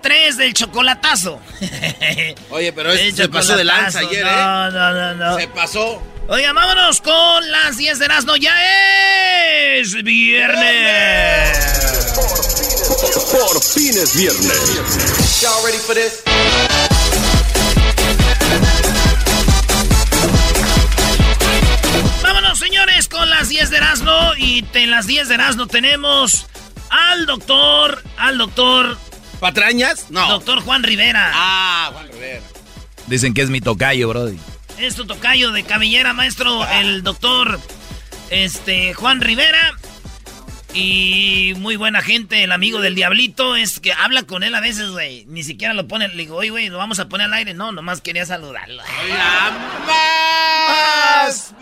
3, el día 3 del chocolatazo. Oye, pero este se pasó de lanza ayer, no, ¿eh? No, no, no. Se pasó. Oiga, vámonos con las 10 de Erasmo. Ya es viernes. Por fin es viernes. Y'all ready for this? Vámonos, señores, con las 10 de Erasmo. Y en las 10 de Erasmo tenemos al doctor, al doctor... ¿Patrañas? No. Doctor Juan Rivera. Ah, Juan Rivera. Dicen que es mi tocayo, Brody. Es tu tocayo de cabellera, maestro, el doctor este, Juan Rivera. Y muy buena gente, el amigo del diablito, es que habla con él a veces, güey. Ni siquiera lo pone, le digo, oye, güey, lo vamos a poner al aire. No, nomás quería saludarlo. ¡Más!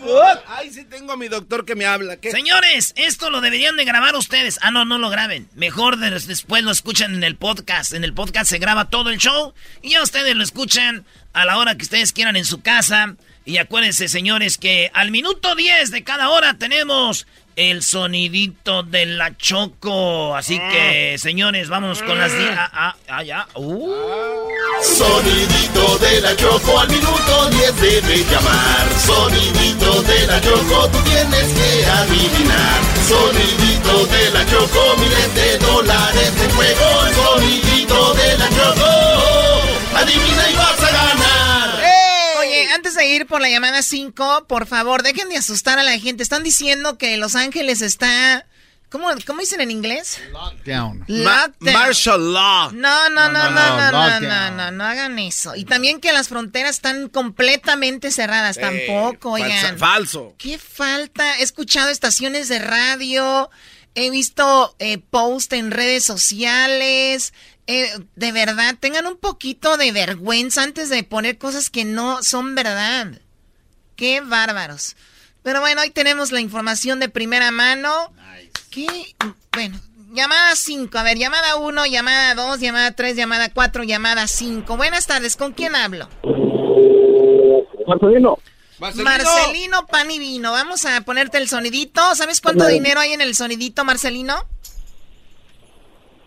Ay, sí tengo a mi doctor que me habla. ¿Qué? Señores, esto lo deberían de grabar ustedes. Ah, no, no lo graben. Mejor de- después lo escuchan en el podcast. En el podcast se graba todo el show y ya ustedes lo escuchan a la hora que ustedes quieran en su casa. Y acuérdense, señores, que al minuto 10 de cada hora tenemos el sonidito de la Choco. Así que, señores, vamos con las... di- Ah, ah, ah, ya. Uh. Sonidito de la Choco al minuto 10 debe llamar. Sonidito de la Choco, tú tienes que adivinar. Sonidito de la Choco, miles de dólares en juego. Sonidito de la Choco, adivina y vas a ganar. Oye, antes de ir por la llamada 5, por favor, dejen de asustar a la gente. Están diciendo que Los Ángeles está... ¿Cómo, cómo dicen en inglés? Down. Ma- Lockdown. martial law. No, no, no, no, no, no, no, no, lockdown. no, no hagan eso. Y también que las fronteras están completamente cerradas. Tampoco, Eh, falsa- oigan. falso. ¿Qué falta? He escuchado estaciones de radio, he visto eh, post en redes sociales. Eh, de verdad, tengan un poquito de vergüenza antes de poner cosas que no son verdad. Qué bárbaros. Pero bueno, hoy tenemos la información de primera mano. ¿Qué? Bueno, llamada 5. A ver, llamada 1, llamada 2, llamada 3, llamada 4, llamada 5. Buenas tardes, ¿con quién hablo? Marcelino. Marcelino Pan y Vino. Vamos a ponerte el sonidito. ¿Sabes cuánto dinero hay en el sonidito, Marcelino?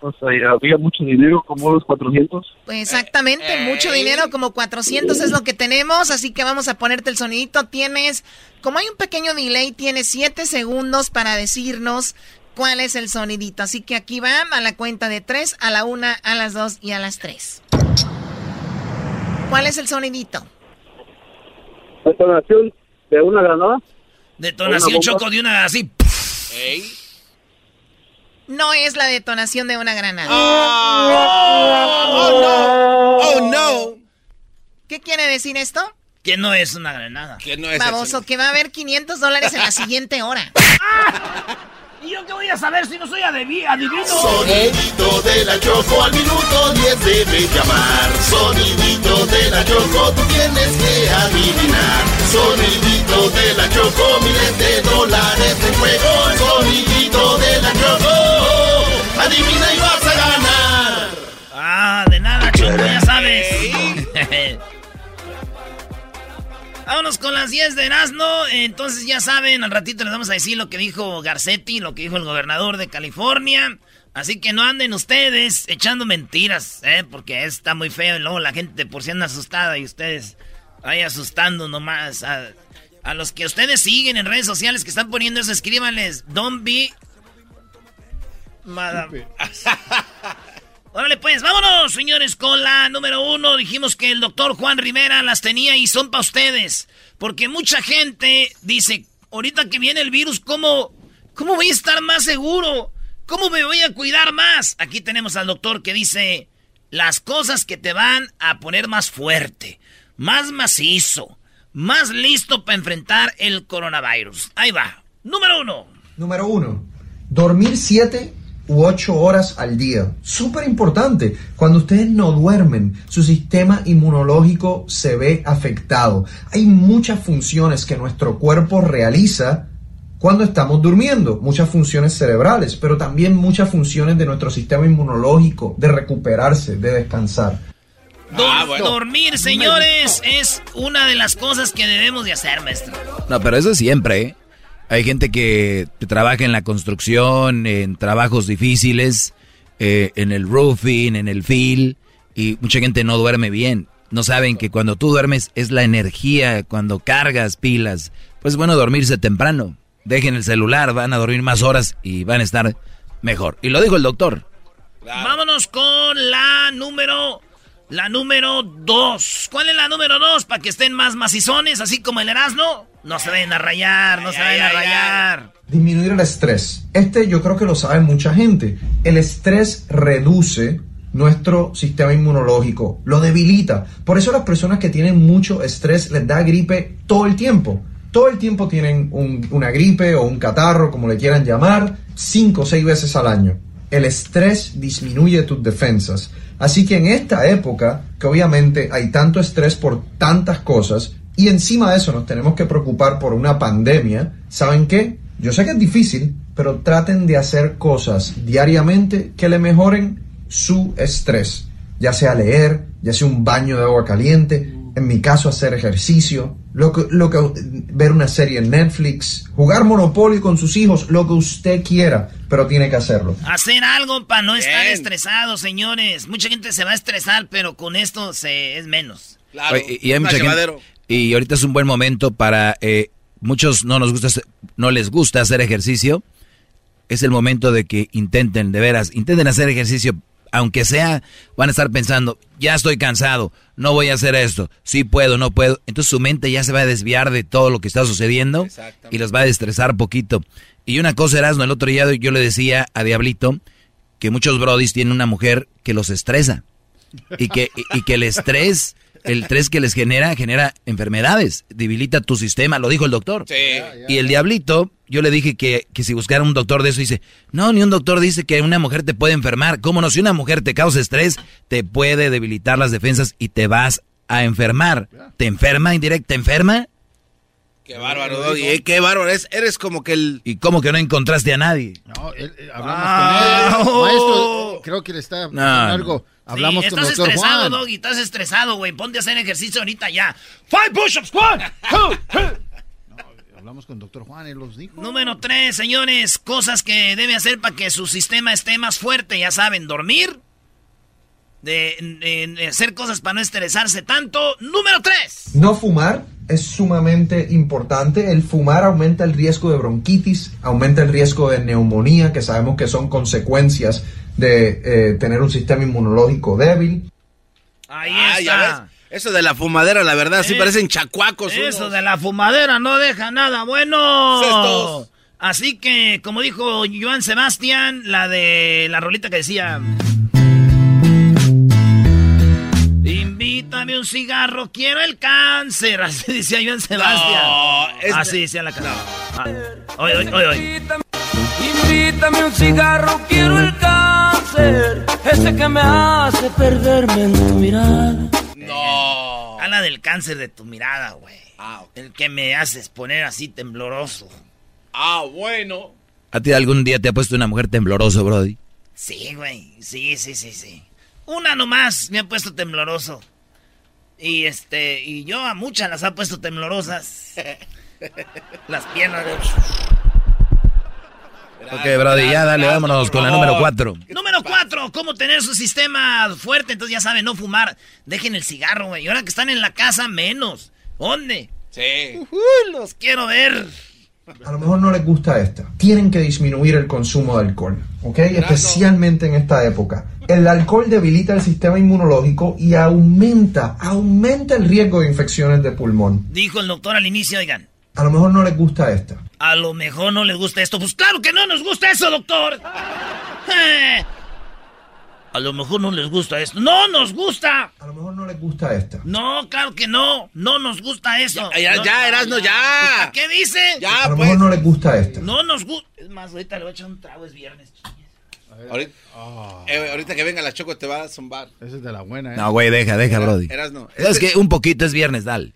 O sea, había mucho dinero, como unos 400. Pues exactamente, mucho dinero, como 400 es lo que tenemos, así que vamos a ponerte el sonidito. Tienes, como hay un pequeño delay, tienes 7 segundos para decirnos cuál es el sonidito. Así que aquí va a la cuenta de 3, a la 1, a las 2 y a las 3. ¿Cuál es el sonidito? Detonación de una granada. Detonación Una choco de una así. No es la detonación de una granada. Oh, no. Oh, no. ¿Qué quiere decir esto? Que no es una granada. Que no es Baboso, eso. que va a haber 500 dólares en la siguiente hora. ¿Y yo qué voy a saber si no soy adivi- adivino? Sonidito de la Choco al minuto 10 debe llamar. Sonidito de la Choco, tú tienes que adivinar. Sonidito de la Choco, miles de dólares en juego. Sonidito de la Choco, adivina y vas a ganar. Ah, de nada, Choco, ya sabes. Vámonos con las 10 de Erasmo. Entonces ya saben, al ratito les vamos a decir lo que dijo Garcetti, lo que dijo el gobernador de California. Así que no anden ustedes echando mentiras, ¿eh? Porque está muy feo y luego la gente por si anda asustada y ustedes ahí asustando nomás a, a los que ustedes siguen en redes sociales que están poniendo eso, escríbanles, don't be... Madam. Órale pues, vámonos, señores, con la número uno. Dijimos que el doctor Juan Rivera las tenía y son para ustedes. Porque mucha gente dice, ahorita que viene el virus, ¿cómo, ¿cómo voy a estar más seguro? ¿Cómo me voy a cuidar más? Aquí tenemos al doctor que dice las cosas que te van a poner más fuerte, más macizo, más listo para enfrentar el coronavirus. Ahí va. Número uno. Número uno, dormir siete u ocho horas al día. Súper importante. Cuando ustedes no duermen, su sistema inmunológico se ve afectado. Hay muchas funciones que nuestro cuerpo realiza cuando estamos durmiendo, muchas funciones cerebrales, pero también muchas funciones de nuestro sistema inmunológico, de recuperarse, de descansar. Dor- Dormir, señores, es una de las cosas que debemos de hacer, maestro. No, pero eso siempre, ¿eh? Hay gente que trabaja en la construcción, en trabajos difíciles, eh, en el roofing, en el field, y mucha gente no duerme bien. No saben que cuando tú duermes es la energía, cuando cargas pilas. Pues bueno, dormirse temprano. Dejen el celular, van a dormir más horas y van a estar mejor. Y lo dijo el doctor. Vámonos con la número... La número dos. ¿Cuál es la número dos? Para que estén más macizones, así como el Erasmo. No se vayan a rayar, no se vayan a rayar. Disminuir el estrés. Este yo creo que lo sabe mucha gente. El estrés reduce nuestro sistema inmunológico, lo debilita. Por eso las personas que tienen mucho estrés les da gripe todo el tiempo. Todo el tiempo tienen un- una gripe o un catarro, como le quieran llamar, cinco o seis veces al año. El estrés disminuye tus defensas. Así que en esta época, que obviamente hay tanto estrés por tantas cosas, y encima de eso nos tenemos que preocupar por una pandemia, ¿saben qué? Yo sé que es difícil, pero traten de hacer cosas diariamente que le mejoren su estrés. Ya sea leer, ya sea un baño de agua caliente, en mi caso hacer ejercicio, lo que, lo que, ver una serie en Netflix, jugar Monopoly con sus hijos, lo que usted quiera, pero tiene que hacerlo. Hacer algo para no estar estresado, señores. Mucha gente se va a estresar, pero con esto se es menos. Claro. Oye, y, y hay mucha gente- y ahorita es un buen momento para eh, muchos no nos gusta no les gusta hacer ejercicio. Es el momento de que intenten, de veras, intenten hacer ejercicio, aunque sea, van a estar pensando, ya estoy cansado, no voy a hacer esto, sí puedo, no puedo. Entonces su mente ya se va a desviar de todo lo que está sucediendo y los va a estresar poquito. Y una cosa, Erasmo, el otro día yo le decía a Diablito que muchos brodis tienen una mujer que los estresa y que, y, y que el estrés, el estrés que les genera, genera enfermedades, debilita tu sistema, lo dijo el doctor. Y el diablito, yo le dije que, que si buscara un doctor de eso, dice, no, ni un doctor dice que una mujer te puede enfermar. ¿Cómo no? Si una mujer te causa estrés, te puede debilitar las defensas y te vas a enfermar. ¿Te enferma indirecta? ¿Te enferma? Qué bárbaro, Doggy. eh, qué bárbaro. Es- eres como que el. ¿Y cómo que no encontraste a nadie? No, él- eh, hablamos Ah, con él. oh. Maestro, eh, creo que le está No, algo. Hablamos Sí, con estás doctor estresado, Juan. Doggy, estás estresado, güey. Ponte a hacer ejercicio ahorita ya. Five push-ups. Two, two. Hablamos con doctor Juan, él los dijo. Número tres, señores, cosas que debe hacer para que su sistema esté más fuerte. Ya saben, dormir, de, de- de hacer cosas para no estresarse tanto. Número tres. No fumar es sumamente importante. El fumar aumenta el riesgo de bronquitis, aumenta el riesgo de neumonía, que sabemos que son consecuencias de eh, tener un sistema inmunológico débil. Ahí Ah, ya está. ves. Eso de la fumadera, la verdad, sí Eh, parecen chacuacos. Eso unos. de la fumadera no deja nada bueno. Cestos. Así que, como dijo Joan Sebastián, la de la rolita que decía... Invítame un cigarro, quiero el cáncer. Así decía Joan Sebastián. Así decía la canción. Ah. Oye, oye, oye. Invítame un cigarro, quiero el cáncer. Ese que me hace perderme en tu mirada. No. Habla del cáncer de tu mirada, güey. Ah, El que me haces poner así tembloroso. Ah, bueno. ¿A ti algún día te ha puesto una mujer tembloroso, Brody? Sí, güey. Sí, sí, sí, sí. Una nomás me ha puesto tembloroso. Y este, y yo a muchas las ha puesto temblorosas. las piernas de... Ok, Brody, ya dale, vámonos con la número cuatro. Número cuatro, cómo tener su sistema fuerte. Entonces ya saben, no fumar. Dejen el cigarro, güey. Y ahora que están en la casa, menos. ¿Dónde? Sí. los quiero ver. A lo mejor no les gusta esta. Tienen que disminuir el consumo de alcohol, ¿ok? Especialmente en esta época. El alcohol debilita el sistema inmunológico y aumenta, aumenta el riesgo de infecciones de pulmón. Dijo el doctor al inicio, oigan. A lo mejor no les gusta esta. A lo mejor no les gusta esto. Pues claro que no nos gusta eso, doctor. A lo mejor no les gusta esto. ¡No nos gusta! A lo mejor no les gusta esta. No, claro que no. No nos gusta eso. Ya, ya, no, ya Erasno, ya. ¿Qué dice? Ya, A lo pues. mejor no les gusta esta. No nos gusta. Es más, ahorita le voy a echar un trago, es viernes. Ahorita, eh, ahorita que venga la Choco te va a zumbar. Esa es de la buena, ¿eh? No, güey, deja, deja, Era- Brody. Erasno. ¿Sabes qué? Un poquito es viernes, dale.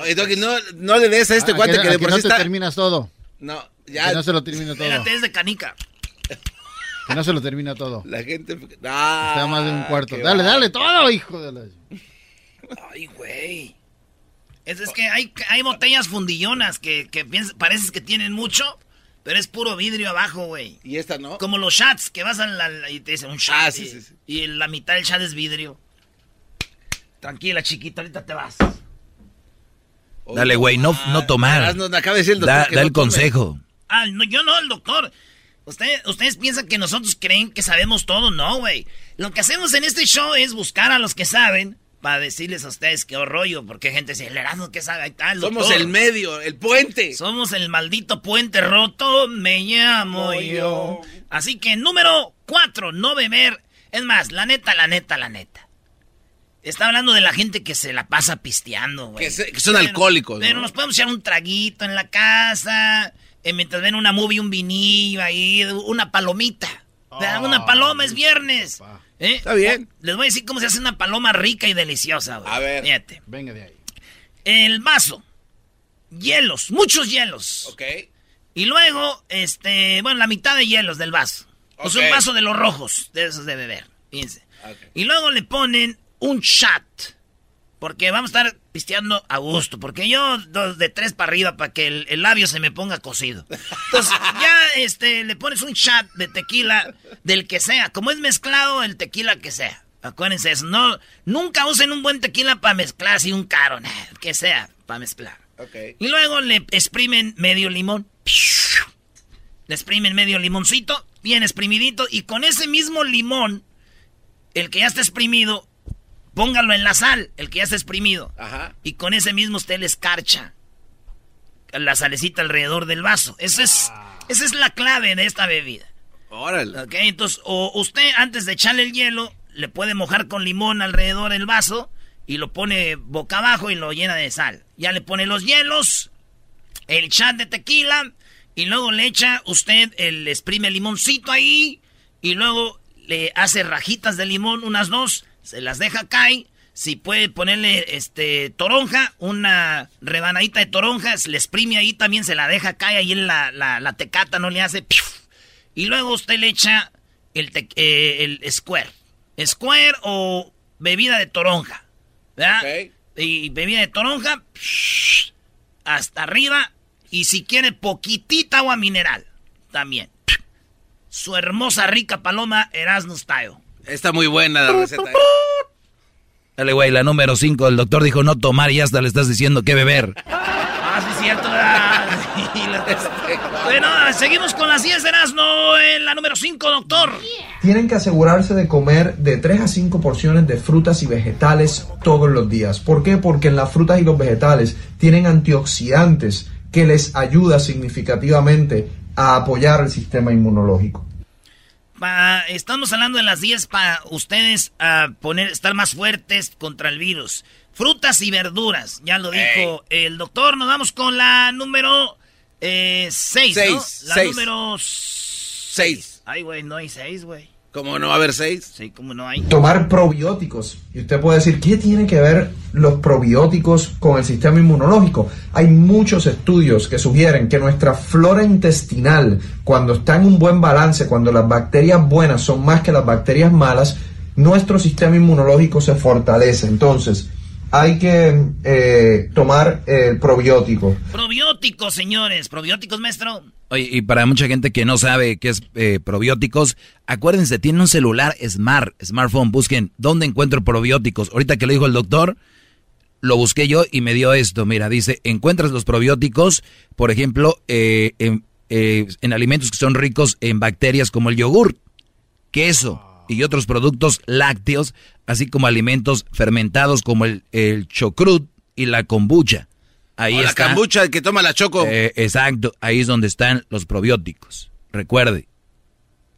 Oye, Doggy, no, no le des a este Ah, guante que, que de que por no sí te está... terminas todo. No, Que ya. no se lo termina todo. Espérate, es de canica. No se lo termina todo. La gente... Ah, Está más de un cuarto. qué Dale, va. dale, todo, hijo de la... Ay, güey. Es, es que hay, hay botellas fundillonas que, que piensas- pareces que tienen mucho, pero es puro vidrio abajo, güey. Y esta no. Como los shots que vas a la, la- y te dicen un shot. Ah, sí, y, sí, sí. y la mitad del shot es vidrio. Tranquila, chiquita, ahorita te vas. Oye, Dale, güey, no, no tomar. Erasno, acaba de decir el doctor Da, que da no el tome. consejo. Ah, no, yo no, el doctor. Usted- ustedes piensan que nosotros creen que sabemos todo, no, güey. Lo que hacemos en este show es buscar a los que saben para decirles a ustedes qué rollo, porque hay gente dice, el Erasmo que sabe, el Somos doctor". el medio, el puente. Somos el maldito puente roto, me llamo yo. Así que número cuatro, no beber. Es más, la neta, la neta, la neta. Está hablando de la gente que se la pasa pisteando, güey. Que son alcohólicos, Pero ¿no? nos podemos echar un traguito en la casa, eh, mientras ven una movie, un vinillo ahí, una palomita. ¿verdad? una paloma es viernes. ¿Eh? Está bien. Les voy a decir cómo se hace una paloma rica y deliciosa. A ver. Fíjate. Venga de ahí. El vaso. Hielos, muchos hielos. Ok. Y luego, este, bueno, la mitad de hielos del vaso. O sea, un vaso de los rojos, de esos de beber. Fíjense. Y luego le ponen un shot. Porque vamos a estar pisteando a gusto. Porque yo, dos de tres para arriba, para que el, el labio se me ponga cocido. Entonces, ya este, le pones un shot de tequila, del que sea. Como es mezclado, el tequila que sea. Acuérdense eso. No, nunca usen un buen tequila para mezclar así un caro. nah, que sea, para mezclar. Y luego le exprimen medio limón. Le exprimen medio limoncito, bien exprimidito. Y con ese mismo limón, el que ya está exprimido, póngalo en la sal, el que ya está exprimido. Ajá. Y con ese mismo usted le escarcha la salecita alrededor del vaso. Esa es, esa es la clave de esta bebida. Órale. Ok, entonces, o usted antes de echarle el hielo, le puede mojar con limón alrededor del vaso y lo pone boca abajo y lo llena de sal. Ya le pone los hielos, el chat de tequila y luego le echa usted el exprime limoncito ahí y luego le hace rajitas de limón, unas dos, se las deja caer. Si puede ponerle este toronja, una rebanadita de toronja, se le exprime ahí también, se la deja caer ahí en la, la, la tecata, no le hace... ¡piuf! Y luego usted le echa el, te- eh, el square. Square o bebida de toronja. ¿Verdad? Y bebida de toronja hasta arriba. Y si quiere poquitita agua mineral. También. Su hermosa rica paloma Erasmus Style. Está muy buena la receta. ¿eh? Dale, güey, la número 5. El doctor dijo no tomar y hasta le estás diciendo qué beber. Ah, sí, es cierto. la- bueno, seguimos con las 10 de Erasmo en la número 5, doctor. Tienen que asegurarse de comer de 3 a 5 porciones de frutas y vegetales todos los días. ¿Por qué? Porque en las frutas y los vegetales tienen antioxidantes que les ayuda significativamente a apoyar el sistema inmunológico. Estamos hablando de las 10 para ustedes a poner, estar más fuertes contra el virus. Frutas y verduras, ya lo dijo el doctor. Nos vamos con la número 6, eh, ¿no? La número 6. Ay, güey, no hay 6, güey. ¿Cómo no va a haber seis? Sí, ¿cómo no hay? Tomar probióticos. Y usted puede decir, ¿qué tiene que ver los probióticos con el sistema inmunológico? Hay muchos estudios que sugieren que nuestra flora intestinal, cuando está en un buen balance, cuando las bacterias buenas son más que las bacterias malas, nuestro sistema inmunológico se fortalece. Entonces, hay que eh, tomar el probiótico. Probióticos, señores. Probióticos, maestro. Oye, y para mucha gente que no sabe qué es eh, probióticos, acuérdense, tienen un celular smart, smartphone, busquen dónde encuentro probióticos. Ahorita que lo dijo el doctor, lo busqué yo y me dio esto. Mira, dice, encuentras los probióticos, por ejemplo, eh, en, en alimentos que son ricos en bacterias como el yogur, queso y otros productos lácteos, así como alimentos fermentados como el, el chocrut y la kombucha. Ahí está. La kombucha que toma la choco. Eh, exacto, ahí es donde están los probióticos. Recuerde,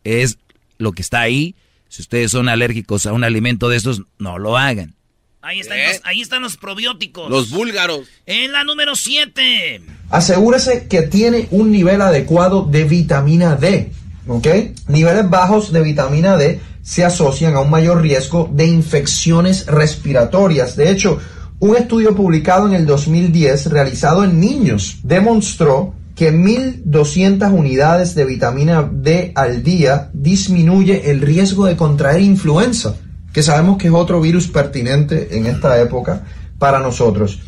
es lo que está ahí. Si ustedes son alérgicos a un alimento de estos, no lo hagan. Ahí están, los, ahí están los probióticos. Los búlgaros. En la número 7. Asegúrese que tiene un nivel adecuado de vitamina D. ¿Ok? Niveles bajos de vitamina D se asocian a un mayor riesgo de infecciones respiratorias. De hecho, un estudio publicado en el 2010 realizado en niños demostró que 1.200 unidades de vitamina D al día disminuye el riesgo de contraer influenza, que sabemos que es otro virus pertinente en esta época para nosotros.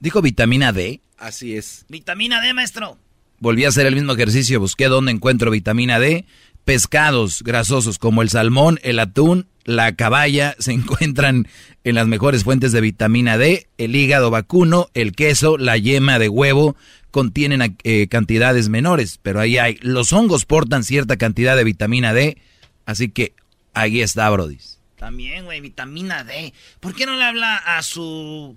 ¿Dijo vitamina D? Así es. Vitamina D, maestro. Volví a hacer el mismo ejercicio, busqué dónde encuentro vitamina D pescados grasosos como el salmón, el atún, la caballa se encuentran en las mejores fuentes de vitamina D, el hígado vacuno, el queso, la yema de huevo contienen eh, cantidades menores, pero ahí hay. Los hongos portan cierta cantidad de vitamina D, así que ahí está, Brodis. También, güey, vitamina D. ¿Por qué no le habla a su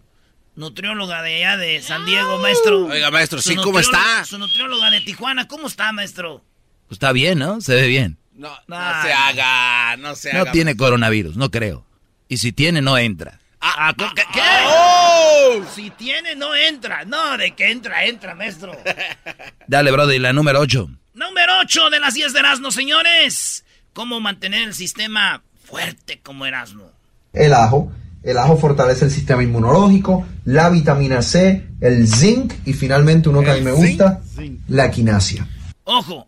nutrióloga de allá de San Diego, maestro? Oiga, maestro, sí, ¿cómo está? Su nutrióloga de Tijuana, ¿cómo está, maestro? Pues está bien, ¿no? Se ve bien. No, no se haga, no se haga. No tiene coronavirus, no creo. Y si tiene, no entra. Ah, ah, ¿Qué? Oh. Si tiene, no entra. No, de que entra, entra, maestro. Dale, brother, y la número 8. Número 8 de las 10 de Erasmo, señores. ¿Cómo mantener el sistema fuerte como Erasmo? El ajo. El ajo fortalece el sistema inmunológico, la vitamina C, el zinc y finalmente uno que a mí me gusta, la quinasia. Ojo,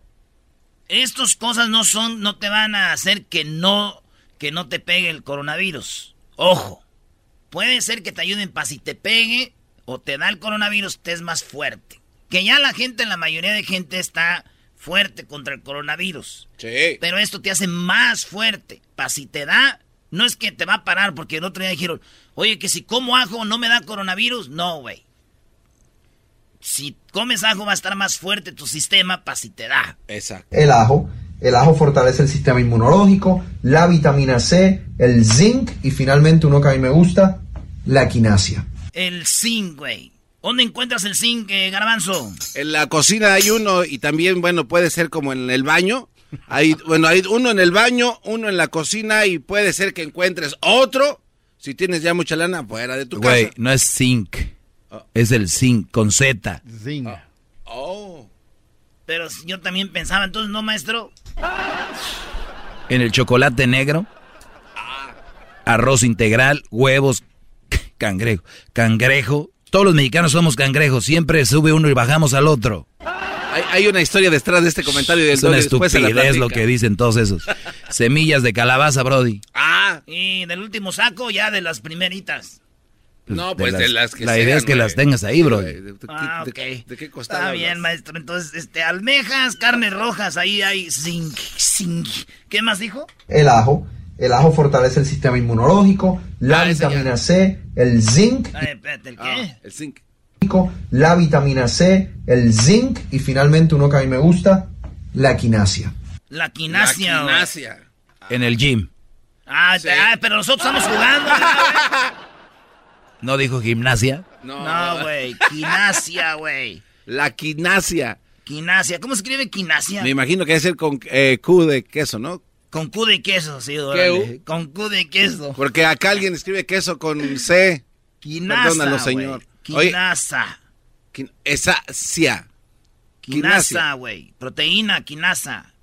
estas cosas no son, no te van a hacer que no, que no te pegue el coronavirus. Ojo, puede ser que te ayuden para si te pegue o te da el coronavirus, te es más fuerte. Que ya la gente, la mayoría de gente está fuerte contra el coronavirus. Sí. Pero esto te hace más fuerte. Para si te da, no es que te va a parar, porque el otro día dijeron, oye, que si como ajo no me da coronavirus. No, güey si comes ajo va a estar más fuerte tu sistema para si te da. Exacto. El ajo. El ajo fortalece el sistema inmunológico, la vitamina C, el zinc y finalmente uno que a mí me gusta, la quinasia. El zinc, güey. ¿Dónde encuentras el zinc, eh, garbanzo? En la cocina hay uno y también, bueno, puede ser como en el baño. Hay, bueno, hay uno en el baño, uno en la cocina y puede ser que encuentres otro si tienes ya mucha lana fuera de tu casa. Güey, no es zinc. Es el zinc con Z. Zinc. Ah. Oh. Pero yo también pensaba, entonces, ¿no, maestro? En el chocolate negro, arroz integral, huevos, cangrejo. Cangrejo. Todos los mexicanos somos cangrejos. Siempre sube uno y bajamos al otro. Hay, una historia detrás de este comentario del Es una estupidez lo que dicen todos esos. Semillas de calabaza, Brody. Ah. Y del último saco ya de las primeritas. Pues, no, pues de las, que La idea es que las tengas ahí, bro. ah, ok. Está bien, maestro. Entonces, este, almejas, carnes rojas, ahí hay zinc, zinc. ¿Qué más dijo? El ajo. El ajo fortalece el sistema inmunológico, la ah, vitamina C, el zinc. Ay, espérate, ¿el qué? Ah, el zinc. La vitamina C, el zinc y finalmente uno que a mí me gusta, la quinasia. La quinasia. La quinasia. En el gym. Ah, ah pero nosotros estamos jugando. ¿No dijo gimnasia? No, güey, gimnasia, güey. La quinasia. Quinasia. ¿Cómo se escribe quinasia? Me imagino que debe ser con eh, Q de queso, ¿no? Con Q de queso, sí, órale. Con Q de queso. Porque acá alguien escribe queso con C. Quinasa, Perdónalo, señor. Oye, quinasa. quin- esa, sia. Quinasa, güey. Proteína, quinasa.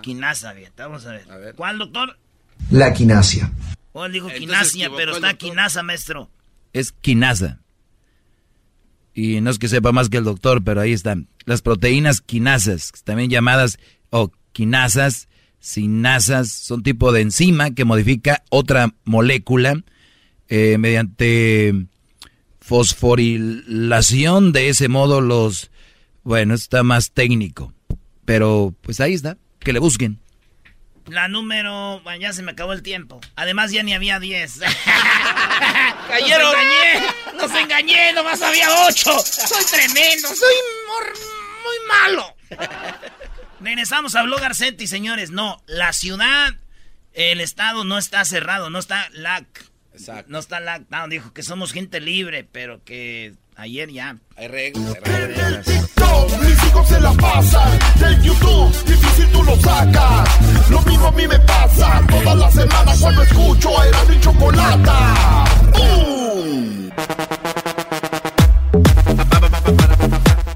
Quinasa, bien. Vamos a ver. ¿Cuál, doctor? La quinasia. Oh, él dijo Entonces quinasia, pero está quinasa, maestro. Es quinasa. Y no es que sepa más que el doctor, pero ahí están. Las proteínas quinasas, también llamadas o quinasas, sinasas, son tipo de enzima que modifica otra molécula eh, mediante fosforilación. De ese modo los... Bueno, está más técnico. Pero pues ahí está, que le busquen. La número... Bueno, ya se me acabó el tiempo. Además, ya ni había 10. ¡Cayeron! ¡Nos engañé! ¡Nos engañé! ¡Nomás había 8! ¡Soy tremendo! ¡Soy mor- muy malo! Regresamos a Blog Garcetti, señores. No, la ciudad, el estado no está cerrado, no está lac. No está lockdown. Dijo que somos gente libre, pero que ayer ya. Hay reglas, hay reglas. TikTok, mis hijos se la pasan. De YouTube, difícil tú lo sacas. Lo mismo a mí me pasa. Toda la semana cuando escucho a Erasmo y Chocolata. ¡Bum!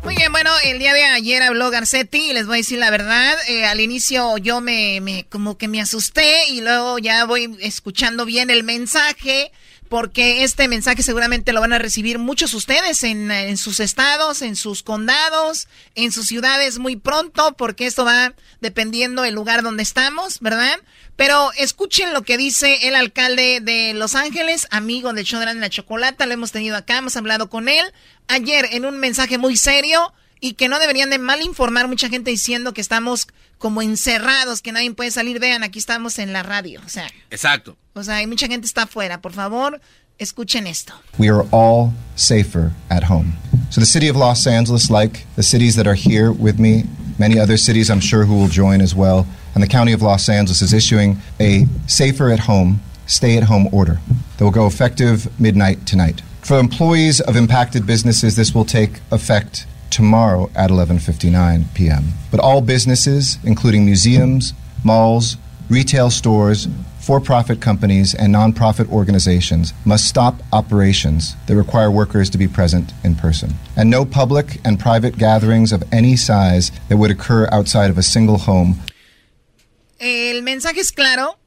Muy bien, bueno, el día de ayer habló Garcetti y les voy a decir la verdad. eh, al inicio yo me, me- como que me asusté y luego ya voy escuchando bien el mensaje porque este mensaje seguramente lo van a recibir muchos ustedes en, sus estados, en sus condados, en sus ciudades muy pronto porque esto va dependiendo del lugar donde estamos, ¿verdad? Pero escuchen lo que dice el alcalde de Los Ángeles, amigo de Chodrán la Chocolata, lo hemos tenido acá, hemos hablado con él ayer en un mensaje muy serio y que no deberían de mal informar mucha gente diciendo que estamos como encerrados, que nadie puede salir. Vean, aquí estamos en la radio, o sea, Exacto. O sea, hay mucha gente está afuera. Por favor, escuchen esto. we are all safer at home. So, the city of Los Angeles, like the cities that are here with me, many other cities I'm sure who will join as well, and the county of Los Angeles is issuing a safer at home, stay at home order that will go effective midnight tonight. For employees of impacted businesses, this will take effect tomorrow at 11:59 p.m. But all businesses, including museums, malls, retail stores, for profit companies, and nonprofit organizations must stop operations that require workers to be present in person. And no public and private gatherings of any size that would occur outside of a single home El mensaje es claro.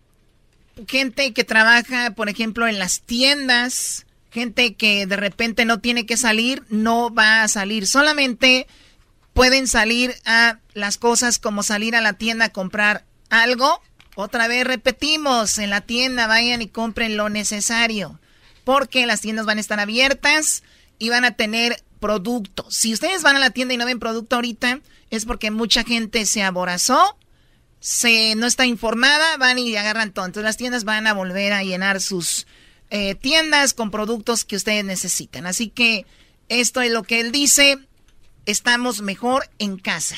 Gente que trabaja, por ejemplo, en las tiendas, gente que de repente no tiene que salir, no va a salir. Solamente pueden salir a las cosas como salir a la tienda a comprar algo. Otra vez repetimos, en la tienda vayan y compren lo necesario, porque las tiendas van a estar abiertas y van a tener producto. Si ustedes van a la tienda y no ven producto ahorita, es porque mucha gente se aborazó se no está informada, van y agarran todo. Entonces las tiendas van a volver a llenar sus eh, tiendas con productos que ustedes necesitan. Así que esto es lo que él dice, estamos mejor en casa.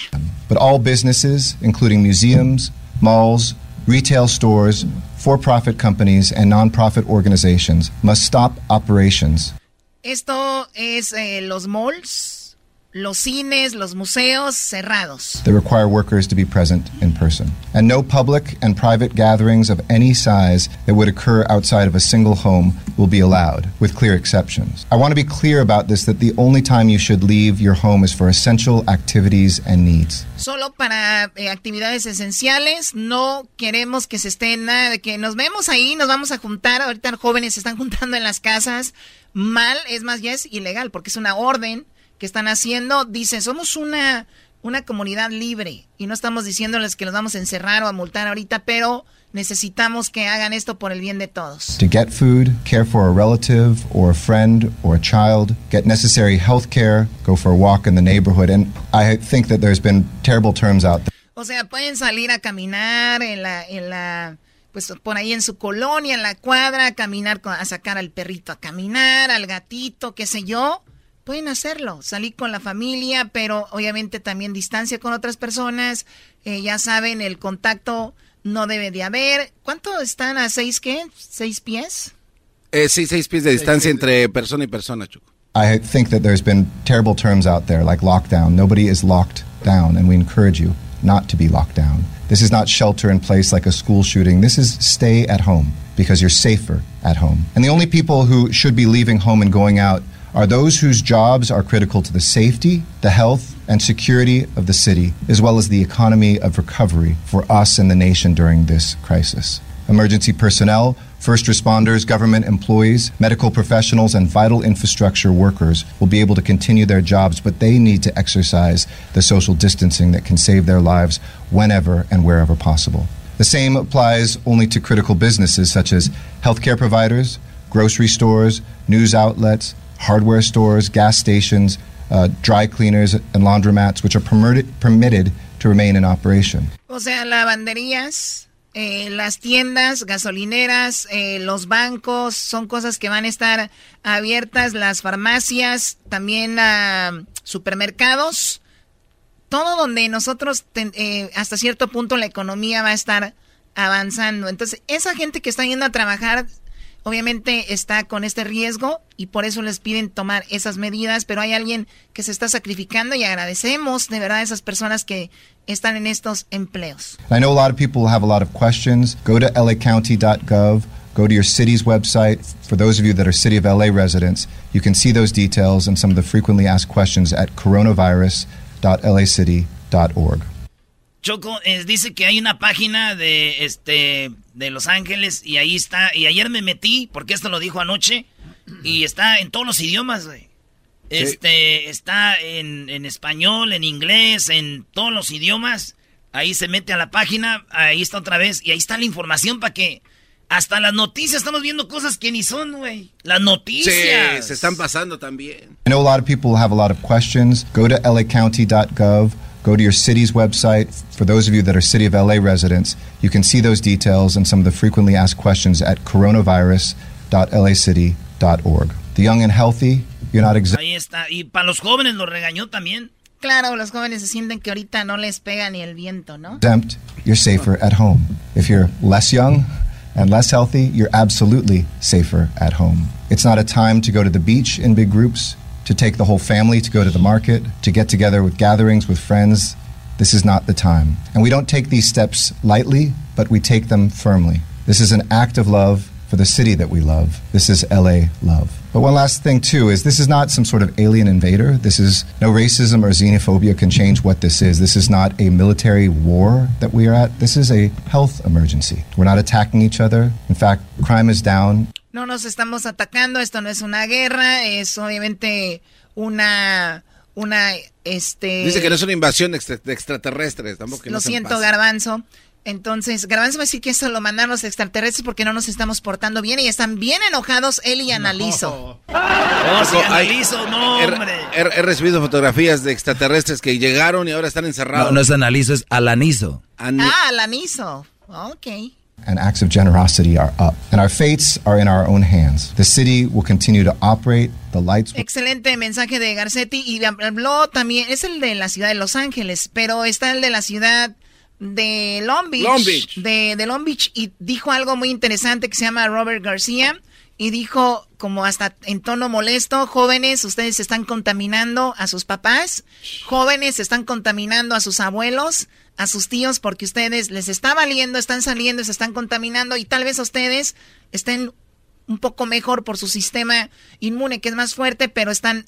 But all businesses, including museums, malls, retail stores, for profit companies, and nonprofit organizations, must stop operations. Esto es eh, los malls, los cines, los museos cerrados. that require workers to be present in person. And no public and private gatherings of any size that would occur outside of a single home will be allowed, with clear exceptions. I want to be clear about this that the only time you should leave your home is for essential activities and needs. Solo para eh, actividades esenciales, no queremos que se estén nada de que nos vemos ahí, nos vamos a juntar, ahorita jóvenes se están juntando en las casas, mal, es más, ya es ilegal, porque es una orden que están haciendo, dicen, somos una, una comunidad libre y no estamos diciéndoles que los vamos a encerrar o a multar ahorita, pero necesitamos que hagan esto por el bien de todos. To get food, care for a relative or a friend or a child, get necessary health care, go for a walk in the neighborhood. And I think that there's been terrible terms out there. O sea, pueden salir a caminar en la, en la, pues por ahí en su colonia, en la cuadra, a caminar, a sacar al perrito a caminar, al gatito, qué sé yo. Pueden hacerlo, salir con la familia, pero obviamente también distancia con otras personas. Eh, ya saben, el contacto no debe de haber. ¿Cuánto están a seis qué? ¿Seis pies? Eh, sí, seis pies de distancia entre persona y persona, Choco. I think that there's been terrible terms out there like lockdown. Nobody is locked down, and we encourage you not to be locked down. This is not shelter in place like a school shooting. This is stay at home because you're safer at home. And the only people who should be leaving home and going out are those whose jobs are critical to the safety, the health, and security of the city, as well as the economy of recovery for us and the nation during this crisis. Emergency personnel, first responders, government employees, medical professionals, and vital infrastructure workers will be able to continue their jobs, but they need to exercise the social distancing that can save their lives whenever and wherever possible. The same applies only to critical businesses such as healthcare providers, grocery stores, news outlets, hardware stores, gas stations, uh, dry cleaners, and laundromats, which are permitted, to remain in operation. O sea, lavanderías, eh, las tiendas, gasolineras, eh, los bancos, son cosas que van a estar abiertas, las farmacias, también uh, supermercados, todo donde nosotros, eh, hasta cierto punto, la economía va a estar avanzando. Entonces, esa gente que está yendo a trabajar obviamente está con este riesgo y por eso les piden tomar esas medidas, pero hay alguien que se está sacrificando y agradecemos de verdad a esas personas que están en estos empleos. I know a lot of people have a lot of questions. Go to lacounty.gov. Go to your city's website. For those of you that are City of LA residents, you can see those details and some of the frequently asked questions at coronavirus.lacity.org. Choco, eh, dice que hay una página de este de Los Ángeles y ahí está. Y ayer me metí, porque esto lo dijo anoche, y está en todos los idiomas, güey. Este, está en, en español, en inglés, en todos los idiomas. Ahí se mete a la página, ahí está otra vez, y ahí está la información para que hasta las noticias estamos viendo cosas que ni son, güey. Las noticias. Sí, se están pasando también. I know a lot of people have a lot of questions. Go to lacounty.gov. Go to your city's website. For those of you that are City of LA residents, you can see those details and some of the frequently asked questions at coronavirus.lacity.org. The young and healthy, you're not exempt. Ahí está. Y para los jóvenes lo regañó también. Claro, los jóvenes se sienten que ahorita no les pega ni el viento, ¿no? Exempt, you're safer at home. If you're less young and less healthy, you're absolutely safer at home. It's not a time to go to the beach in big groups. To take the whole family to go to the market, to get together with gatherings with friends. This is not the time. And we don't take these steps lightly, but we take them firmly. This is an act of love for the city that we love. This is LA love. But one last thing, too, is this is not some sort of alien invader. This is no racism or xenophobia can change what this is. This is not a military war that we are at. This is a health emergency. We're not attacking each other. In fact, crime is down. No nos estamos atacando, esto no es una guerra, es obviamente una una este Dice que no es una invasión extra, de extraterrestres, tampoco que Lo no siento, Garbanzo. Entonces, Garbanzo va a decir que eso lo mandaron los extraterrestres porque no nos estamos portando bien y están bien enojados él y Analizo. No, Analizo, no, hombre. He, he, he, recibido fotografías de extraterrestres que llegaron y ahora están encerrados. No, no es Analizo, es Alanizo. An ah, Alanizo. Ok. And acts of generosity are up. And our fates are in our own hands. The city will continue to operate. The lights will... Excelente mensaje de Garcetti y habló también, es el de la ciudad de Los Ángeles, pero está el de la ciudad de Long Beach, Long Beach. De, de Long Beach y dijo algo muy interesante que se llama Robert García y dijo como hasta en tono molesto, jóvenes, ustedes están contaminando a sus papás, jóvenes están contaminando a sus abuelos, a sus tíos porque ustedes les está valiendo, están saliendo, se están contaminando y tal vez ustedes estén un poco mejor por su sistema inmune que es más fuerte, pero están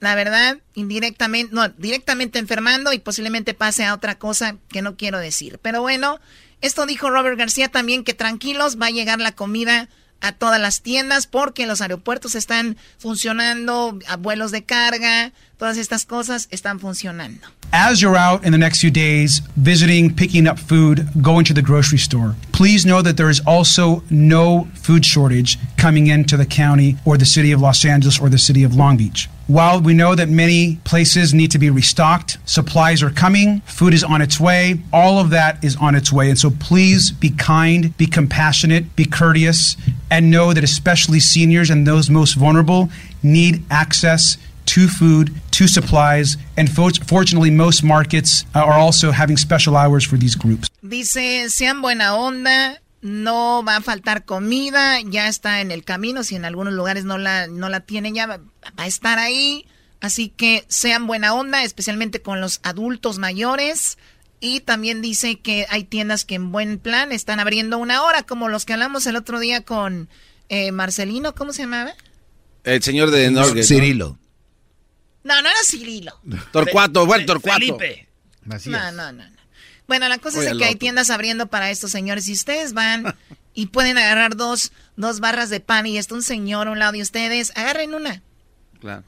la verdad, indirectamente, no, directamente enfermando y posiblemente pase a otra cosa que no quiero decir. Pero bueno, esto dijo Robert García también que tranquilos, va a llegar la comida a todas las tiendas porque los aeropuertos están funcionando, vuelos de carga, todas estas cosas están funcionando. As you're out in the next few days visiting, picking up food, going to the grocery store, please know that there is also no food shortage coming into the county or the city of Los Angeles or the city of Long Beach. While we know that many places need to be restocked, supplies are coming, food is on its way, all of that is on its way. And so please be kind, be compassionate, be courteous, and know that especially seniors and those most vulnerable need access to food, to supplies, and fortunately, most markets uh, are also having special hours for these groups. Dice, sean buena onda, no va a faltar comida, ya está en el camino, si en algunos lugares no la, no la tienen, ya va, a estar ahí. Así que sean buena onda, especialmente con los adultos mayores. Y también dice que hay tiendas que en buen plan están abriendo una hora, como los que hablamos el otro día con eh, Marcelino, ¿cómo se llamaba? El señor de Norgate. Cirilo. ¿no? no, no era Cirilo. Torcuato, bueno, Torcuato. Felipe. No, no, no, no. Bueno, la cosa es que hay tiendas abriendo para estos señores. Si ustedes van y pueden agarrar dos, dos barras de pan y está un señor a un lado de ustedes, agarren una. Claro.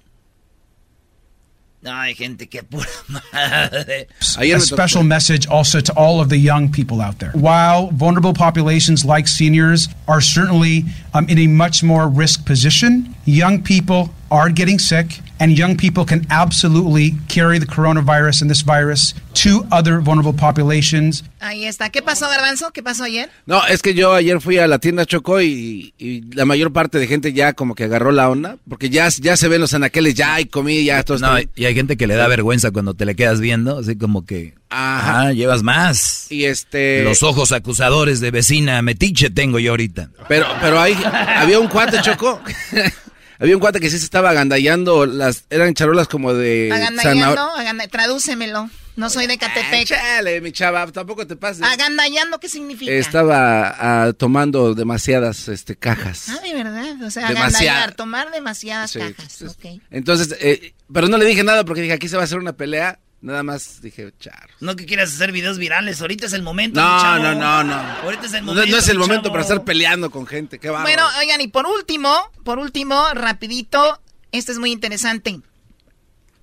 No, hay gente que pura madre. A special message also to all of the young people out there. While vulnerable populations like seniors are certainly um, in a much more risk position, young people are getting sick, and young people can absolutely carry the coronavirus and this virus to other vulnerable populations. Ahí está. ¿Qué pasó, Garbanzo? ¿Qué pasó ayer? No, es que yo ayer fui a la tienda Chocó y, y, la mayor parte de gente ya como que agarró la onda, porque ya, ya se ven los anaqueles, ya hay comida, ya todo No, y hay gente que le da vergüenza cuando te le quedas viendo, así como que... Ajá. Ah, llevas más. Y este... Los ojos acusadores de vecina metiche tengo yo ahorita. Pero, pero ahí había un cuate Chocó Había un cuate que sí se estaba agandallando, las, eran charolas como de... Agandallando, aganda, tradúcemelo. No soy de Catepec. Ah, chale, mi chava, tampoco te pases. Agandallando, ¿qué significa? Estaba uh, tomando demasiadas este, cajas. Ah, de verdad. O sea, agandallar, tomar demasiadas sí, cajas. Okay. Entonces, eh, pero no le dije nada porque dije, aquí se va a hacer una pelea. Nada más dije, char. No que quieras hacer videos virales, ahorita es el momento. No, no, no, no. Ahorita es el momento. No, no es el momento para estar peleando con gente, qué va. Bueno, oigan, y por último, por último, rapidito, este es muy interesante.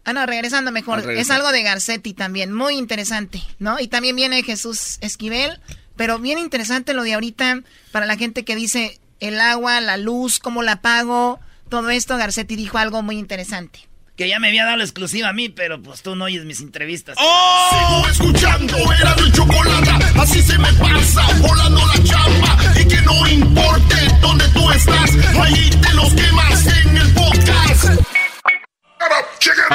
Ah, no, regresando mejor. Es algo de Garcetti también, muy interesante, ¿no? Y también viene Jesús Esquivel, pero bien interesante lo de ahorita para la gente que dice el agua, la luz, cómo la pago, todo esto. Garcetti dijo algo muy interesante que ya me había dado la exclusiva a mí, pero pues tú no oyes mis entrevistas. ¡Oh! Sigo escuchando, era mi chocolate, así se me pasa, volando la chamba, y que no importe dónde tú estás, ahí te los quemas en el podcast. Shut up, chicken.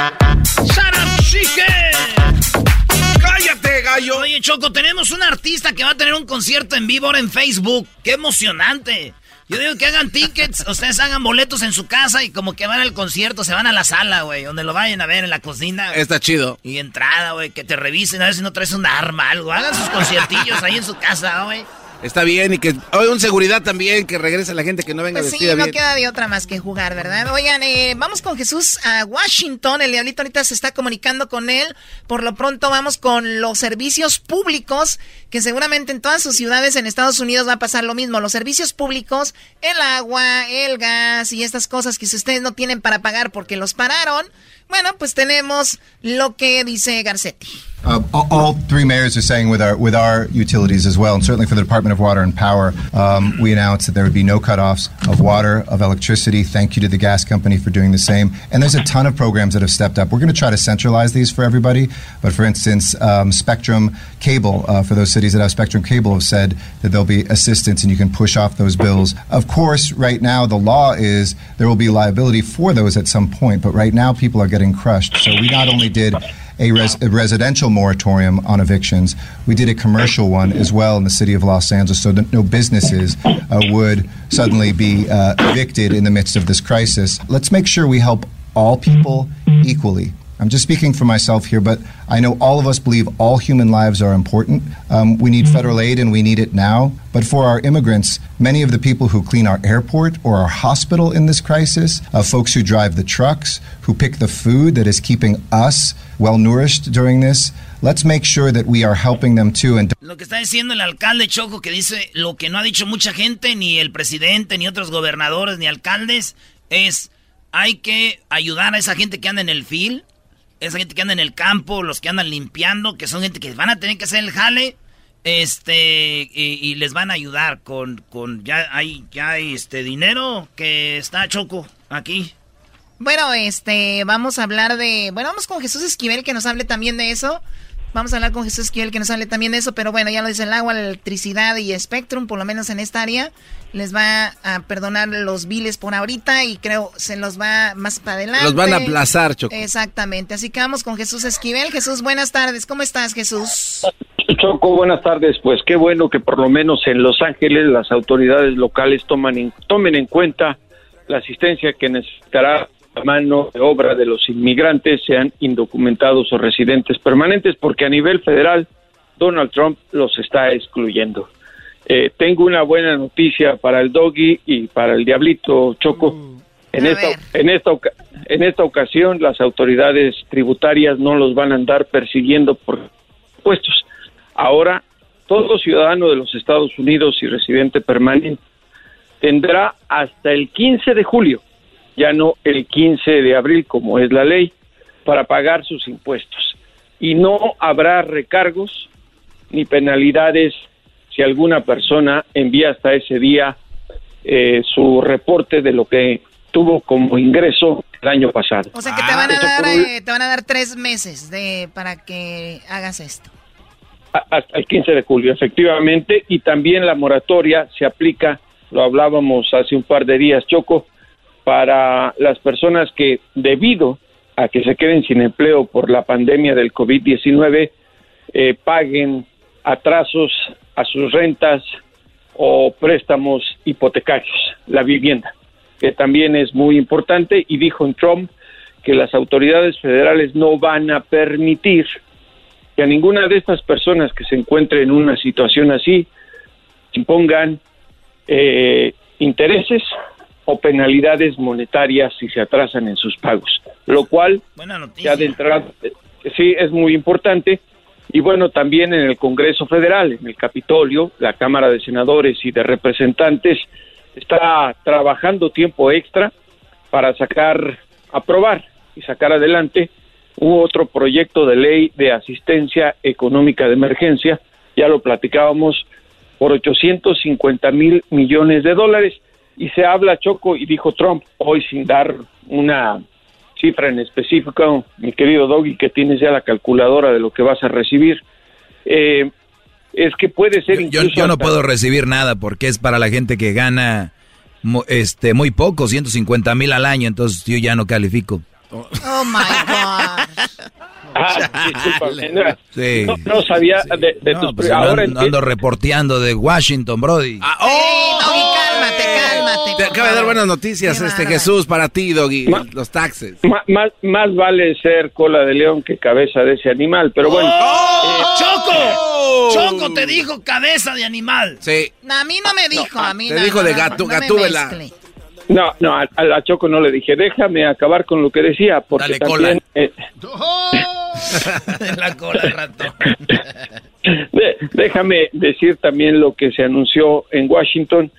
Shut up, chicken. ¡Cállate, gallo! Oye, Choco, tenemos un artista que va a tener un concierto en vivo ahora en Facebook. ¡Qué emocionante! Yo digo que hagan tickets, ustedes hagan boletos en su casa y como que van al concierto, se van a la sala, güey, donde lo vayan a ver en la cocina. Está chido. Y entrada, güey, que te revisen a ver si no traes un arma, algo. Hagan sus conciertillos ahí en su casa, güey. Está bien y que hoy un seguridad también que regrese la gente que no venga pues vestida sí, no bien. queda de otra más que jugar, ¿verdad? Oigan, eh, vamos con Jesús a Washington. El diablito ahorita se está comunicando con él. Por lo pronto vamos con los servicios públicos, que seguramente en todas sus ciudades en Estados Unidos va a pasar lo mismo. Los servicios públicos, el agua, el gas y estas cosas que si ustedes no tienen para pagar porque los pararon, bueno, pues tenemos lo que dice Garcetti. Uh, all three mayors are saying with our with our utilities as well, and certainly for the Department of Water and Power, um, we announced that there would be no cutoffs of water, of electricity. Thank you to the gas company for doing the same. And there's a ton of programs that have stepped up. We're going to try to centralize these for everybody. But for instance, um, Spectrum Cable uh, for those cities that have Spectrum Cable have said that there'll be assistance and you can push off those bills. Of course, right now the law is there will be liability for those at some point. But right now people are getting crushed. So we not only did a, res- a, residential moratorium on evictions. We did a commercial one as well in the city of Los Angeles so that no businesses uh, would suddenly be uh, evicted in the midst of this crisis. Let's make sure we help all people equally. I'm just speaking for myself here, but I know all of us believe all human lives are important. Um, we need federal aid and we need it now. But for our immigrants, many of the people who clean our airport or our hospital in this crisis, uh, folks who drive the trucks, who pick the food that is keeping us well nourished during this, let's make sure that we are helping them too. And lo que está diciendo el alcalde Choco, que dice lo que no ha dicho mucha gente, ni el presidente, ni otros gobernadores, ni alcaldes, es hay que ayudar a esa gente que anda en el fil esa gente que anda en el campo, los que andan limpiando, que son gente que van a tener que hacer el jale, este, y, les van a ayudar con, con, ya hay, ya hay este dinero que está choco aquí. Bueno, este, vamos a hablar de, bueno, vamos con Jesús Esquivel que nos hable también de eso. Vamos a hablar con Jesús Esquivel que nos hable también de eso, pero bueno, ya lo dice el agua, la electricidad y Spectrum, por lo menos en esta área, les va a perdonar los biles por ahorita y creo se los va más para adelante. Los van a aplazar, Choco. Exactamente, así que vamos con Jesús Esquivel. Jesús, buenas tardes, ¿cómo estás, Jesús? Choco, buenas tardes. Pues qué bueno que por lo menos en Los Ángeles las autoridades locales toman en- tomen en cuenta la asistencia que necesitará la mano de obra de los inmigrantes, sean indocumentados o residentes permanentes, porque a nivel federal Donald Trump los está excluyendo. Eh, tengo una buena noticia para el doggy y para el diablito Choco. En esta, en, esta, en esta ocasión las autoridades tributarias no los van a andar persiguiendo por impuestos. Ahora, todo ciudadano de los Estados Unidos y residente permanente tendrá hasta el 15 de julio, ya no el 15 de abril como es la ley, para pagar sus impuestos. Y no habrá recargos ni penalidades si alguna persona envía hasta ese día eh, su reporte de lo que tuvo como ingreso el año pasado. O sea que te van a dar, eh, te van a dar tres meses de para que hagas esto. Hasta el 15 de julio, efectivamente, y también la moratoria se aplica, lo hablábamos hace un par de días, Choco, para las personas que debido a que se queden sin empleo por la pandemia del COVID-19, eh, paguen atrasos a sus rentas o préstamos hipotecarios, la vivienda, que también es muy importante, y dijo en Trump que las autoridades federales no van a permitir que a ninguna de estas personas que se encuentre en una situación así impongan eh, intereses o penalidades monetarias si se atrasan en sus pagos, lo cual Buena noticia. ya de entrada eh, sí es muy importante y bueno también en el Congreso Federal, en el Capitolio, la Cámara de Senadores y de Representantes está trabajando tiempo extra para sacar, aprobar y sacar adelante un otro proyecto de ley de asistencia económica de emergencia, ya lo platicábamos, por 850 mil millones de dólares. Y se habla, Choco, y dijo Trump, hoy sin dar una cifra en específico, mi querido Doggy, que tienes ya la calculadora de lo que vas a recibir, eh, es que puede ser Yo, incluso... yo no hasta- puedo recibir nada porque es para la gente que gana este muy poco, 150 mil al año, entonces yo ya no califico. Oh my God. Ah, discúlpame, no, Sí. no, no sabía de, de No, tus... pues ahora ando, ando reporteando de Washington, Brody. Ah, Doggy, cálmate, cálmate. Te acaba de dar buenas noticias Qué este. Jesús para ti, Doggy. Los taxes. Ma- más, más vale ser cola de león que cabeza de ese animal, pero bueno. ¡Oh! ¡Choco! Choco te dijo cabeza de animal. Sí. No, a mí no me dijo, a mí te no, dijo no, de no, gato- no me gatúbela. mezcle. No, no, a, a la Choco no le dije, déjame acabar con lo que decía, porque Dale, cola. también... eh, la cola ratón. de- déjame decir también lo que se anunció en Washington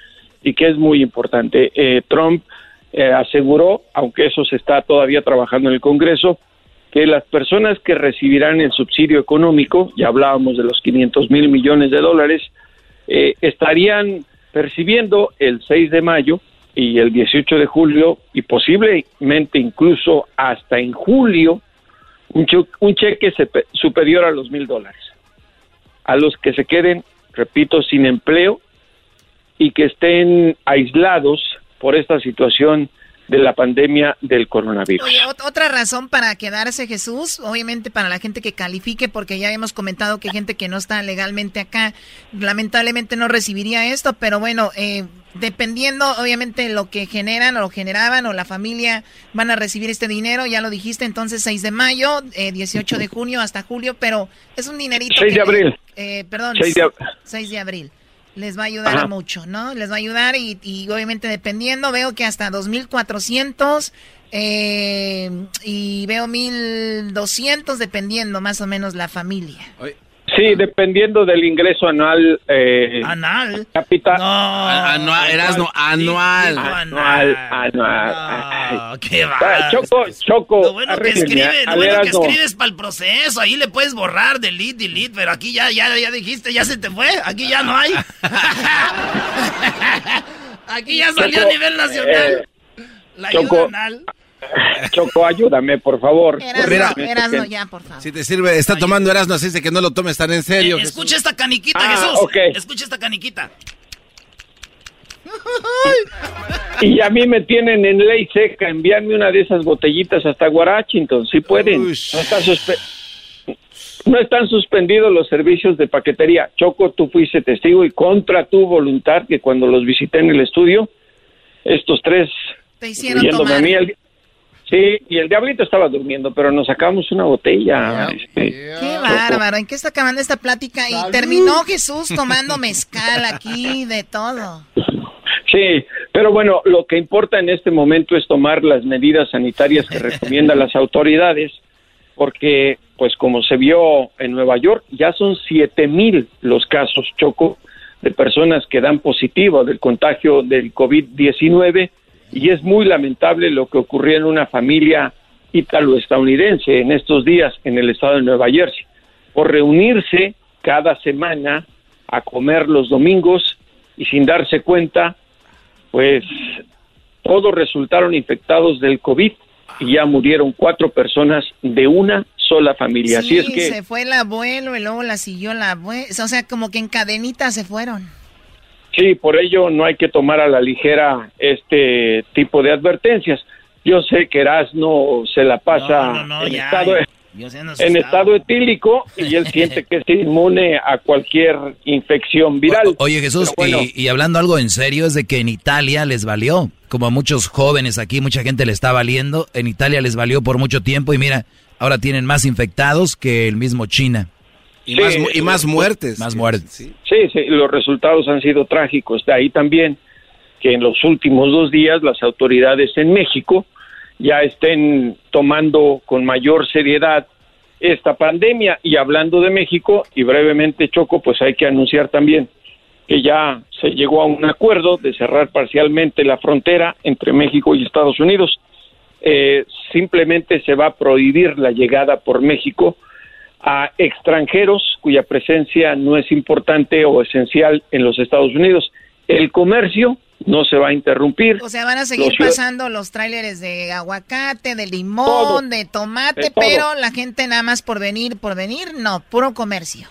y que es muy importante. Eh, Trump eh, aseguró, aunque eso se está todavía trabajando en el Congreso, que las personas que recibirán el subsidio económico, ya hablábamos de los 500 mil millones de dólares, eh, estarían percibiendo el 6 de mayo y el 18 de julio y posiblemente incluso hasta en julio un, un cheque superior a los mil dólares. A los que se queden, repito, sin empleo y que estén aislados por esta situación de la pandemia del coronavirus. Oye, otra razón para quedarse Jesús, obviamente para la gente que califique, porque ya habíamos comentado que gente que no está legalmente acá, lamentablemente no recibiría esto, pero bueno, eh, dependiendo obviamente lo que generan o lo generaban o la familia van a recibir este dinero, ya lo dijiste, entonces 6 de mayo, eh, 18 de junio hasta julio, pero es un dinerito. 6 de que- abril. eh, perdón, 6 de ab- 6 de abril. Les va a ayudar Ajá. mucho, ¿no? Les va a ayudar y, y obviamente dependiendo, veo que hasta 2.400 eh, y veo 1.200 dependiendo más o menos la familia. Sí, dependiendo del ingreso anual. Eh, ¿Anal? Capital. anual, Erasno, anual. Anual, anual. Ah, qué Ah, va. Choco, Choco. Lo bueno que escribe, lo al bueno que escribes para el proceso, ahí le puedes borrar, delete, delete, pero aquí ya, ya, ya dijiste, ya se te fue, aquí ya no hay. aquí ya salió a nivel nacional. La ayuda Choco, anal. Choco, ayúdame, por favor. Erasno, Mira, Erasno, ya, por favor. Si te sirve, está tomando Erasno, así de que no lo tomes tan en serio. Eh, escucha esta caniquita, Ah, Jesús. Escucha esta caniquita. Y a mí me tienen en ley seca. Envíame una de esas botellitas hasta Washington, si pueden. No está suspe- no están suspendidos los servicios de paquetería. Choco, tú fuiste testigo y contra tu voluntad que cuando los visité en el estudio, estos tres, Te hicieron tomar. a mí, sí, y el diablito estaba durmiendo, pero nos sacamos una botella. este, Qué bárbaro, ¿en qué está acabando esta plática? Y terminó Jesús tomando mezcal aquí, de todo. Sí, pero bueno, lo que importa en este momento es tomar las medidas sanitarias que recomiendan las autoridades, porque, pues como se vio en Nueva York, ya son siete mil los casos, Choco, de personas que dan positivo del contagio del COVID-19 y es muy lamentable lo que ocurrió en una familia ítalo-estadounidense en estos días en el estado de Nueva Jersey, por reunirse cada semana a comer los domingos y sin darse cuenta pues todos resultaron infectados del COVID y ya murieron cuatro personas de una sola familia. Así Sí, es que se fue el abuelo y luego la siguió la abuela. O sea, como que en cadenita se fueron. Sí, por ello no hay que tomar a la ligera este tipo de advertencias. Yo sé que Erasmo se la pasa No, no, no, en, ya, estado, Yo sé, en estado etílico y él siente que es inmune a cualquier infección viral. Oye Jesús, bueno, y, y hablando algo en serio, es de que en Italia les valió, como a muchos jóvenes aquí, mucha gente le está valiendo, en Italia les valió por mucho tiempo y mira, ahora tienen más infectados que el mismo China. Y, más, y más muertes. Más muertes. Sí, sí, los resultados han sido trágicos. De ahí también que en los últimos dos días las autoridades en México ya estén tomando con mayor seriedad esta pandemia. Y hablando de México, y brevemente Choco, pues hay que anunciar también que ya se llegó a un acuerdo de cerrar parcialmente la frontera entre México y Estados Unidos. Eh, simplemente se va a prohibir la llegada por México a extranjeros cuya presencia no es importante o esencial en los Estados Unidos. El comercio no se va a interrumpir. O sea, van a seguir Los- pasando los tráileres de aguacate, de limón, Todo. de tomate, De pero la gente nada más por venir, por venir, no, puro comercio.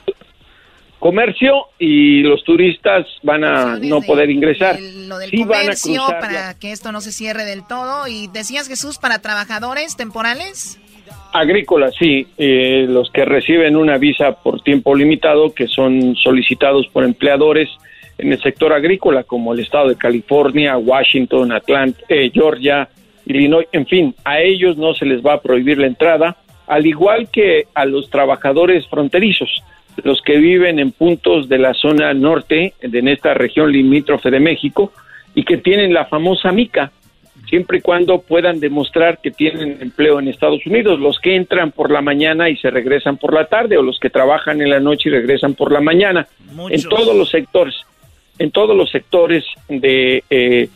Comercio y los turistas van a no poder ingresar. Lo del Sí van a comercio, para que esto no se cierre del todo. Y decías, Jesús, para trabajadores temporales. Agrícolas, sí, eh, los que reciben una visa por tiempo limitado, que son solicitados por empleadores en el sector agrícola, como el estado de California, Washington, Atlanta, eh, Georgia, Illinois, en fin, a ellos no se les va a prohibir la entrada, al igual que a los trabajadores fronterizos, los que viven en puntos de la zona norte, en esta región limítrofe de México, y que tienen la famosa mica, siempre y cuando puedan demostrar que tienen empleo en Estados Unidos, los que entran por la mañana y se regresan por la tarde, o los que trabajan en la noche y regresan por la mañana, Muchos. en todos los sectores, en todos los sectores de eh,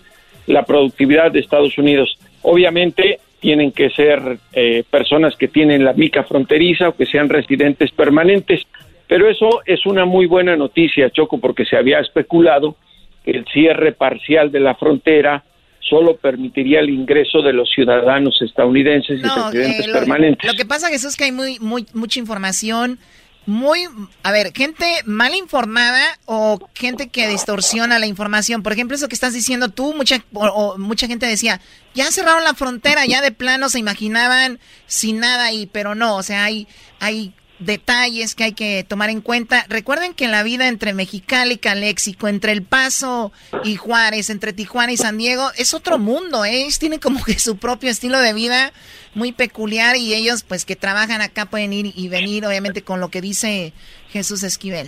la productividad de Estados Unidos. Obviamente tienen que ser eh, personas que tienen la mica fronteriza o que sean residentes permanentes, pero eso es una muy buena noticia, Choco, porque se había especulado que el cierre parcial de la frontera solo permitiría el ingreso de los ciudadanos estadounidenses y No, residentes eh, lo, permanentes. lo que pasa, Jesús, que hay muy, muy, mucha información, muy, a ver, gente mal informada o gente que distorsiona la información. Por ejemplo, eso que estás diciendo tú, mucha, o, o mucha gente decía, ya cerraron la frontera, ya de plano se imaginaban sin nada ahí, pero no, o sea, hay, hay detalles que hay que tomar en cuenta. Recuerden que la vida entre Mexicali y Caléxico, entre El Paso y Juárez, entre Tijuana y San Diego, es otro mundo, ¿eh? Tienen como que su propio estilo de vida muy peculiar y ellos pues que trabajan acá pueden ir y venir, obviamente con lo que dice Jesús Esquivel.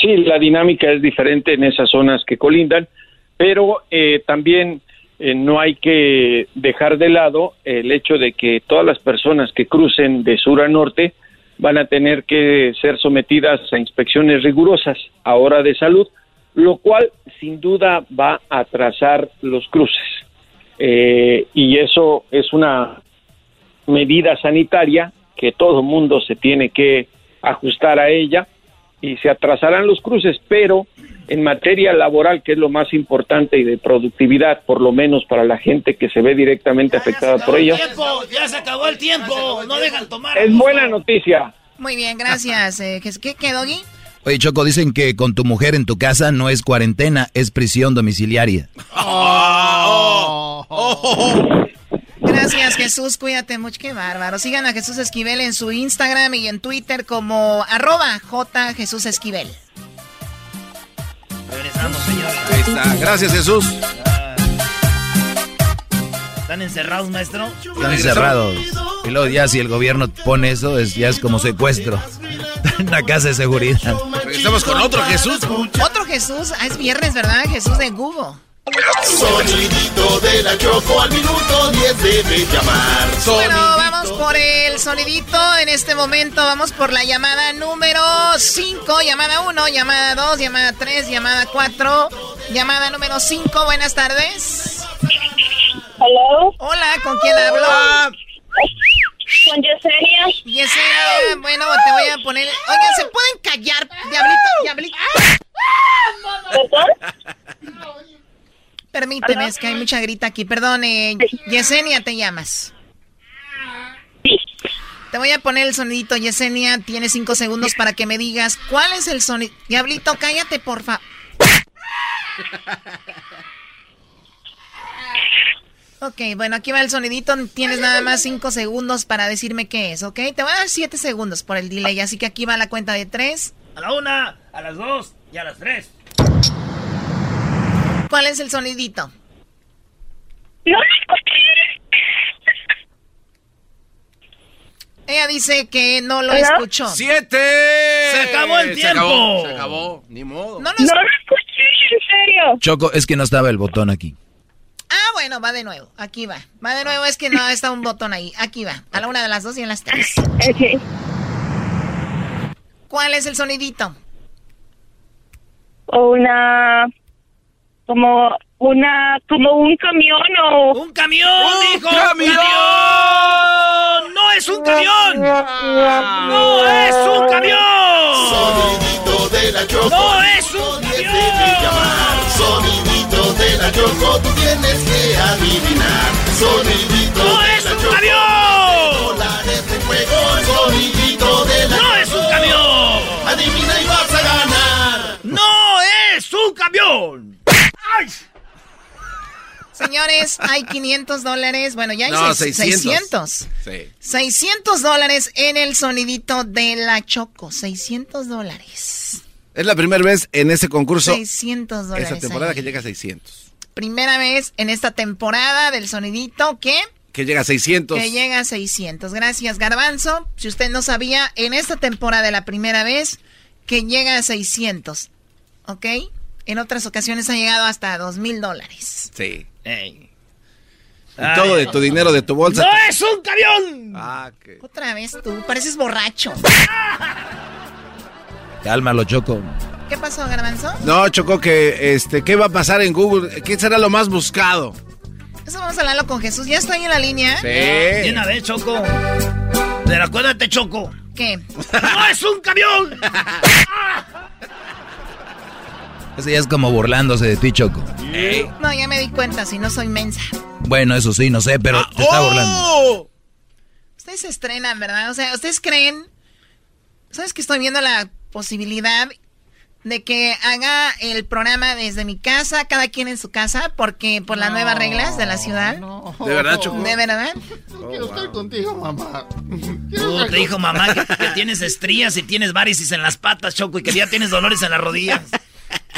Sí, la dinámica es diferente en esas zonas que colindan, pero eh, también eh, no hay que dejar de lado el hecho de que todas las personas que crucen de sur a norte van a tener que ser sometidas a inspecciones rigurosas ahora de salud, lo cual sin duda va a atrasar los cruces. Eh, y eso es una medida sanitaria que todo mundo se tiene que ajustar a ella y se atrasarán los cruces, pero en materia laboral, que es lo más importante y de productividad, por lo menos para la gente que se ve directamente afectada por ello, ¡Tiempo! ¡Ya se acabó el tiempo! ¡No dejan tomar! es buena noticia. Muy bien, gracias. Eh, ¿Qué quedó, Doggy? Oye, Choco, dicen que con tu mujer en tu casa no es cuarentena, es prisión domiciliaria. Gracias, Gracias, Jesús. Cuídate mucho. Qué bárbaro. Sigan a Jesús Esquivel en su Instagram y en Twitter como arroba J Jesús Esquivel. Regresamos, señores. Ahí está. Gracias, Jesús. ¿Están encerrados, maestro? Están encerrados. Y luego ya si el gobierno pone eso, es, ya es como secuestro. Una casa de seguridad. Estamos con otro Jesús. Otro Jesús. Ah, es viernes, ¿verdad? Jesús de Google. Sonidito de la Choco al minuto 10 debe llamar. Bueno, vamos por el sonidito. En este momento vamos por la llamada número 5, llamada 1, llamada 2, llamada 3, llamada 4, llamada número 5. Buenas tardes. Hello. Hola, ¿con quién hablo? Con Yesenia. Yesenia, bueno, te voy a poner... Oigan, ¿se pueden callar? Diablito, diablito. Es que hay mucha grita aquí. Perdón, eh, Yesenia, ¿te llamas? Sí. Te voy a poner el sonidito, Yesenia. Tienes cinco segundos para que me digas cuál es el sonido. Diablito, cállate, porfa. Ok, bueno, aquí va el sonidito. Tienes nada más cinco segundos para decirme qué es, ¿ok? Te voy a dar siete segundos por el delay, así que aquí va la cuenta de tres. A la una, a las dos y a las tres. ¿Cuál es el sonidito? No Ella dice que no lo ¿Hola? escuchó. ¡Siete! ¡Se acabó el Se tiempo! acabó, se acabó. Ni modo. No lo No lo escuché, en serio. Choco, es que no estaba el botón aquí. Ah, bueno, va de nuevo. Aquí va. Va de nuevo, es que no está un botón ahí. Aquí va. A la una de las dos y a las tres. Ok. ¿Cuál es el sonidito? O una... Como una... Como un camión o... ¡Un camión, ¡Un hijo! camión! ¡No es un camión! ¡No es un camión! Sonidito de la Choco. ¡No es un 10 camión! Sonidito de la Choco, tú tienes que adivinar. Sonidito ¡No de es la un Choco. camión! Dólares de juego. Sonidito de la ¡No es un camión! Adivina y vas a ganar. ¡No es un camión! ¡Ay! Señores, hay 500 dólares. Bueno, ya hay No, seis- 600. 600. Sí. 600 dólares en el sonidito de la Choco. 600 dólares. Es la primera vez en ese concurso, 600 dólares. esta temporada ahí. que llega a 600. Primera vez en esta temporada del sonidito que, Que llega a 600. que llega a 600. Gracias, Garbanzo. Si usted no sabía, en esta temporada la primera vez que llega a 600. ¿Ok? En otras ocasiones ha llegado hasta 2 mil dólares. Sí. Ey. Y todo de tu dinero, de tu bolsa. ¡No es un camión! Ah, que... Otra vez tú, pareces borracho. Cálmalo, Choco. ¿Qué pasó, Garbanzo? No, Chocó, que, este, ¿qué va a pasar en Google? ¿Qué será lo más buscado? Eso vamos a hablarlo con Jesús. ¿Ya estoy en la línea? De Sí. una vez, Choco. Pero acuérdate, Choco. ¿Qué? ¡No es un camión! Ese ya es como burlándose de ti, Choco. No, ya me di cuenta, si no soy mensa. Bueno, eso sí, no sé, pero te está burlando. ¡Oh! Ustedes se estrenan, ¿verdad? O sea, ¿ustedes creen? ¿Sabes que estoy viendo la posibilidad de que haga el programa desde mi casa, cada quien en su casa, porque por las nuevas reglas de la ciudad? ¿De verdad, Choco? ¿De verdad? Quiero estar contigo, mamá. Tú te dijo mamá que, que tienes estrías y tienes varices en las patas, Choco, y que ya tienes dolores en las rodillas.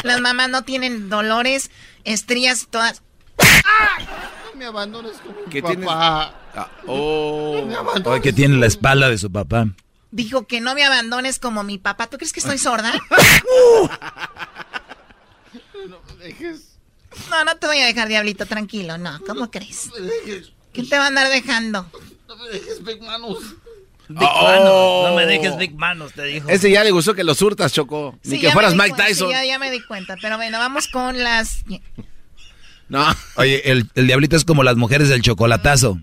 Las mamás no tienen dolores, estrías, todas. No me abandones como mi ¿Qué tienes? papá. Ah, oh. Me abandones. Oye, que tiene la espalda de su papá. Dijo que no me abandones como mi papá. ¿Tú crees que estoy sorda? No me dejes. No, no te voy a dejar, diablito, tranquilo. No, ¿cómo crees? No me dejes. ¿Quién te va a andar dejando? No me dejes, Big Manos. Big Oh. Manos, no me dejes Big Manos, te dijo. Ese ya le gustó que los hurtas, Choco. Ni Sí, que fueras Mike Tyson. Sí, ya, ya me di cuenta. Pero bueno, vamos con las... No. Oye, el, el diablito es como las mujeres del chocolatazo.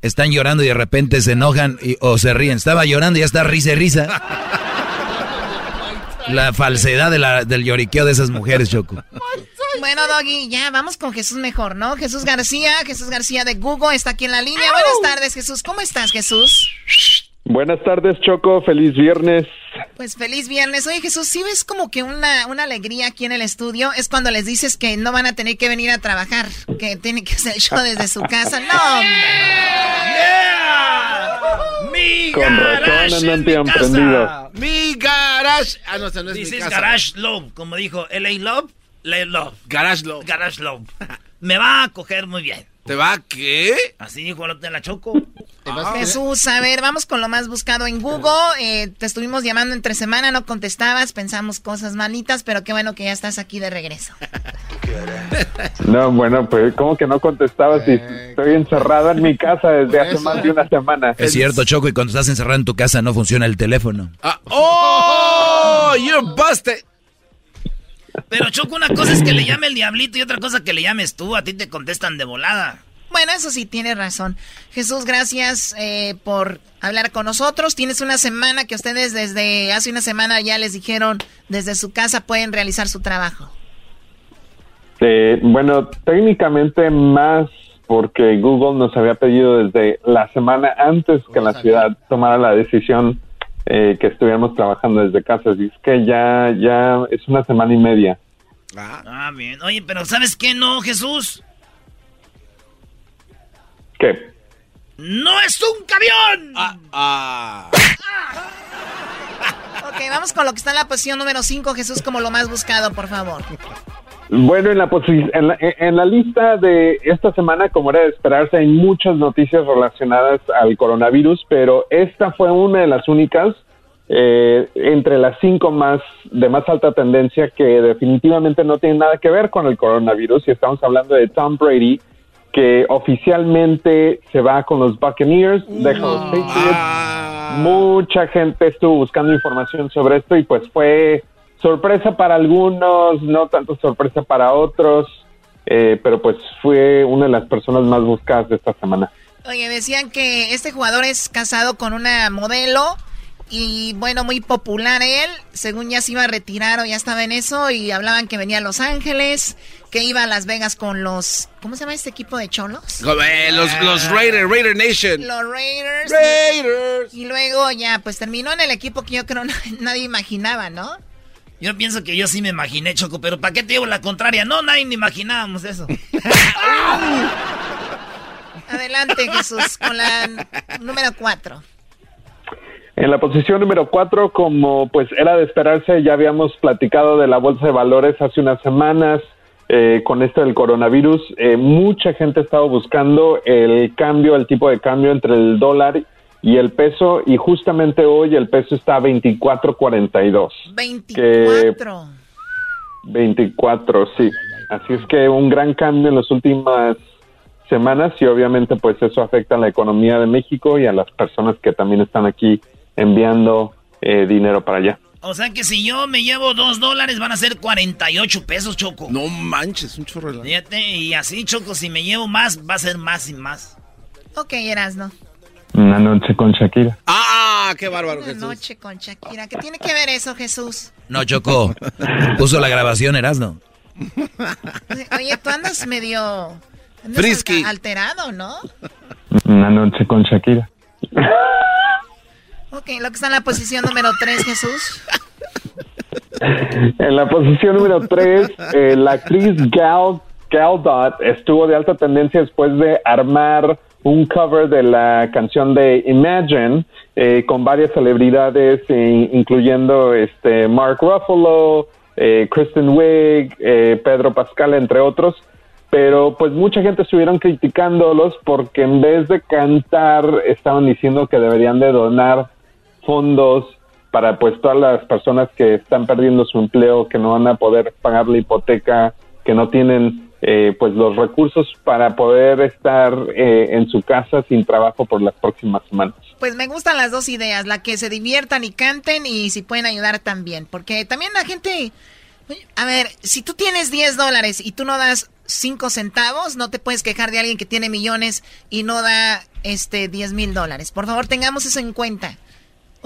Están llorando y de repente se enojan y- o se ríen. Estaba llorando y ya está risa y risa. La falsedad de la- del lloriqueo de esas mujeres, Choco. Bueno, Doggy, ya vamos con Jesús mejor, ¿no? Jesús García, Jesús García de Google está aquí en la línea. Buenas tardes, Jesús. ¿Cómo estás, Jesús? Buenas tardes, Choco. Feliz viernes. Pues feliz viernes. Oye, Jesús, ¿sí ves como que una, una alegría aquí en el estudio? Es cuando les dices que no van a tener que venir a trabajar, que tienen que hacer el show desde su casa. ¡No! ¡Yeah! ¡Mi Con razón andan bien prendidos. Mi garage. Ah, no, esa no es This mi casa. Garage Love, como dijo LA Love, LA Love. Garage Love. Garage Love. Me va a coger muy bien. ¿Te va a qué? Así dijo el otro de la Choco. Jesús, a ver, vamos con lo más buscado en Google. Eh, te estuvimos llamando entre semana, no contestabas, pensamos cosas malitas, pero qué bueno que ya estás aquí de regreso. No, bueno, pues como que no contestaba si estoy encerrado en mi casa desde hace más de una semana. Es cierto, Choco, y cuando estás encerrado en tu casa no funciona el teléfono. Ah, ¡Oh! You're busted. Pero Choco, una cosa es que le llame el diablito y otra cosa que le llames tú. A ti te contestan de volada. Bueno, eso sí, tienes razón. Jesús, gracias eh, por hablar con nosotros. Tienes una semana que ustedes desde hace una semana ya les dijeron desde su casa pueden realizar su trabajo. Eh, bueno, técnicamente más porque Google nos había pedido desde la semana antes que la ciudad tomara la decisión eh, que estuviéramos trabajando desde casa. Así es que ya, ya es una semana y media. Ah, bien. Oye, pero ¿sabes qué no, Jesús? ¿Qué? ¡No es un camión! Ah. Ok, vamos con lo que está en la posición número 5, Jesús, como lo más buscado, por favor. Bueno, en la, en, la, en la lista de esta semana, como era de esperarse, hay muchas noticias relacionadas al coronavirus, pero esta fue una de las únicas eh, entre las cinco más de más alta tendencia que definitivamente no tienen nada que ver con el coronavirus. Y estamos hablando de Tom Brady, que oficialmente se va con los Buccaneers, deja los Patriots. Mucha gente estuvo buscando información sobre esto y pues fue sorpresa para algunos, no tanto sorpresa para otros, eh, pero pues fue una de las personas más buscadas de esta semana. Oye, decían que este jugador es casado con una modelo y bueno, muy popular él, según ya se iba a retirar o ya estaba en eso y hablaban que venía a Los Ángeles, que iba a Las Vegas con los, ¿cómo se llama este equipo de cholos? Eh, los, los Raider, Raider Nation. Los Raiders. Raiders. Y luego ya, pues terminó en el equipo que yo creo na- nadie imaginaba, ¿no? Yo pienso que yo sí me imaginé, Choco, pero ¿para qué te digo la contraria? No, nadie ni imaginábamos eso. Adelante, Jesús, con la número 4. En la posición número cuatro, como pues era de esperarse, ya habíamos platicado de la bolsa de valores hace unas semanas eh, con esto del coronavirus. eh, mucha gente estaba buscando el cambio, el tipo de cambio entre el dólar y el peso y justamente hoy el peso está a 24.42. 24. 24, sí. Así es que un gran cambio en las últimas semanas y obviamente pues eso afecta a la economía de México y a las personas que también están aquí enviando eh, dinero para allá. O sea que si yo me llevo dos dólares van a ser 48 pesos, Choco. No manches, un chorro. Fíjate, y así, Choco, si me llevo más, va a ser más y más. Ok, Erasno. Una noche con Shakira. ¡Ah! ¡Qué bárbaro, Una Jesús! noche con Shakira. ¿Qué tiene que ver eso, Jesús? No, Choco. Puso la grabación, Erasno. Oye, tú andas medio... andas Frisky. Alterado, ¿no? Una noche con Shakira. Lo que está en la posición número 3, Jesús. En la posición número 3, la actriz Gal Gadot estuvo de alta tendencia después de armar un cover de la canción de Imagine eh, con varias celebridades, eh, incluyendo este Mark Ruffalo, eh, Kristen Wiig, eh, Pedro Pascal, entre otros. Pero pues mucha gente estuvieron criticándolos porque en vez de cantar estaban diciendo que deberían de donar fondos para pues todas las personas que están perdiendo su empleo, que no van a poder pagar la hipoteca, que no tienen eh, pues los recursos para poder estar eh, en su casa sin trabajo por las próximas semanas. Pues me gustan las dos ideas, la que se diviertan y canten y si pueden ayudar también, porque también la gente, a ver, si tú tienes 10 dólares y tú no das 5 centavos, no te puedes quejar de alguien que tiene millones y no da este 10 mil dólares. Por favor, tengamos eso en cuenta.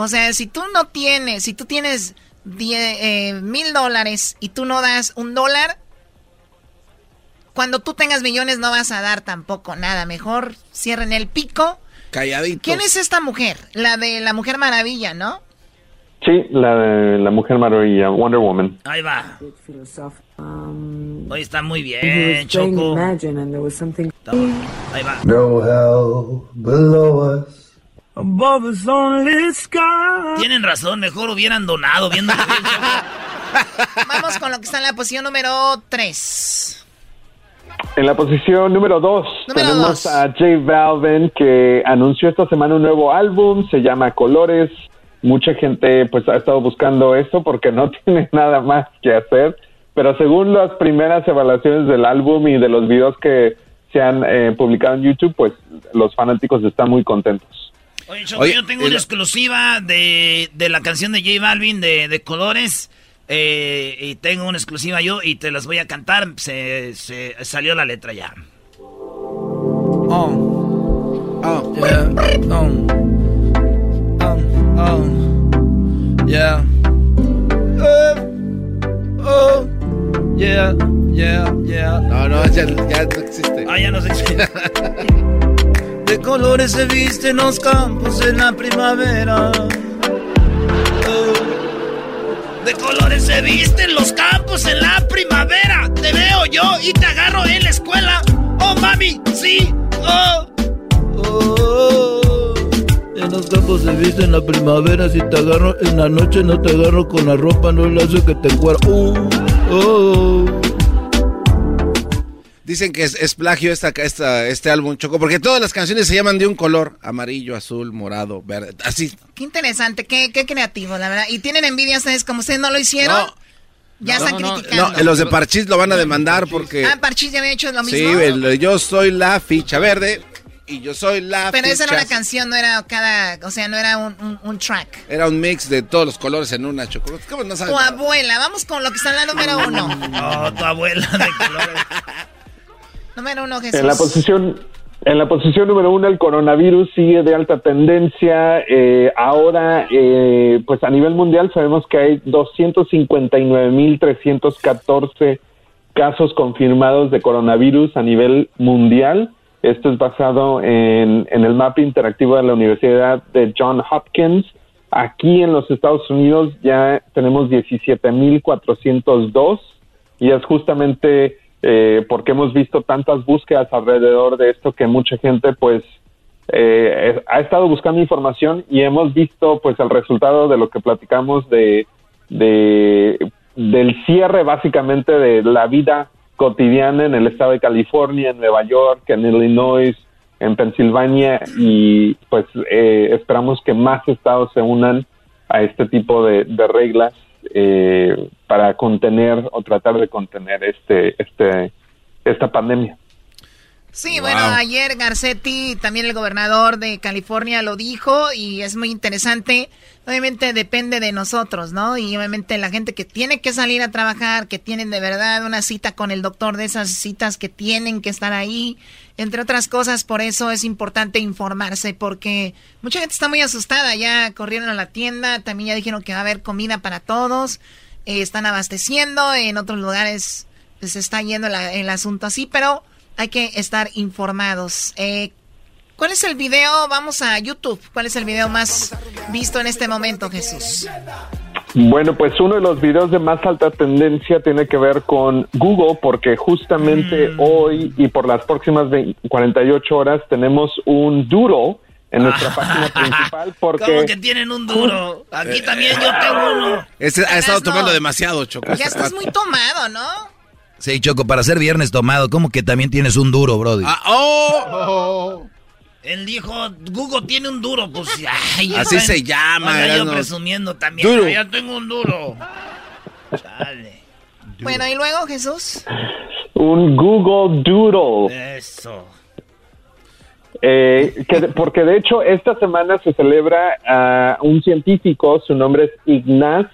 O sea, si tú no tienes, si tú tienes eh, mil dólares y tú no das un dólar, cuando tú tengas millones no vas a dar tampoco nada. Mejor cierren el pico Calladito. ¿Quién es esta mujer? La de la Mujer Maravilla, ¿no? Sí, la de la Mujer Maravilla, Wonder Woman. Ahí va. Hoy está muy bien, Choco. Ahí va. No hell below us. Above us only sky. Tienen razón, mejor hubieran donado viendo. Vamos con lo que está en la posición número 3. En la posición número 2 Número tenemos dos. a J Balvin que anunció esta semana un nuevo álbum, se llama Colores. Mucha gente pues ha estado buscando esto porque no tiene nada más que hacer, pero según las primeras evaluaciones del álbum y de los videos que se han eh, publicado en YouTube, pues los fanáticos están muy contentos. Oye, Choco, yo tengo una exclusiva de, de la canción de J Balvin de, de Colores. eh, y tengo una exclusiva yo y te las voy a cantar. Se, se salió la letra ya. Oh. Oh. Yeah. Oh. Oh. Oh. Yeah. Oh. Oh. Yeah. Yeah. Yeah. No, no, ya, ya no existe. Ah, ya no sé. De colores se visten los campos en la primavera. De colores se visten los campos en la primavera. Te veo yo y te agarro en la escuela. Oh, mami, sí. Oh. Oh, en los campos se viste en la primavera. Si te agarro en la noche, no te agarro con la ropa, no le hace que te encuera. Oh, oh. Dicen que es, es plagio esta, esta, este álbum, Choco, porque todas las canciones se llaman de un color, amarillo, azul, morado, verde, así. Qué interesante, qué, qué creativo, la verdad. Y tienen envidia ustedes, como ustedes no lo hicieron. ya No, están no, criticando. No, los de Parchís lo van a demandar porque... Ah, Parchís ya había hecho lo sí, mismo. el- yo soy la ficha verde y yo soy la Pero esa era una canción, no era cada, o sea, no era un, un- un track. Era un mix de todos los colores en una, Choco. ¿Cómo no sabes? Tu abuela, vamos con lo que está en la número uno. No, tu abuela de colores. número uno, Jesús. En la posición en la posición número uno el coronavirus sigue de alta tendencia. Eh, ahora, eh, pues a nivel mundial sabemos que hay 259.314 casos confirmados de coronavirus a nivel mundial. Esto es basado en, en el mapa interactivo de la Universidad de John Hopkins. Aquí en los Estados Unidos ya tenemos 17.402 y es justamente eh, porque hemos visto tantas búsquedas alrededor de esto que mucha gente pues eh, ha estado buscando información y hemos visto pues el resultado de lo que platicamos de, de del cierre básicamente de la vida cotidiana en el estado de California, en Nueva York, en Illinois, en Pensilvania y pues eh, esperamos que más estados se unan a este tipo de reglas eh, para contener o tratar de contener este este esta pandemia. Sí, bueno, ayer Garcetti, también el gobernador de California, lo dijo y es muy interesante. Obviamente depende de nosotros, ¿no? Y obviamente la gente que tiene que salir a trabajar, que tienen de verdad una cita con el doctor, de esas citas que tienen que estar ahí, entre otras cosas, por eso es importante informarse, porque mucha gente está muy asustada, ya corrieron a la tienda, también ya dijeron que va a haber comida para todos, eh, están abasteciendo, en otros lugares pues, se está yendo el asunto así, pero hay que estar informados. Eh, ¿Cuál es el video? Vamos a YouTube. ¿Cuál es el video más visto en este momento, Jesús? Bueno, pues uno de los videos de más alta tendencia tiene que ver con Google porque justamente hoy y por las próximas 20 48 horas tenemos un doodle en nuestra página principal porque ¿Cómo que tienen un duro? Aquí también yo tengo uno. Ese ha estado tomando demasiado, Choco. Ya este estás muy tomado, ¿no? Sí, Choco, para ser viernes tomado, ¿cómo que también tienes un duro, Brody? Ah, oh. Él dijo, Google tiene un duro, pues ay, ya Así saben. se llama, yo presumiendo también. Duro. Ya tengo un duro. Chale. Bueno, y luego, Jesús. un Google Doodle. Eso. Eh, que porque de hecho esta semana se celebra a un científico, su nombre es Ignaz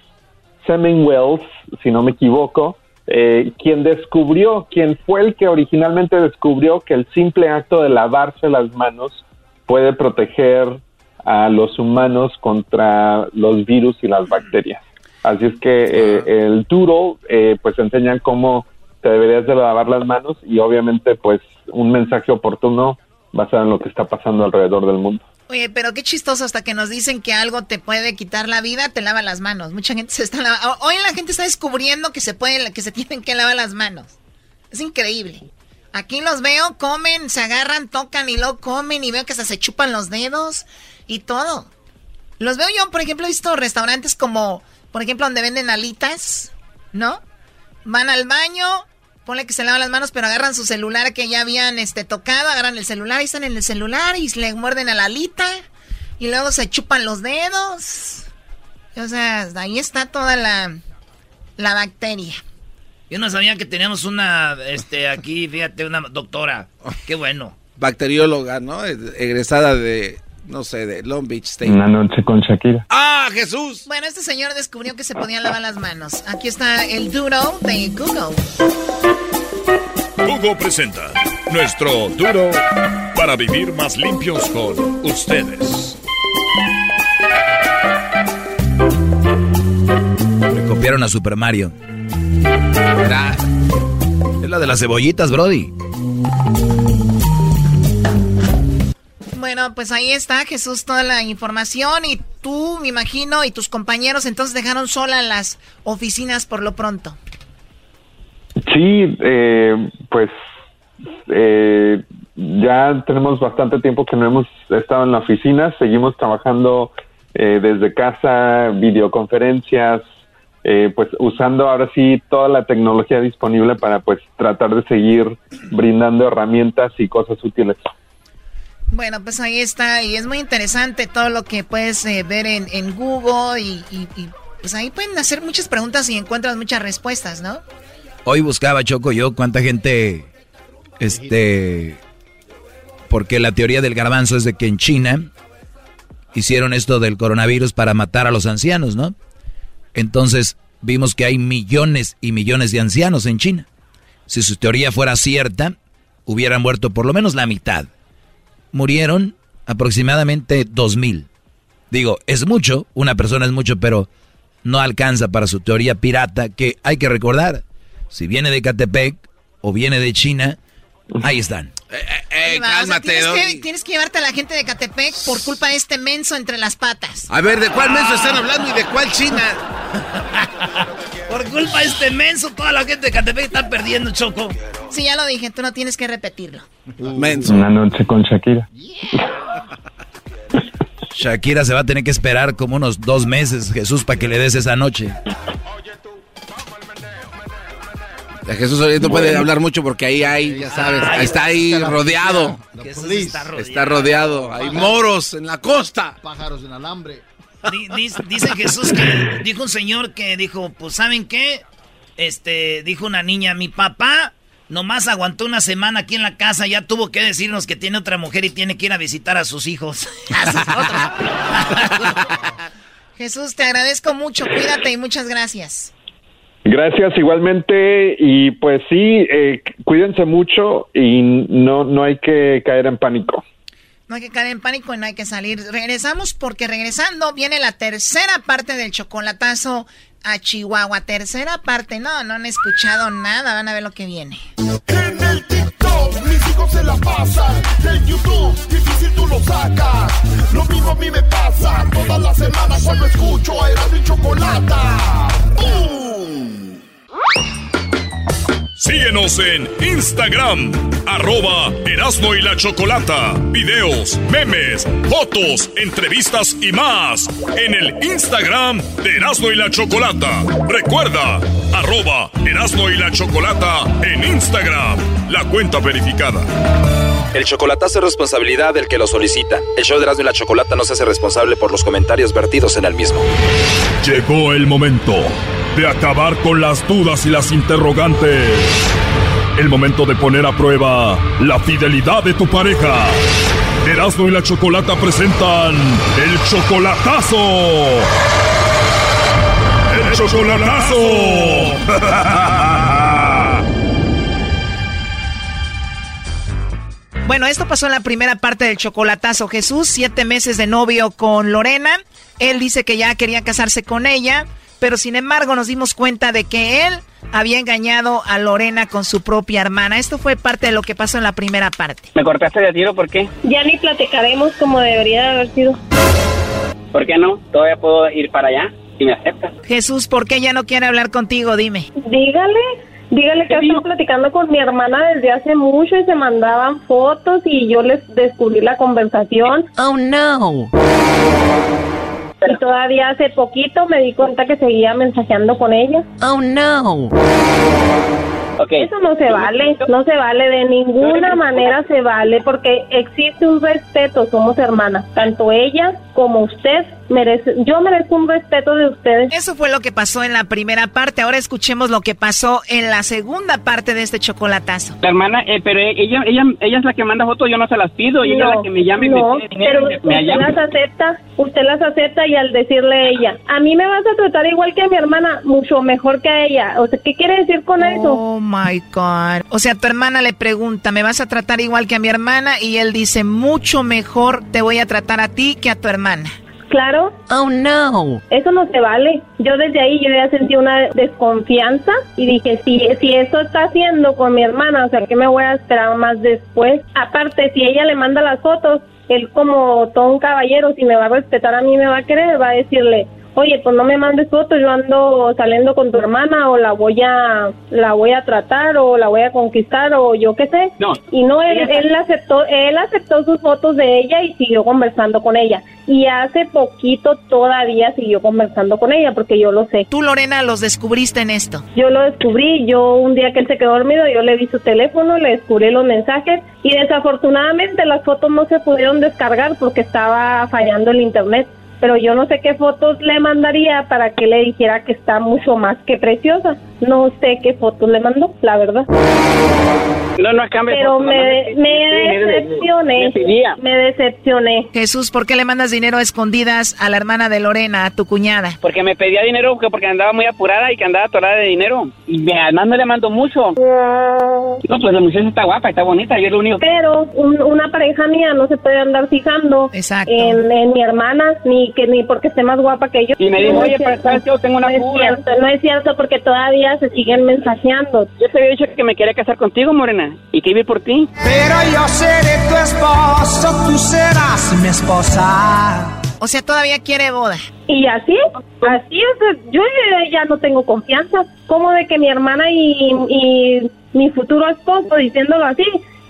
Semmelweis, si no me equivoco, eh, quien descubrió, quien fue el que originalmente descubrió que el simple acto de lavarse las manos puede proteger a los humanos contra los virus y las bacterias. Así es que eh, el Doodle eh, pues enseña cómo te deberías de lavar las manos y obviamente pues un mensaje oportuno basada en lo que está pasando alrededor del mundo. Oye, pero qué chistoso hasta que nos dicen que algo te puede quitar la vida, te lava las manos. Mucha gente se está lavando. Hoy la gente está descubriendo que se puede, que se tienen que lavar las manos. Es increíble. Aquí los veo, comen, se agarran, tocan y luego comen y veo que se chupan los dedos y todo. Los veo yo, por ejemplo, he visto restaurantes como, por ejemplo, donde venden alitas, ¿no? Van al baño, Ponle que se lavan las manos, pero agarran su celular que ya habían este, tocado, agarran el celular y están en el celular y le muerden a la alita y luego se chupan los dedos. O sea, ahí está toda la, la bacteria. Yo no sabía que teníamos una, este, aquí, fíjate, una doctora. Qué bueno. Bacterióloga, ¿no? Egresada de no sé, de Long Beach State. Una noche con Shakira. ¡Ah, Jesús! Bueno, este señor descubrió que se podían lavar las manos. Aquí está el duro de Google. Google presenta nuestro duro para vivir más limpios con ustedes. Le copiaron a Super Mario. Es la de las cebollitas, Brody. Bueno, pues ahí está, Jesús, toda la información y tú, me imagino, y tus compañeros entonces dejaron solas las oficinas por lo pronto. Sí, eh, pues eh, ya tenemos bastante tiempo que no hemos estado en la oficina, seguimos trabajando eh, desde casa, videoconferencias, pues usando ahora sí toda la tecnología disponible para pues tratar de seguir brindando herramientas y cosas útiles. Bueno, pues ahí está, y es muy interesante todo lo que puedes eh, ver en, Google y, pues ahí pueden hacer muchas preguntas y encuentras muchas respuestas, ¿no? Hoy buscaba Choco yo cuánta gente, este, porque la teoría del garbanzo es de que en China hicieron esto del coronavirus para matar a los ancianos, ¿no? Entonces vimos que hay millones y millones de ancianos en China. Si su teoría fuera cierta, hubieran muerto por lo menos la mitad murieron aproximadamente 2.000. Digo, es mucho, una persona es mucho, pero no alcanza para su teoría pirata, que hay que recordar, si viene de Catepec o viene de China, ahí están. Eh, eh, eh cálmate, tienes, que, llevarte a la gente de Catepec por culpa de este menso entre las patas. A ver, ¿de cuál menso están hablando y de cuál China? por culpa de este menso, toda la gente de Catepec está perdiendo, Choco. Sí, ya lo dije, tú no tienes que repetirlo. Una noche con Shakira. Shakira se va a tener que esperar como unos dos meses, Jesús, para que le des esa noche. Jesús no puede hablar mucho porque ahí hay, ya sabes, está ahí rodeado. Está rodeado. Hay moros en la costa. Pájaros en alambre. Dice Jesús que dijo un señor que dijo, pues ¿saben qué? Este, dijo una niña, mi papá Nomás aguantó una semana aquí en la casa, ya tuvo que decirnos que tiene otra mujer y tiene que ir a visitar a sus hijos. Jesús, te agradezco mucho, cuídate y muchas gracias. Gracias igualmente y pues sí, eh, cuídense mucho y no, no hay que caer en pánico. No hay que caer en pánico y no hay que salir. Regresamos porque regresando viene la tercera parte del chocolatazo a Chihuahua. Tercera parte, no, no han escuchado nada. Van a ver lo que viene. En el TikTok, mis hijos se la pasan. En YouTube, difícil tú lo sacas. Lo mismo a mí me pasa. Todas las semanas cuando escucho a Erasmo y Chocolata. ¡Bum! Síguenos en Instagram, arroba Erasmo y la Chocolata. Videos, memes, fotos, entrevistas y más. En el Instagram de Erasmo y la Chocolata. Recuerda, arroba Erasmo y la Chocolata en Instagram. La cuenta verificada. El chocolatazo es responsabilidad del que lo solicita. El show de Erasmo y la Chocolata no se hace responsable por los comentarios vertidos en el mismo. Llegó el momento de acabar con las dudas y las interrogantes. El momento de poner a prueba la fidelidad de tu pareja. Erasmo y la Chocolata presentan el chocolatazo. El chocolatazo. Bueno, esto pasó en la primera parte del chocolatazo. Jesús, siete meses de novio con Lorena. Él dice que ya quería casarse con ella pero sin embargo nos dimos cuenta de que él había engañado a Lorena con su propia hermana. Esto fue parte de lo que pasó en la primera parte. ¿Me cortaste de tiro por qué? Ya ni platicaremos como debería haber sido. ¿Por qué no? Todavía puedo ir para allá si me aceptas. Jesús, ¿por qué ya no quiere hablar contigo? Dime. Dígale. Dígale que estado platicando con mi hermana desde hace mucho y se mandaban fotos y yo les descubrí la conversación. Oh no. Y todavía hace poquito me di cuenta que seguía mensajeando con ella. Oh no. Eso no se vale, no se vale, de ninguna manera se vale, porque existe un respeto, somos hermanas, tanto ella como usted merece, yo merezco un respeto de ustedes. Eso fue lo que pasó en la primera parte, ahora escuchemos lo que pasó en la segunda parte de este chocolatazo. La hermana, eh, pero ella, ella, ella es la que manda fotos, yo no se las pido, ella es la que me llama y no, me pero usted las acepta, usted las acepta y al decirle a ella, a mí me vas a tratar igual que a mi hermana, mucho mejor que a ella, o sea, ¿qué quiere decir con eso? Oh my God. O sea, tu hermana le pregunta, ¿me vas a tratar igual que a mi hermana? Y él dice, mucho mejor te voy a tratar a ti que a tu hermana. Claro. Oh no. Eso no se vale. Yo desde ahí yo ya sentí una desconfianza y dije, si, si eso está haciendo con mi hermana, o sea, ¿qué me voy a esperar más después? Aparte, si ella le manda las fotos, él como todo un caballero, si me va a respetar a mí, me va a querer, va a decirle, oye, pues no me mandes fotos, yo ando saliendo con tu hermana o la voy a la voy a tratar o la voy a conquistar o yo qué sé. No. Y no él, él aceptó él aceptó sus fotos de ella y siguió conversando con ella. Y hace poquito todavía siguió conversando con ella porque yo lo sé. Tú Lorena los descubriste en esto. Yo lo descubrí, yo un día que él se quedó dormido, yo le vi su teléfono, le descubrí los mensajes y desafortunadamente las fotos no se pudieron descargar porque estaba fallando el internet pero yo no sé qué fotos le mandaría para que le dijera que está mucho más que preciosa. No sé qué fotos le mandó, la verdad. No, no cambia. Pero me, me decepcioné. Me decepcioné. Jesús, ¿por qué le mandas dinero a escondidas a la hermana de Lorena, a tu cuñada? Porque me pedía dinero porque andaba muy apurada y que andaba atorada de dinero. Y además no le mando mucho. No, pues la muchacha está guapa, está bonita, yo es lo único. Pero una pareja mía no se puede andar fijando En, en mi hermana, ni que ni porque esté más guapa que yo. Y me dijo, oye, pero yo tengo una no Es cierto, no es cierto, porque todavía se siguen mensajeando. Yo te había dicho que me quería casar contigo, Morena, y que iba por ti. Pero yo seré tu esposo, tú serás mi esposa. O sea, todavía quiere boda. Y así, así, o yo ya no tengo confianza. como de que mi hermana y, y mi futuro esposo, diciéndolo así,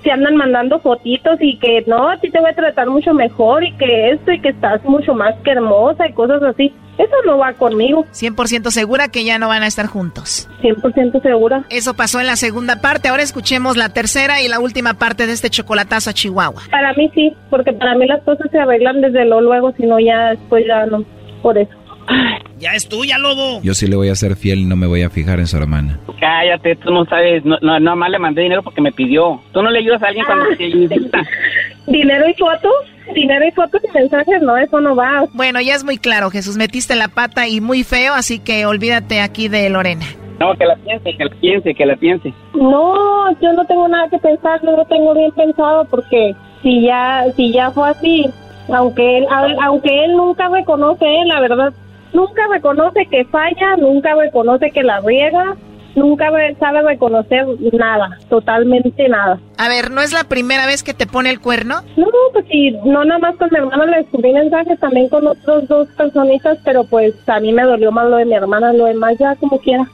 se andan mandando fotitos y que no, a ti te voy a tratar mucho mejor y que esto y que estás mucho más que hermosa y cosas así. Eso no va conmigo. 100% segura que ya no van a estar juntos. 100% segura. Eso pasó en la segunda parte. Ahora escuchemos la tercera y la última parte de este chocolatazo a Chihuahua. Para mí sí, porque para mí las cosas se arreglan desde lo luego, si no ya después ya no. Por eso. Ya es tuya, lobo. Yo sí le voy a ser fiel y no me voy a fijar en su hermana. Cállate, tú no sabes. No, no, más le mandé dinero porque me pidió. Tú no le ayudas a alguien cuando te necesita. ¿Dinero y fotos? Dinero y fotos y mensajes, no, eso no va. Bueno, ya es muy claro, Jesús. Metiste la pata y muy feo, así que olvídate aquí de Lorena. No, que la piense, que la piense, que la piense. No, yo no tengo nada que pensar, no lo tengo bien pensado porque si ya, si ya fue así, aunque él, aunque él nunca reconoce, eh, la verdad, nunca reconoce que falla, nunca reconoce que la riega, nunca sabe reconocer nada, totalmente nada. A ver, ¿no es la primera vez que te pone el cuerno? No, pues sí, no nada más con mi hermana le descubrí mensajes, también con otros dos personitas, pero pues a mí me dolió más lo de mi hermana, lo demás ya como quiera.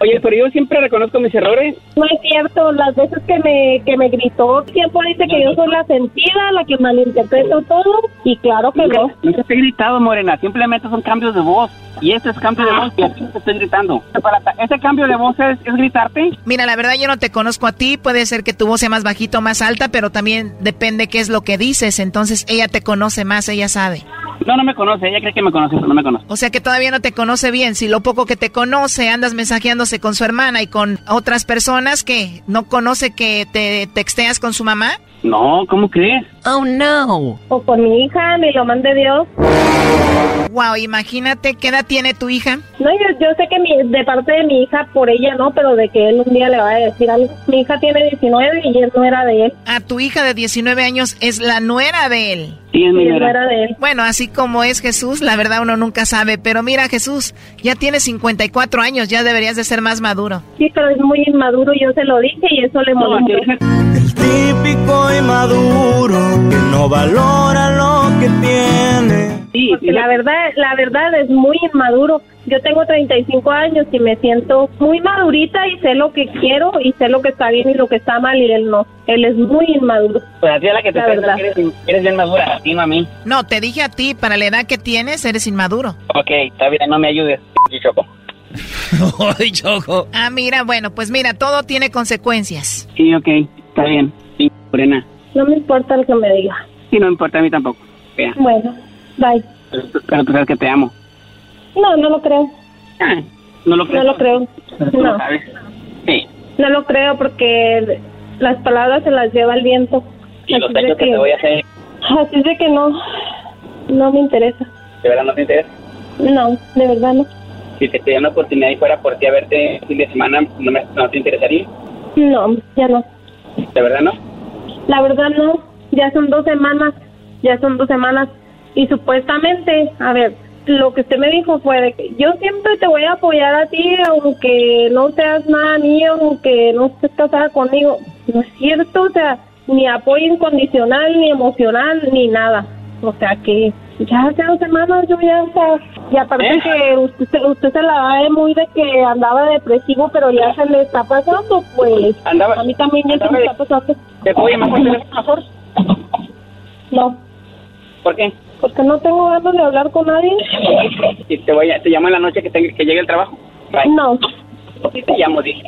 Oye, pero yo siempre reconozco mis errores. No es cierto, las veces que me, que me gritó, siempre dice que yo soy la sentida, la que malinterpreto todo, y claro que no. No te he gritado, Morena, simplemente son cambios de voz. Y este es cambio de voz y aquí te estoy gritando. ¿Ese cambio de voz es, es, gritarte? Mira, la verdad yo no te conozco a ti, puede ser que tu voz sea más bajito o más alta, pero también depende qué es lo que dices, entonces ella te conoce más, ella sabe. No, no me conoce, ella cree que me conoce, pero no me conoce. O sea que todavía no te conoce bien, si lo poco que te conoce andas con su hermana y con otras personas que no conoce que te texteas con su mamá. No, ¿cómo crees? Oh, no. O con mi hija, ni lo mande Dios. Wow, imagínate, ¿qué edad tiene tu hija? No, yo, yo sé que mi, de parte de mi hija, por ella no, pero de que él un día le va a decir algo. Mi hija tiene 19 y es nuera de él. A tu hija de 19 años es la nuera de él. Sí, es mi Sí, nuera. de él. Bueno, así como es Jesús, la verdad uno nunca sabe. Pero mira, Jesús, ya tienes 54 años, ya deberías de ser más maduro. Sí, pero es muy inmaduro, yo se lo dije y eso le molestó. Típico inmaduro que no valora lo que tiene. Sí, la verdad, la verdad es muy inmaduro. Yo tengo 35 años y me siento muy madurita y sé lo que quiero y sé lo que está bien y lo que está mal y él no. Él es muy inmaduro. Pues a ti es la que te La piensa verdad. que eres, eres bien madura, a ti no a mí. No, te dije a ti, para la edad que tienes, eres inmaduro. Ok, está bien, no me ayudes, Choco. Ay, Choco. Ah, mira, bueno, pues mira, todo tiene consecuencias. Sí, ok, está bien. Morena. No me importa lo que me diga. Sí, no me importa a mí tampoco. Vea, Bueno, bye. pero, tú- pero tú sabes que te amo. No, no lo creo. Ah, no lo creo. No lo creo. Pero No. lo sabes. Sí, No lo creo porque las palabras se las lleva el viento. y los Así de hechos que te voy a hacer, Así es de que no, no me interesa. ¿de verdad no te interesa? No, de verdad no. Si te pidiera una oportunidad y fuera por ti a verte el fin de semana, ¿no, me- no te interesaría? No, ya no. ¿De verdad no? La verdad no. Ya son dos semanas. Ya son dos semanas. Y supuestamente, a ver, lo que usted me dijo fue de que yo siempre te voy a apoyar a ti, aunque no seas nada mío, aunque no estés casada conmigo. No es cierto, o sea, ni apoyo incondicional, ni emocional, ni nada. O sea que ya hace dos semanas yo ya, o sea, y aparte ¿Eh? que usted, se- usted se la da de muy de que andaba depresivo, pero ya se le está pasando, pues Andaba- a mí también ya se me está pasando. ¿Te puedo llamar por teléfono mejor? No, ¿Por qué? porque no tengo ganas de hablar con nadie. Si te, voy a, te llamo en la noche que, que llegue el trabajo. Bye. No, Sí te llamo, dije.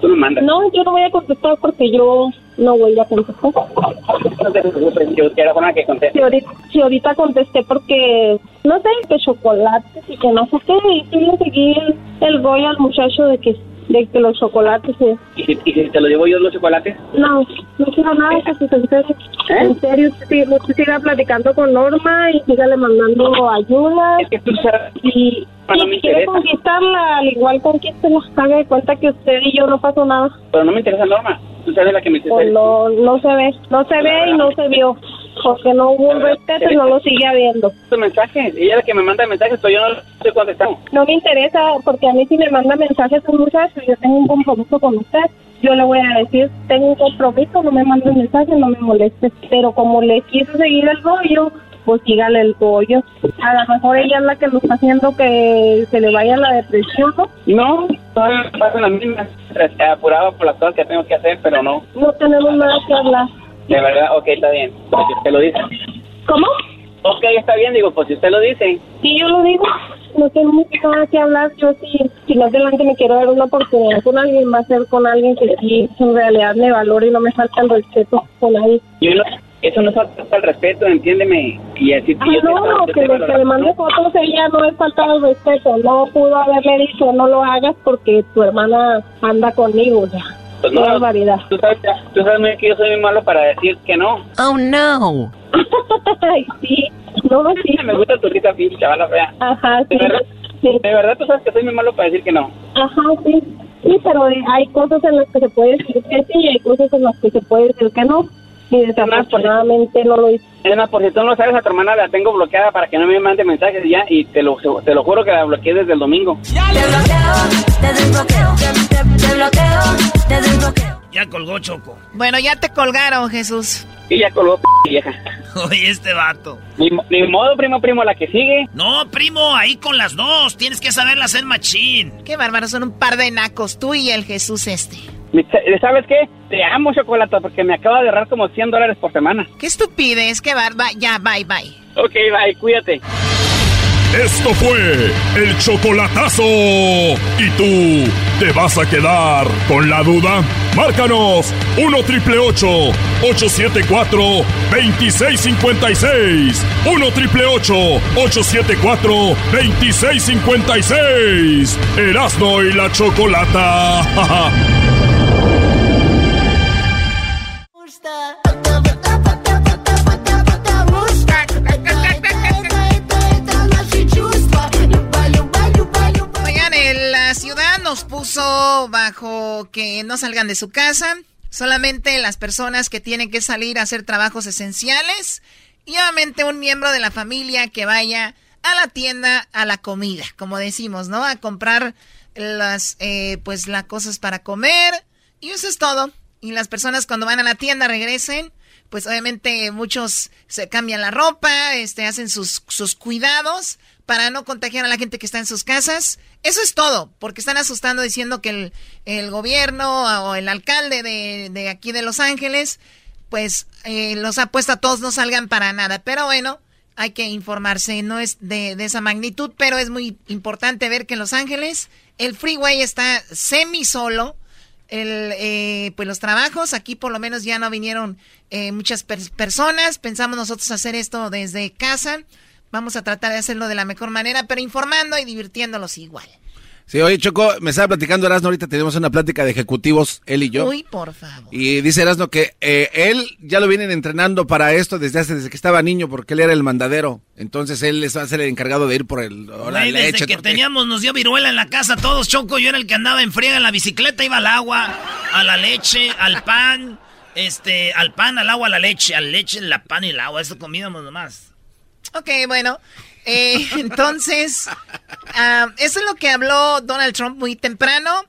Tú me mandas. no, yo no voy a contestar porque yo no voy a contestar. No te preocupes, yo quiero forma que conteste. Si ahorita, si ahorita contesté porque, no sé, que chocolates y que no sé qué, y sí le seguí el, el rollo al muchacho de que, de que los chocolates, eh, ¿Y si, y si te lo llevo yo los chocolates? no, no quiero nada, pues en serio, ¿Eh? en serio, usted, siga- usted siga platicando con Norma y sígale mandando ayudas. Es que tú sabes, y, no quiere conquistarla, al igual conquístela, haga de cuenta que usted y yo no pasó nada. pero no me interesa Norma. Tú sabes la que me. Pues no, no se ve, no se ve y no se vio, porque no hubo un respeto y no lo sigue habiendo. Tu mensaje, ella es la que me manda mensajes, pero yo no estoy contestando. No me interesa, porque a mí si me manda mensajes un muchacho, yo tengo un compromiso con usted, yo le voy a decir, tengo un compromiso, no me mande mensajes, no me moleste. Pero como le quiso seguir el rollo, pues sígale el rollo. A lo mejor ella es la que lo está haciendo que se le vaya la depresión, ¿no? No, todavía las mismas. Eh, Apurado por las cosas que tengo que hacer, pero no. No tenemos nada que hablar. De verdad, ok, está bien. Pues si usted lo dice. ¿Cómo? Ok, está bien, digo, pues si usted lo dice. Sí, yo lo digo. No tenemos nada que hablar. Yo sí, si más adelante me quiero dar una oportunidad con alguien, va a ser con alguien que sí en realidad me valore y no me falta el respeto con nadie. Yo no, eso no es falta el respeto, entiéndeme. Y así Ah, yo no, que le, que le mande fotos ella no es falta de respeto. No pudo haberle dicho no lo hagas porque tu hermana anda conmigo. Sea, Pues no, barbaridad. Tú sabes, tú sabes muy bien que yo soy muy malo para decir que no. Oh, no. Ay, sí. No, sí. Me gusta tu risa, pinche chavala fea. Ajá, sí. De verdad, de verdad tú sabes que soy muy malo para decir que no. Ajá, sí. Sí, pero eh, hay cosas en las que se puede decir que sí y hay cosas en las que se puede decir que no. Y desafortunadamente no lo hice. Es más, por si tú no lo sabes, a tu hermana la tengo bloqueada para que no me mande mensajes ya y te lo, te lo juro que la bloqueé desde el domingo. Ya colgó Choco. Bueno, ya te colgaron, Jesús. Y ya colgó p vieja. Oye, este vato. Ni, ni modo, primo, primo, la que sigue. No, primo, ahí con las dos. Tienes que saberla hacer machín. Qué bárbaro, son un par de nacos, tú y el Jesús este. Mi- ¿Sabes qué? Te amo, Chocolata, porque me acaba de ahorrar como 100 dólares por semana. Qué estupidez, qué barba. Ya, bye, bye. Ok, bye, cuídate. Esto fue el chocolatazo. ¿Y tú te vas a quedar con la duda? Márcanos 1 triple 874 2656. 1 triple 874 2656. Erasno y la chocolata. Oigan, la ciudad nos puso bajo que no salgan de su casa, solamente las personas que tienen que salir a hacer trabajos esenciales y obviamente un miembro de la familia que vaya a la tienda a la comida, como decimos, ¿no? A comprar las, eh, pues, las cosas para comer. Y eso es todo. Y las personas cuando van a la tienda regresen, pues obviamente muchos se cambian la ropa, este, hacen sus, sus cuidados para no contagiar a la gente que está en sus casas. Eso es todo, porque están asustando diciendo que el, el gobierno o el alcalde de, de, aquí de Los Ángeles, pues eh, los ha puesto a todos no salgan para nada. Pero bueno, hay que informarse, no es de, de esa magnitud, pero es muy importante ver que en Los Ángeles el freeway está semi solo. El, eh, pues los trabajos, aquí por lo menos ya no vinieron eh, muchas personas, pensamos nosotros hacer esto desde casa, vamos a tratar de hacerlo de la mejor manera, pero informando y divirtiéndolos igual. Sí, oye, Choco, me estaba platicando Erasno, ahorita tenemos una plática de ejecutivos, él y yo. Uy, por favor. Y dice Erasno que eh, él ya lo vienen entrenando para esto desde hace, desde que estaba niño, porque él era el mandadero. Entonces él les va a ser el encargado de ir por el la leche. Desde que teníamos, nos dio viruela en la casa todos, Choco, yo era el que andaba en friega en la bicicleta, iba al agua, a la leche, al pan, este, al pan, al agua, a la leche, al leche, la pan y el agua, eso comíamos nomás. Ok, bueno. Eh, entonces, uh, eso es lo que habló Donald Trump muy temprano.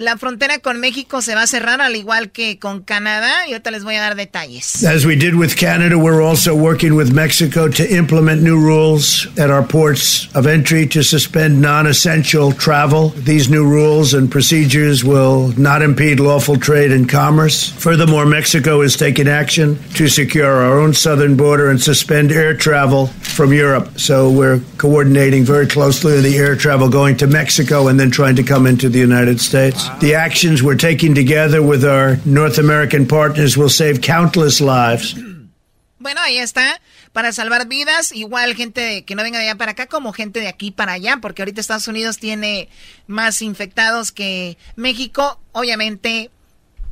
La frontera con México se va a cerrar al igual que con Canadá y ahorita les voy a dar detalles. As we did with Canada, we're also working with Mexico to implement new rules at our ports of entry to suspend non-essential travel. These new rules and procedures will not impede lawful trade and commerce. Furthermore, Mexico is taking action to secure our own southern border and suspend air travel from Europe. So we're coordinating very closely the air travel going to Mexico and then trying to come into the United States. The actions we're taking together with our North American partners will save countless lives. Bueno, ahí está. Para salvar vidas, igual gente que no venga de allá para acá como gente de aquí para allá, porque ahorita Estados Unidos tiene más infectados que México. Obviamente,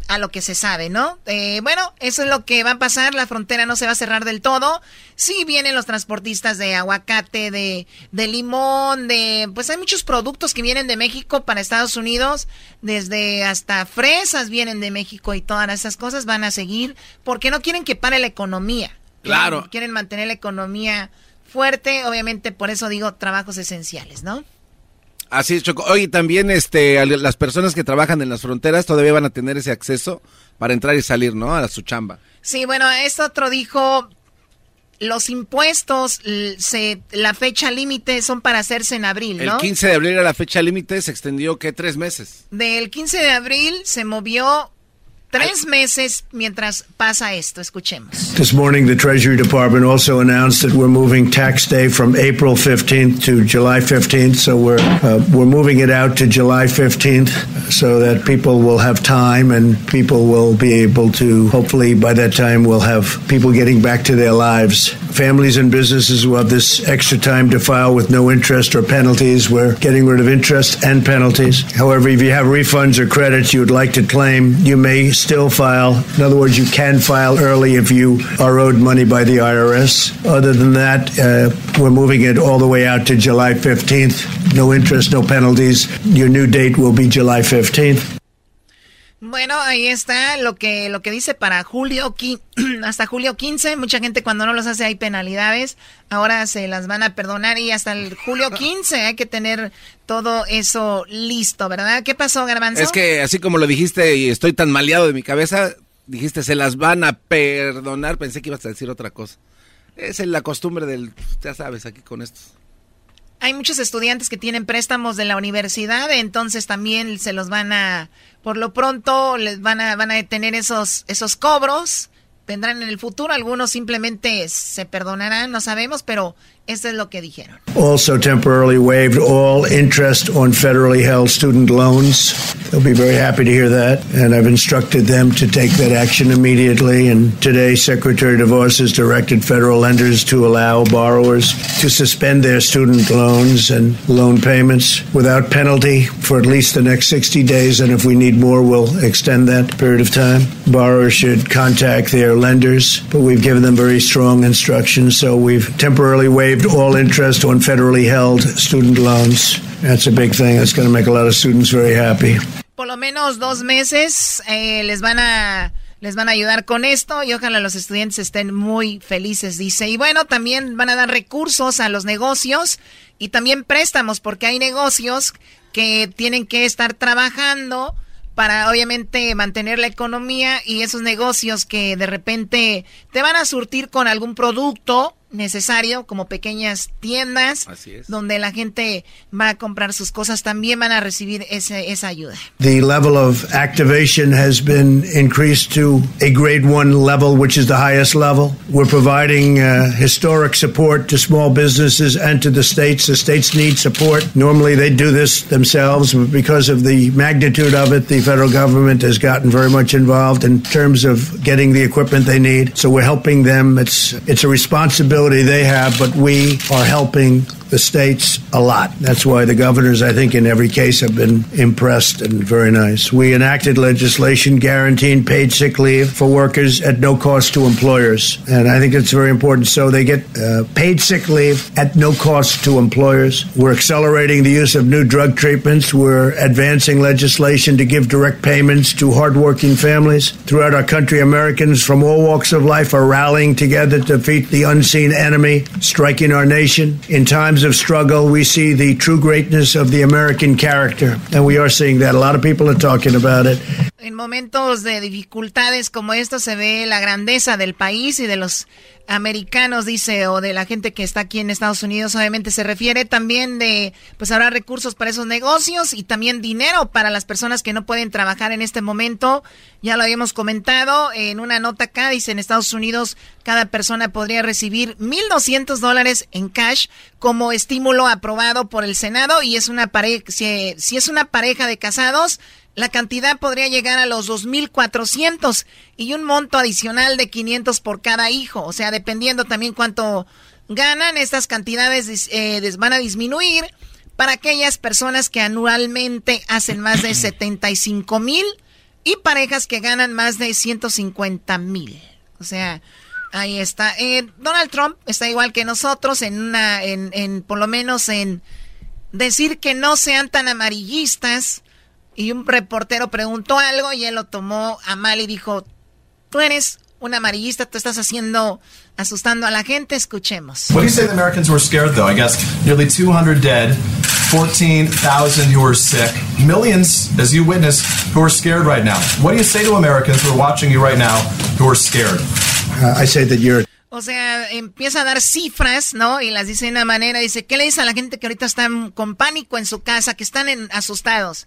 a lo que se sabe, ¿no? Eh, bueno, eso es lo que va a pasar, la frontera no se va a cerrar del todo. Sí vienen los transportistas de aguacate, de, de limón, de... Pues hay muchos productos que vienen de México para Estados Unidos, desde hasta fresas vienen de México y todas esas cosas van a seguir porque no quieren que pare la economía. Claro. Quieren mantener la economía fuerte, obviamente por eso digo trabajos esenciales, ¿no? Así es, Choco. Oye, también este, las personas que trabajan en las fronteras todavía van a tener ese acceso para entrar y salir, ¿no? A su chamba. Sí, bueno, esto otro dijo, los impuestos, se, la fecha límite son para hacerse en abril, ¿no? El 15 de abril era la fecha límite, se extendió, ¿qué? ¿Tres meses? Del 15 de abril se movió Tres meses mientras pasa esto. Escuchemos. This morning, the Treasury Department also announced that we're moving tax day from April 15th to July 15th. So we're uh, we're moving it out to July 15th, so that people will have time and people will be able to. Hopefully, by that time, we'll have people getting back to their lives. Families and businesses will have this extra time to file with no interest or penalties. We're getting rid of interest and penalties. However, if you have refunds or credits you would like to claim, you may still file. In other words, you can file early if you are owed money by the IRS. Other than that, uh, we're moving it all the way out to July 15th. No interest, no penalties. Your new date will be July 15th. Bueno, ahí está lo que lo que dice para julio hasta julio 15. Mucha gente cuando no los hace hay penalidades. Ahora se las van a perdonar y hasta el julio 15 hay que tener todo eso listo, ¿verdad? ¿Qué pasó, Garbanzo? Es que así como lo dijiste y estoy tan maleado de mi cabeza, dijiste se las van a perdonar. Pensé que ibas a decir otra cosa. Es la costumbre del, ya sabes, aquí con estos. Hay muchos estudiantes que tienen préstamos de la universidad, entonces también se los van a, por lo pronto les van a, van a detener esos, esos cobros. Vendrán en el futuro, algunos simplemente se perdonarán, no sabemos, pero Eso es lo que dijeron. Also temporarily waived all interest on federally held student loans. They'll be very happy to hear that. And I've instructed them to take that action immediately. And today, Secretary DeVos has directed federal lenders to allow borrowers to suspend their student loans and loan payments without penalty for at least the next 60 days. And if we need more, we'll extend that period of time. Borrowers should contact their lenders, but we've given them very strong instructions. So we've temporarily waived all interest on federally held student loans. That's a big thing. That's going to make a lot of students very happy. Por lo menos dos meses eh, les van a les van a ayudar con esto y ojalá los estudiantes estén muy felices, dice. Y bueno, también van a dar recursos a los negocios y también préstamos, porque hay negocios que tienen que estar trabajando para obviamente mantener la economía y esos negocios que de repente te van a surtir con algún producto necesario, como pequeñas tiendas, donde la gente va a comprar sus cosas, también van a recibir ese, esa ayuda. The level of activation has been increased to a grade one level, which is the highest level. We're providing uh, historic support to small businesses and to the states. The states need support. Normally they do this themselves, but because of the magnitude of it, the federal government has gotten very much involved in terms of getting the equipment they need. So we're helping them. It's it's a responsibility they have, but we are helping the states a lot. That's why the governors, I think, in every case have been impressed and very nice. We enacted legislation guaranteeing paid sick leave for workers at no cost to employers. And I think it's very important. So they get uh, paid sick leave at no cost to employers. We're accelerating the use of new drug treatments. We're advancing legislation to give direct payments to hardworking families. Throughout our country, Americans from all walks of life are rallying together to defeat the unseen enemy striking our nation. In times of struggle, we see the true greatness of the American character. And we are seeing that. A lot of people are talking about it. En momentos de dificultades como estos se ve la grandeza del país y de los americanos, dice, o de la gente que está aquí en Estados Unidos, obviamente se refiere también de, pues habrá recursos para esos negocios y también dinero para las personas que no pueden trabajar en este momento. Ya lo habíamos comentado en una nota acá, dice, en Estados Unidos cada persona podría recibir 1.200 dólares en cash como estímulo aprobado por el Senado y es una pareja, si, si es una pareja de casados, la cantidad podría llegar a los 2.400 y un monto adicional de 500 por cada hijo. O sea, dependiendo también cuánto ganan, estas cantidades eh, van a disminuir para aquellas personas que anualmente hacen más de 75 mil y parejas que ganan más de 150 mil. O sea, ahí está. Eh, Donald Trump está igual que nosotros en una, en, en por lo menos en decir que no sean tan amarillistas y un reportero preguntó algo y él lo tomó a mal y dijo, tú eres un amarillista, tú estás haciendo, asustando a la gente, escuchemos. What do you say the Americans were scared though? I guess nearly 200 dead, 14,000 who are sick, millions, as you witness, who are scared right now. What do you say to Americans who are watching you right now who are scared? Uh, I say that you're o sea, empieza a dar cifras, ¿no? Y las dice de una manera, dice, ¿qué le dice a la gente que ahorita están con pánico en su casa, que están en, asustados?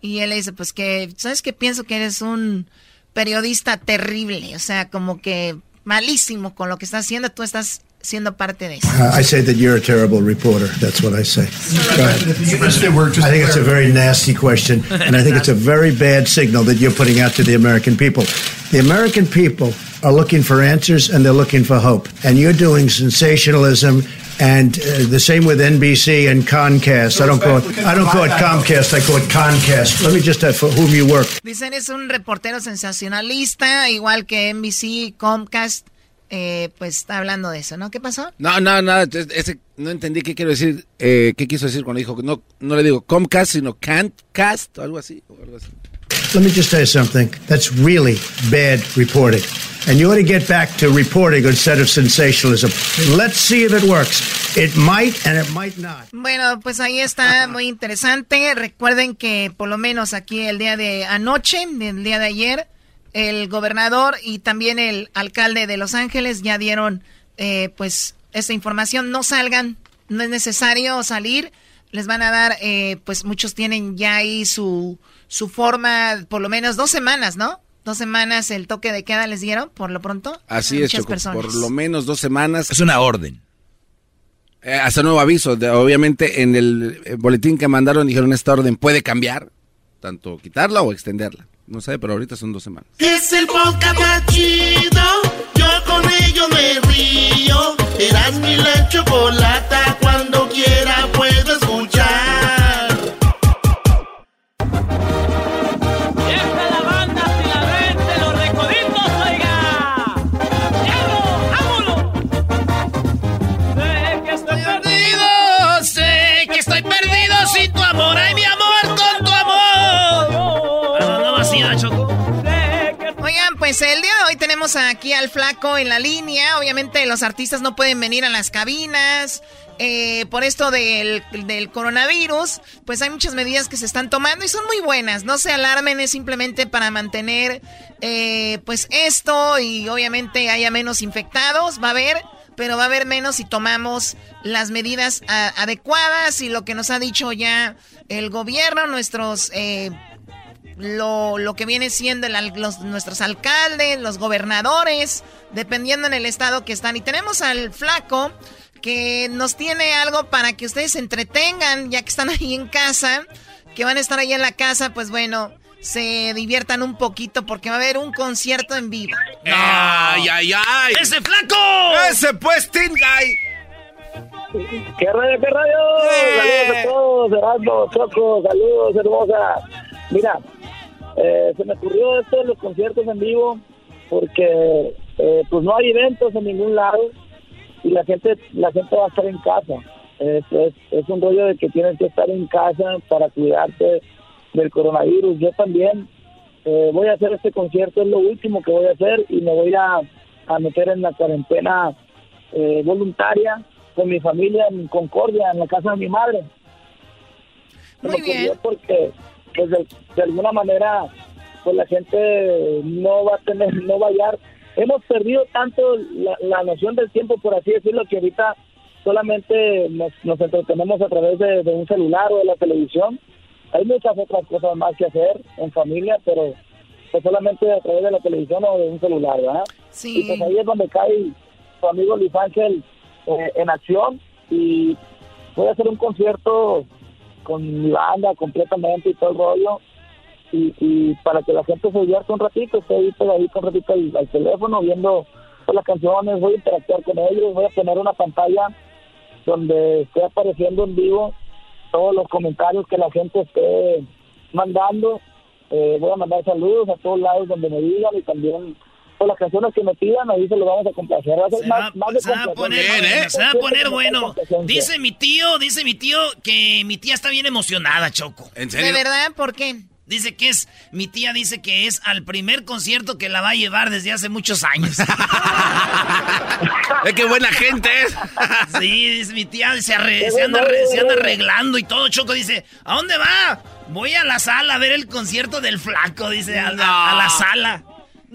Y él le dice, pues que, ¿sabes qué? Pienso que eres un periodista terrible, o sea, como que malísimo con lo que estás haciendo, tú estás siendo parte de eso. Uh, I say that you're a terrible reporter. That's what I say. I think it's a very nasty question, and I think it's a very bad signal that you're putting out to the American people. The American people are looking for answers and they're looking for hope, and you're doing sensationalism and uh, the same with NBC and Comcast. I don't call it. I don't call it Comcast. I call it Comcast. Let me just add for whom you work. Dicen es un reportero sensacionalista, igual que NBC, Comcast. Eh, pues está hablando de eso, ¿no? ¿Qué pasó? No, no, no, ese, no entendí qué quiero decir, eh, qué quiso decir cuando dijo, no, no le digo Comcast, sino Cantcast, o algo así, o algo así. Let me just tell you something. That's really bad reporting. And you ought to get back to reporting instead of sensationalism. Let's see if it works. It might and it might not. Bueno, pues ahí está muy interesante. Recuerden que por lo menos aquí el día de anoche, el día de ayer, el gobernador y también el alcalde de Los Ángeles ya dieron eh, pues esta información. No salgan, no es necesario salir. Les van a dar, eh, pues muchos tienen ya ahí su, su forma, por lo menos dos semanas, ¿no? Dos semanas el toque de queda les dieron, por lo pronto. Así es, por lo menos dos semanas. Es una orden. Eh, hasta nuevo aviso. obviamente en el, eh, boletín que mandaron dijeron esta orden puede cambiar, tanto quitarla o extenderla. No sé, pero ahorita son dos semanas. Es el podcast más chido. Yo con ello me río. Eras mi la chocolata. Pues el día de hoy tenemos aquí al flaco en la línea. Obviamente los artistas no pueden venir a las cabinas. Eh, por esto del, coronavirus, pues hay muchas medidas que se están tomando y son muy buenas. No se alarmen, es simplemente para mantener eh, pues esto y obviamente haya menos infectados. Va a haber, pero va a haber menos si tomamos las medidas adecuadas y lo que nos ha dicho ya el gobierno, nuestros... Eh, lo, lo, que viene siendo los, nuestros alcaldes, los gobernadores, dependiendo en el estado que están. Y tenemos al flaco que nos tiene algo para que ustedes se entretengan, ya que están ahí en casa, que van a estar ahí en la casa, pues bueno, se diviertan un poquito porque va a haber un concierto en vivo. ¡Ay, ay, ay! ¡Ese flaco! ¡Ese pues, Tin Guy! ¡Qué radio, qué radio! ¡Eh! Saludos a todos, Erasmo, Choco, saludos, hermosa. Mira, eh, se me ocurrió esto de los conciertos en vivo porque eh, pues no hay eventos en ningún lado y la gente la gente va a estar en casa. Es, es, un rollo de que tienes que estar en casa para cuidarte del coronavirus. Yo también eh, voy a hacer este concierto, es lo último que voy a hacer y me voy a, a meter en la cuarentena eh, voluntaria con mi familia en Concordia, en la casa de mi madre. Muy bien. Porque pues, de, alguna manera pues la gente no va a tener, no va a hallar hemos perdido tanto la, noción del tiempo, por así decirlo, que ahorita solamente nos, entretenemos a través de, un celular o de la televisión. Hay muchas otras cosas más que hacer en familia, pero pues solamente a través de la televisión o de un celular, ¿verdad? Sí. Y pues ahí es donde cae su amigo Luis Ángel eh, en acción y voy a hacer un concierto con mi banda completamente y todo el rollo y, para que la gente se divierta un ratito, esté ahí pegadito un ratito al, teléfono viendo las canciones, voy a interactuar con ellos, voy a poner una pantalla donde esté apareciendo en vivo todos los comentarios que la gente esté mandando. Eh, voy a mandar saludos a todos lados donde me digan y también por las canciones que me pidan, ahí se lo vamos a complacer. se, va, a poner, ¿eh? se va a poner bueno. Dice mi tío, dice mi tío que mi tía está bien emocionada, Choco. ¿En serio? ¿De verdad? ¿Por qué? Dice que es, mi tía dice que es al primer concierto que la va a llevar desde hace muchos años. ¡Qué buena gente es! sí, dice mi tía, se, anda, arreglando y todo. Choco dice, ¿a dónde va? Voy a la sala a ver el concierto del flaco, dice, a la sala.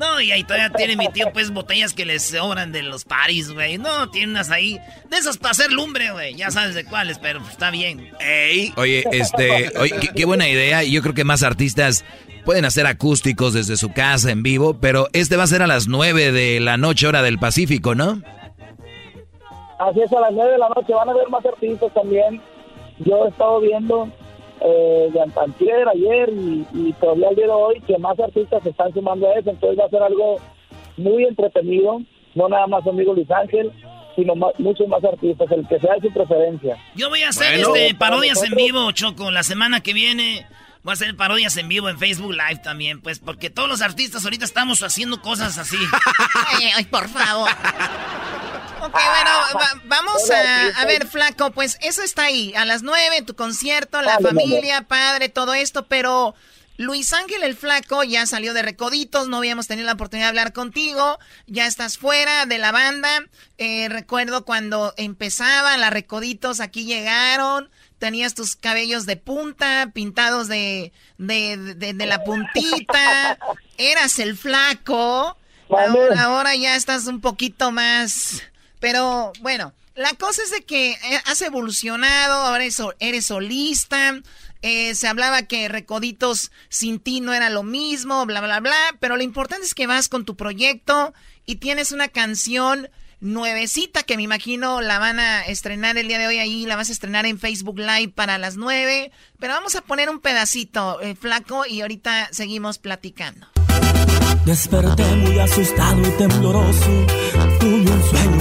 No, y ahí todavía tiene mi tío, pues, botellas que les sobran de los paris, güey. No, tiene unas ahí. De esas para hacer lumbre, güey. Ya sabes de cuáles, pero pues, está bien. Ey. Oye, este, oye, qué, buena idea. Yo creo que más artistas pueden hacer acústicos desde su casa en vivo, pero este va a ser a las 9 de la noche, hora del Pacífico, ¿no? Así es, a las 9 de la noche. Van a ver más artistas también. Yo he estado viendo eh, de antier, ayer y, todavía el día de hoy que más artistas se están sumando a eso, entonces va a ser algo muy entretenido, no nada más amigo Luis Ángel, sino muchos más artistas, el que sea de su preferencia. Yo voy a hacer este parodias en vivo, Choco, la semana que viene. Voy a hacer parodias en vivo en Facebook Live también, pues, porque todos los artistas ahorita estamos haciendo cosas así. ay, por favor. Ok, bueno, vamos a, ver, Flaco, pues eso está ahí, a las nueve, tu concierto, la familia, padre, todo esto, pero Luis Ángel el Flaco ya salió de Recoditos, no habíamos tenido la oportunidad de hablar contigo, ya estás fuera de la banda, eh, recuerdo cuando empezaban las Recoditos, aquí llegaron, tenías tus cabellos de punta, pintados de, de, de, la puntita, eras el Flaco, ahora ya estás un poquito más pero bueno, la cosa es de que eh, has evolucionado, ahora eres, solista. Eh, se hablaba que Recoditos sin ti no era lo mismo, bla, bla, bla. Pero lo importante es que vas con tu proyecto y tienes una canción nuevecita que me imagino la van a estrenar el día de hoy ahí, la vas a estrenar en Facebook Live para las nueve. Pero vamos a poner un pedacito, eh, flaco, y ahorita seguimos platicando. Desperté muy asustado y tembloroso. Tuve un sueño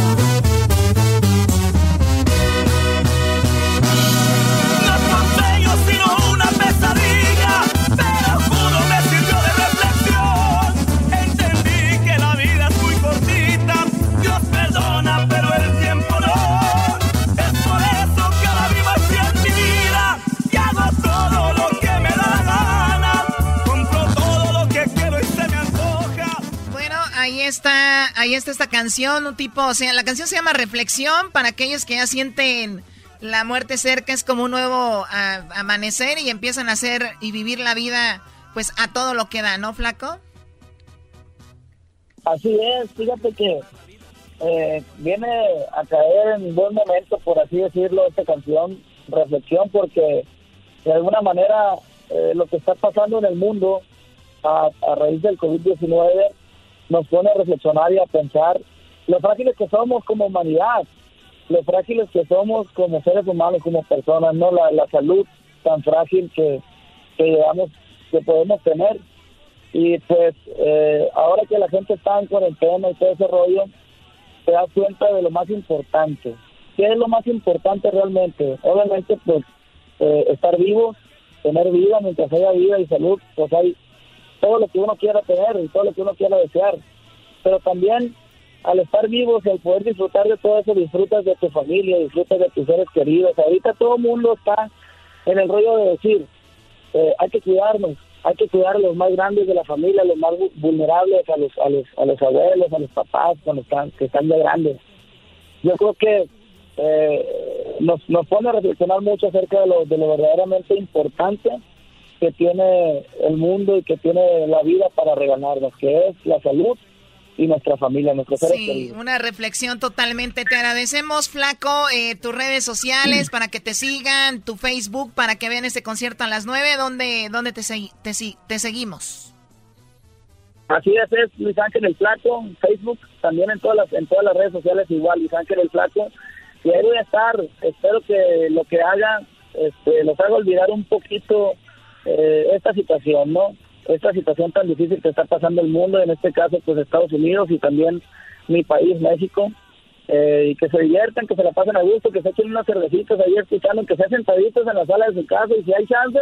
Está, ahí está esta canción, un tipo, o sea, la canción se llama Reflexión para aquellos que ya sienten la muerte cerca, es como un nuevo amanecer y empiezan a hacer y vivir la vida pues a todo lo que da, ¿no, flaco? Así es, fíjate que eh, viene a caer en buen momento, por así decirlo, esta canción, reflexión, porque de alguna manera eh, lo que está pasando en el mundo a, raíz del COVID-19 nos pone a reflexionar y a pensar lo frágiles que somos como humanidad, lo frágiles que somos como seres humanos, como personas, no la, la salud tan frágil que, que que podemos tener. Y pues eh, ahora que la gente está en cuarentena y todo ese rollo, te das cuenta de lo más importante. ¿Qué es lo más importante realmente? Obviamente, pues eh, estar vivo, tener vida, mientras haya vida y salud, pues hay todo lo que uno quiera tener y todo lo que uno quiera desear. Pero también al estar vivos y al poder disfrutar de todo eso, disfrutas de tu familia, disfrutas de tus seres queridos. Ahorita todo mundo está en el rollo de decir, eh, hay que cuidarnos, hay que cuidar a los más grandes de la familia, a los más vulnerables, a los, a los, a los abuelos, a los papás cuando están, que están de grandes. Yo creo que eh, nos, nos pone a reflexionar mucho acerca de lo, de lo verdaderamente importante que tiene el mundo y que tiene la vida para regalarnos, que es la salud y nuestra familia, nuestros seres sí, una reflexión totalmente. Te agradecemos, Flaco, eh, tus redes sociales para que te sigan, tu Facebook para que vean este concierto a las 9. ¿Dónde, dónde te, te, te seguimos? Así es, es Luis Ángel el Flaco, Facebook, también en todas las, en todas las redes sociales igual, Luis Ángel el Flaco. Y ahí voy a estar, espero que lo que haga este, los haga olvidar un poquito eh, esta situación, ¿no? esta situación tan difícil que está pasando el mundo, en este caso pues Estados Unidos y también mi país, México, eh, y que se diviertan, que se la pasen a gusto, que se echen unas cervecitas ahí escuchando, que sean sentaditos en la sala de su casa y si hay chance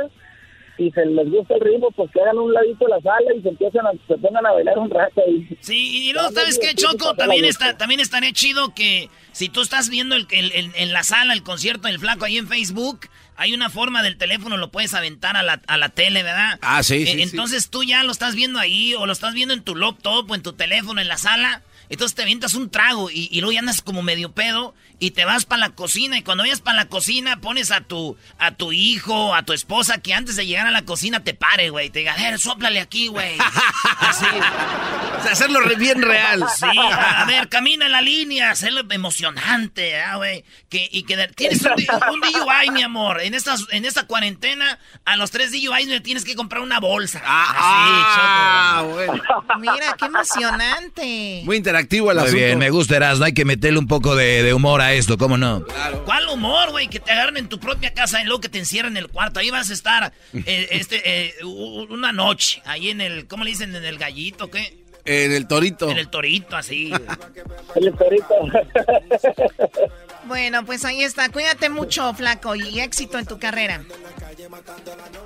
y se les gusta el ritmo, pues que hagan un ladito la sala y se empiezan a, se pongan a bailar un rato ahí. Sí, y no, ¿sabes qué, Choco? También está, también estaría chido que si tú estás viendo el, en la sala el concierto del flaco ahí en Facebook, hay una forma del teléfono, lo puedes aventar a la, a la tele, ¿verdad? Ah, sí, sí. entonces tú ya lo estás viendo ahí, o lo estás viendo en tu laptop o en tu teléfono en la sala. Entonces te avientas un trago y, y luego ya andas como medio pedo y te vas para la cocina y cuando vayas para la cocina pones a tu a tu hijo, a tu esposa que antes de llegar a la cocina te pare, güey, te diga, a ver, sóplale aquí, güey. Así. O sea, hacerlo bien real. Sí, a, ver, camina en la línea, hacerlo emocionante, güey. Que, y que tienes un, un DUI, mi amor. En esta, en esta cuarentena, a los tres DUI le tienes que comprar una bolsa. Ah, Así, ah Mira, qué emocionante. Muy interactivo el Muy bien, me gusta no hay que meterle un poco de, de humor a esto, ¿cómo no? ¿Cuál humor, güey? Que te agarren en tu propia casa y luego que te encierren en el cuarto. Ahí vas a estar eh, este, eh, una noche, ahí en el, ¿cómo le dicen? En el gallito, ¿qué? En el torito. En el torito, así. en el torito. bueno, pues ahí está. Cuídate mucho, flaco, y éxito en tu carrera.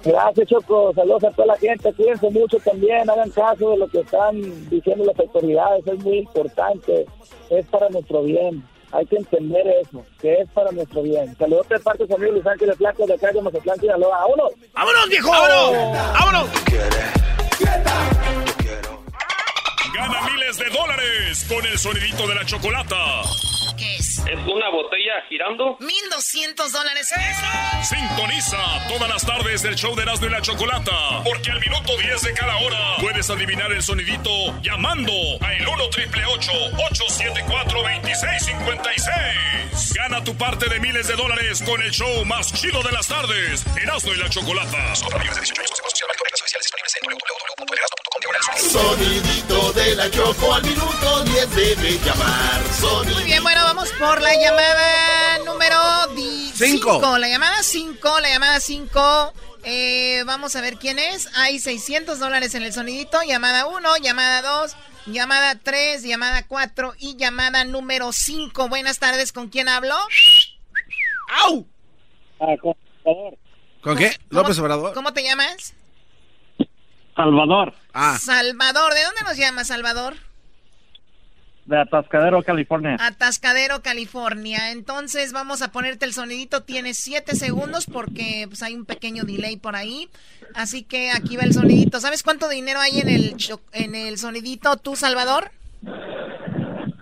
Gracias, Choco. Saludos a toda la gente. Cuídense mucho también. Hagan caso de lo que están diciendo las autoridades. Es muy importante. Es para nuestro bien. Hay que entender eso, que es para nuestro bien. Saludos de parte de Luis Ángeles Flaco de acá de Mazatlán, Sinaloa. ¡Vámonos! ¡Vámonos, viejo! ¡Vámonos! ¡Vámonos! Gana miles de dólares con el sonidito de la chocolata. ¿Qué es? ¿Es una botella girando? 1200 dólares. ¡Eso! Sintoniza todas las tardes del show de Erasmo y la Chocolata. Porque al minuto 10 de cada hora puedes adivinar el sonidito llamando a el 1 triple 874 2656. Gana tu parte de miles de dólares con el show más chido de las tardes. Erasmo y la Chocolata. Sonidito de la Choco al minuto 10 debe llamar. Muy bien, bueno, vamos por la llamada número 5. La llamada 5, la llamada 5. Eh, vamos a ver quién es. Hay 600 dólares en el sonidito. Llamada 1, llamada 2, llamada 3, llamada 4 y llamada número 5. Buenas tardes, ¿con quién hablo? ¡Au! Ah, con ¿Con qué? López Obrador. ¿Cómo te llamas? Salvador. Ah. Salvador, ¿de dónde nos llamas, Salvador? De Atascadero, California. Atascadero, California. Entonces vamos a ponerte el sonidito. Tienes siete segundos porque pues, hay un pequeño delay por ahí. Así que aquí va el sonidito. ¿Sabes cuánto dinero hay en el, en el sonidito tú, Salvador?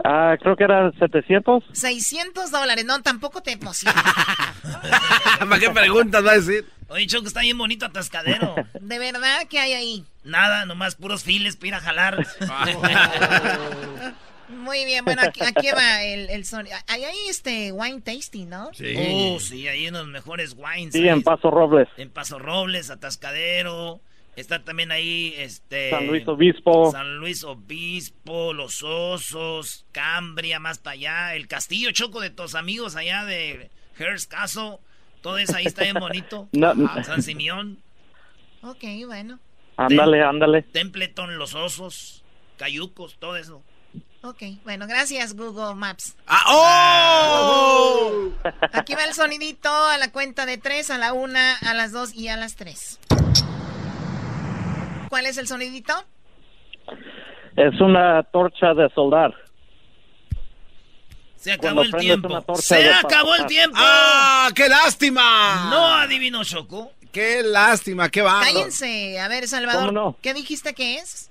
Ah, creo que eran 700. 600 dólares, no, tampoco te emociones. ¿Para qué preguntas va a decir? Oye, Choco, está bien bonito atascadero. ¿De verdad qué hay ahí? Nada, nomás puros files para ir a jalar. Muy bien, bueno, aquí, aquí va el, el sonido. Hay ahí este wine tasting, ¿no? Sí. Oh, sí, hay unos mejores wines. Sí, en Paso Robles. En Paso Robles, Atascadero. Está también ahí, este... San Luis Obispo. San Luis Obispo, Los Osos, Cambria, más para allá. El Castillo Choco de tus amigos allá de Hearst Castle. Todo eso ahí está bien bonito. San Simeón. Ok, bueno. Ándale, ándale. Templeton, Los Osos, Cayucos, todo eso. Ok, bueno, gracias Google Maps. ¡Ah, oh! Aquí va el sonidito a la cuenta de tres, a la una, a las dos y a las tres. ¿Cuál es el sonidito? Es una torcha de soldar. Se acabó el tiempo. Se acabó el tiempo. ¡Ah, qué lástima! No adivino Choco. Qué lástima, qué va. Cállense. A ver, Salvador, ¿qué dijiste que es?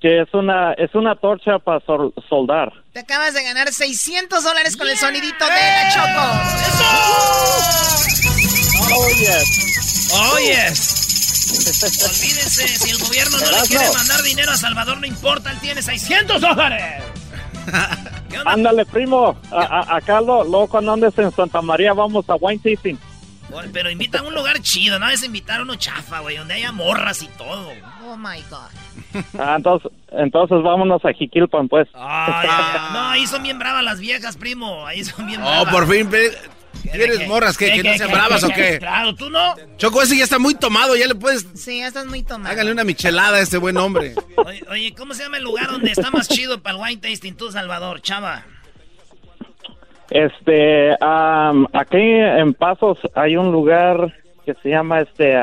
Que es una, es una torcha para soldar. Te acabas de ganar 600 dólares con el sonidito de la Choco. ¡Eso! Oh, yes. Oh, yes. Olvídense, si el gobierno no le quiere mandar dinero a Salvador, no importa, él tiene 600 dólares. Ándale, primo. acá luego cuando andes en Santa María vamos a wine tasting. Pero invita a un lugar chido, no es invitar a uno chafa, güey, donde haya morras y todo. Oh my God. Ah, entonces, entonces vámonos a Jiquilpan, pues. no, ahí son bien bravas las viejas, primo. Ahí son bien bravas. Oh, por fin, ¿Quieres morras que, que no sean bravas o qué? Claro, tú no. Choco, ese ya está muy tomado, ya le puedes. Sí, ya estás muy tomado. Hágale una michelada a este buen hombre. Oye, ¿cómo se llama el lugar donde está más chido para el wine tasting tú, Salvador, chava? Este, aquí en Pasos hay un lugar que se llama este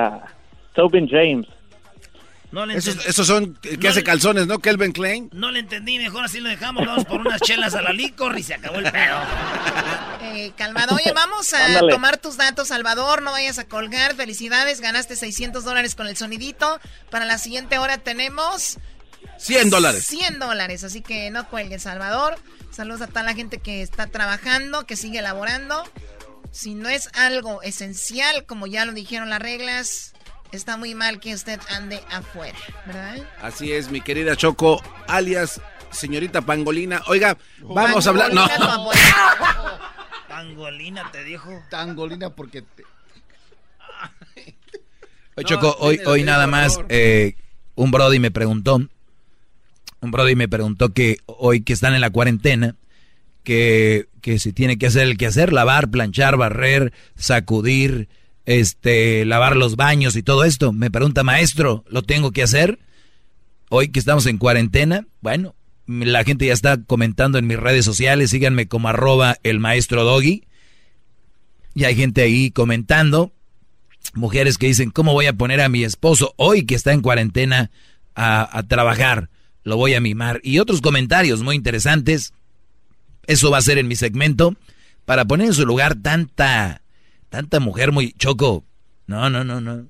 Tobin James. No le esos, esos, son que hace calzones, ¿no? Kelvin Klein. No le entendí, mejor así lo dejamos. Vamos por unas chelas a la licor y se acabó el pedo. Eh, calmado. Oye, vamos a tomar tus datos, Salvador. No vayas a colgar. Felicidades, ganaste 600 dólares con el sonidito. Para la siguiente hora tenemos 100 dólares. 100 dólares, así que no cuelgues, Salvador. Saludos a toda la gente que está trabajando, que sigue elaborando. Si no es algo esencial, como ya lo dijeron las reglas, está muy mal que usted ande afuera, ¿verdad? Así es, mi querida Choco, alias señorita Pangolina. Oiga, vamos a hablar. No. Pangolina te dijo. Tangolina porque te... Oye, Choco, hoy, hoy nada más eh, un Brody me preguntó, un Brody me preguntó que hoy que están en la cuarentena, que, que si tiene que hacer el que hacer, lavar, planchar, barrer, sacudir, este, lavar los baños y todo esto. Me pregunta, maestro, ¿lo tengo que hacer? Hoy que estamos en cuarentena, bueno, la gente ya está comentando en mis redes sociales, síganme como arroba el maestro Doggy. Y hay gente ahí comentando, mujeres que dicen, ¿cómo voy a poner a mi esposo hoy que está en cuarentena a, a trabajar? Lo voy a mimar. Y otros comentarios muy interesantes. Eso va a ser en mi segmento para poner en su lugar tanta Tanta mujer muy choco. No, no, no, no.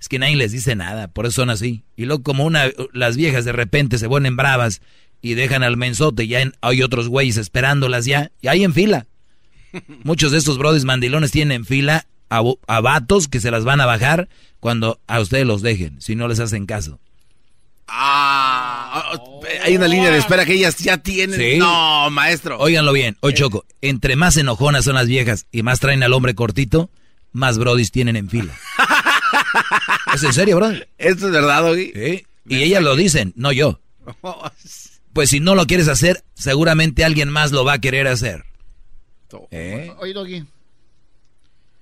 Es que nadie les dice nada, por eso son así. Y luego como una, las viejas de repente se ponen bravas y dejan al mensote y ya hay otros güeyes esperándolas ya, y ahí en fila. Muchos de estos brodis mandilones tienen en fila a, a vatos que se las van a bajar cuando a ustedes los dejen, si no les hacen caso. Ah, hay una línea de espera que ellas ya tienen. No, maestro. Óiganlo bien. Hoy Choco, entre más enojonas son las viejas y más traen al hombre cortito, más brodis tienen en fila. ¿Es en serio, bro? Esto es verdad, Ogi. Y ellas lo dicen, no yo. Pues si no lo quieres hacer, seguramente alguien más lo va a querer hacer. ¿Eh? Oye, Doggy.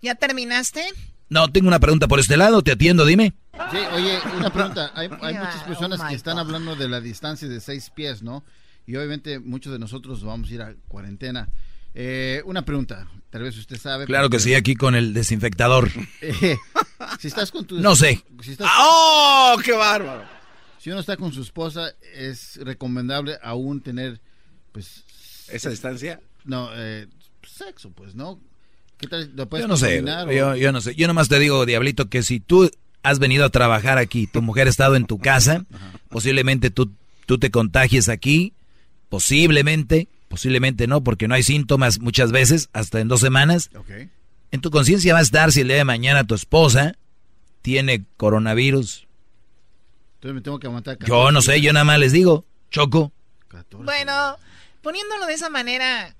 ¿Ya terminaste? No, tengo una pregunta por este lado, te atiendo, dime. Sí, oye, una pregunta. Hay, muchas personas que están hablando de la distancia de seis pies, ¿no? Y obviamente muchos de nosotros vamos a ir a cuarentena. Eh, una pregunta, tal vez usted sabe. Claro que sí, aquí con el desinfectador. Eh, si estás con tu... No sé. ¡Oh, qué bárbaro! Si uno está con su esposa, es recomendable aún tener, pues... ¿Esa distancia? No, eh, sexo, pues, ¿no? Yo no sé, yo, no sé. Yo nomás te digo, Diablito, que si tú has venido a trabajar aquí, tu mujer ha estado en tu casa, posiblemente tú, tú te contagies aquí posiblemente, posiblemente no, porque no hay síntomas muchas veces, hasta en dos semanas. En tu conciencia va a estar si el día de mañana tu esposa tiene coronavirus. Entonces me tengo que aguantar. Yo no sé, yo nada más les digo, Choco. Bueno, poniéndolo de esa manera,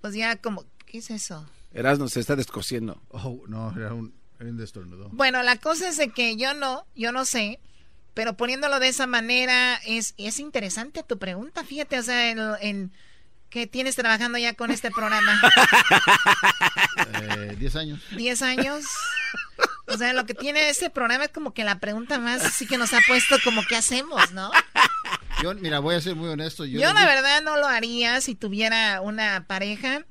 pues ya como, ¿qué es eso? Erasmo se está descosiendo. Oh, no, era un, era Bueno, la cosa es de que yo no, yo no sé, pero poniéndolo de esa manera es, es interesante tu pregunta, fíjate, o sea, en, en que tienes trabajando ya con este programa. Eh, diez años. Diez años. O sea, lo que tiene este programa es como que la pregunta más sí que nos ha puesto como qué hacemos, ¿no? Yo, mira, voy a ser muy honesto. Yo, la verdad no lo haría si tuviera una pareja,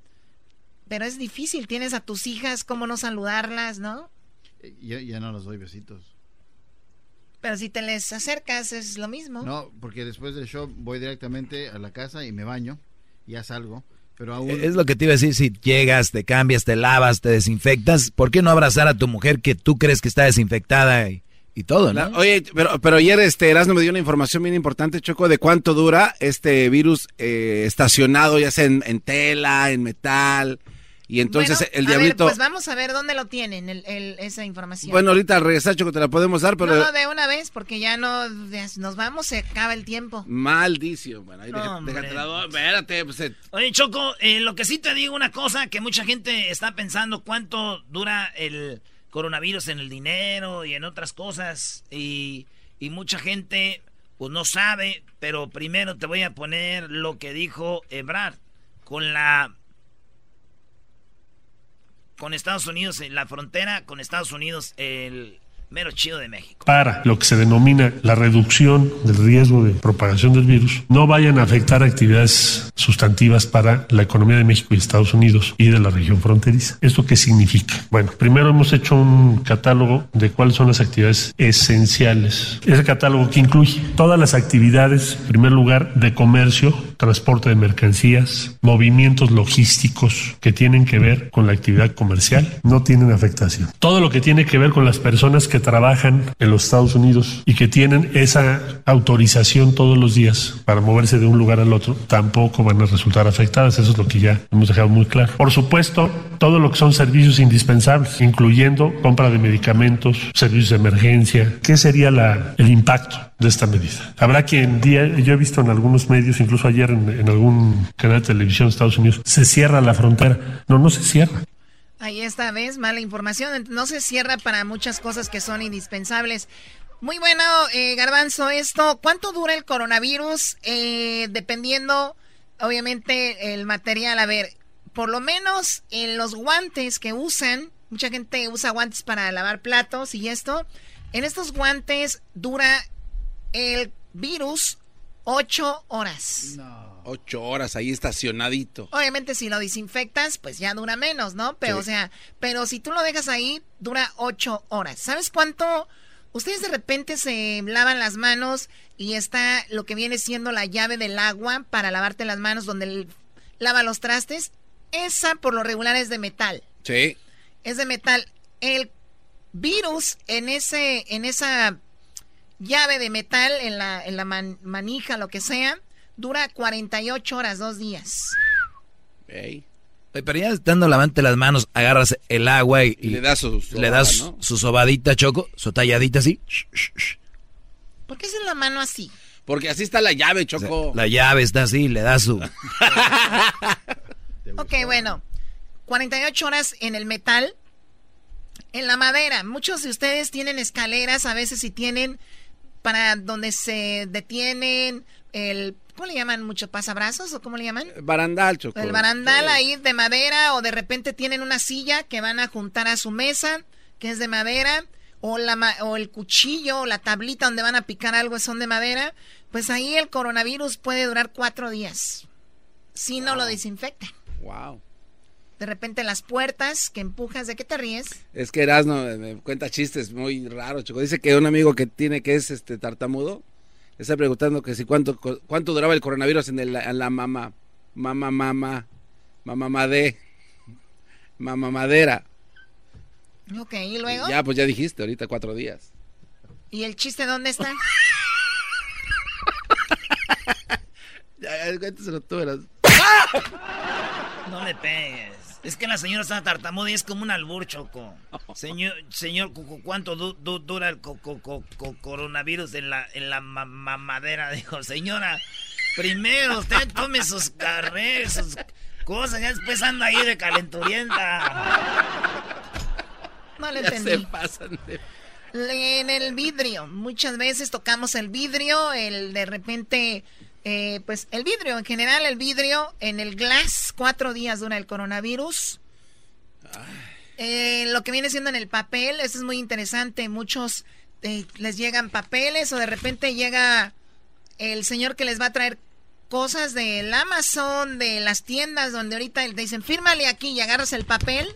pero es difícil. Tienes a tus hijas, ¿cómo no saludarlas, no? Eh, ya, ya no les doy besitos. Pero si te les acercas es lo mismo. No, porque después del show voy directamente a la casa y me baño, ya salgo. Pero aún... Es lo que te iba a decir, si llegas, te cambias, te lavas, te desinfectas, ¿por qué no abrazar a tu mujer que tú crees que está desinfectada y, todo, ¿no? oye, pero, pero ayer este Erasmo me dio una información bien importante, Choco, de cuánto dura este virus eh, estacionado, ya sea en tela, en metal, y entonces el diablito. pues vamos a ver dónde lo tienen, el, esa información. Bueno, ahorita al regresar, Choco, te la podemos dar, pero. No, de una vez, porque ya no. Nos vamos, se acaba el tiempo. Maldición. Bueno, ahí déjate la Espérate, pues. Eh. Oye, Choco, eh, lo que sí te digo una cosa que mucha gente está pensando: cuánto dura el coronavirus en el dinero y en otras cosas. Y, y mucha gente, pues no sabe, pero primero te voy a poner lo que dijo Ebrard con la con Estados Unidos en la frontera, con Estados Unidos el Para lo que se denomina la reducción del riesgo de propagación del virus, no vayan a afectar actividades sustantivas para la economía de México y Estados Unidos y de la región fronteriza. ¿Esto qué significa? Bueno, primero hemos hecho un catálogo de cuáles son las actividades esenciales. Ese catálogo que incluye todas las actividades, en primer lugar, de comercio, transporte de mercancías, movimientos logísticos que tienen que ver con la actividad comercial, no tienen afectación. Todo lo que tiene que ver con las personas que trabajan en los Estados Unidos y que tienen esa autorización todos los días para moverse de un lugar al otro, tampoco van a resultar afectadas. Eso es lo que ya hemos dejado muy claro. Por supuesto, todo lo que son servicios indispensables, incluyendo compra de medicamentos, servicios de emergencia. ¿Qué sería la, el impacto de esta medida? Habrá quien día, yo he visto en algunos medios, incluso ayer en, en algún canal de televisión de Estados Unidos, se cierra la frontera. No, no se cierra. Ahí esta vez mala información. No se cierra para muchas cosas que son indispensables. Muy bueno, eh, Garbanzo, esto, ¿cuánto dura el coronavirus? Eh, dependiendo, obviamente, el material. A ver, por lo menos en los guantes que usan, mucha gente usa guantes para lavar platos y esto. En estos guantes dura el virus ocho horas. No. Ocho horas ahí estacionadito. Obviamente si lo desinfectas, pues ya dura menos, ¿no? Pero, o sea, pero si tú lo dejas ahí, dura ocho horas. ¿Sabes cuánto? Ustedes de repente se lavan las manos y está lo que viene siendo la llave del agua para lavarte las manos donde lava los trastes. Esa por lo regular es de metal. Sí. Es de metal. El virus en ese, en esa llave de metal, en la, en la manija, lo que sea, dura 48 horas, dos días. Pero ya estando lavante las manos, agarras el agua y, le das su, le das su sobadita, Choco, su talladita así. ¿Por qué es en la mano así? Porque así está la llave, Choco. la llave está así, le das su... ok, bueno. 48 horas en el metal. En la madera. Muchos de ustedes tienen escaleras, a veces si tienen para donde se detienen el ¿Cómo le llaman mucho? ¿Pasabrazos o cómo le llaman? Barandal, Choco. El barandal ahí de madera o de repente tienen una silla que van a juntar a su mesa, que es de madera, o, la, o el cuchillo o la tablita donde van a picar algo son de madera, pues ahí el coronavirus puede durar cuatro días si no lo desinfectan. Wow. De repente las puertas que empujas, ¿de qué te ríes? Es que Erasmo me cuenta chistes muy raros, Choco. Dice que un amigo que tiene que es este tartamudo Está preguntando que si cuánto, cuánto duraba el coronavirus en, el, en la mamá, mamá, mamá, mamá madé, mamá madera. Ok, ¿y luego? Ya, pues ya dijiste, ahorita cuatro días. ¿Y el chiste dónde está? No le pegues. Es que la señora está tartamuda y es como un albur, Choco. Señor, señor ¿cuánto dura el coronavirus en la, en la mamadera? Dijo, señora, primero usted tome sus carreras, sus cosas, ya después anda ahí de calenturienta. No le entendí. En el vidrio, muchas veces tocamos el vidrio, el de repente eh, pues el vidrio, en general el vidrio en el glass, cuatro días dura el coronavirus. Eh, lo que viene siendo en el papel, eso es muy interesante. Muchos eh, les llegan papeles o de repente llega el señor que les va a traer cosas del Amazon, de las tiendas donde ahorita te dicen, fírmale aquí y agarras el papel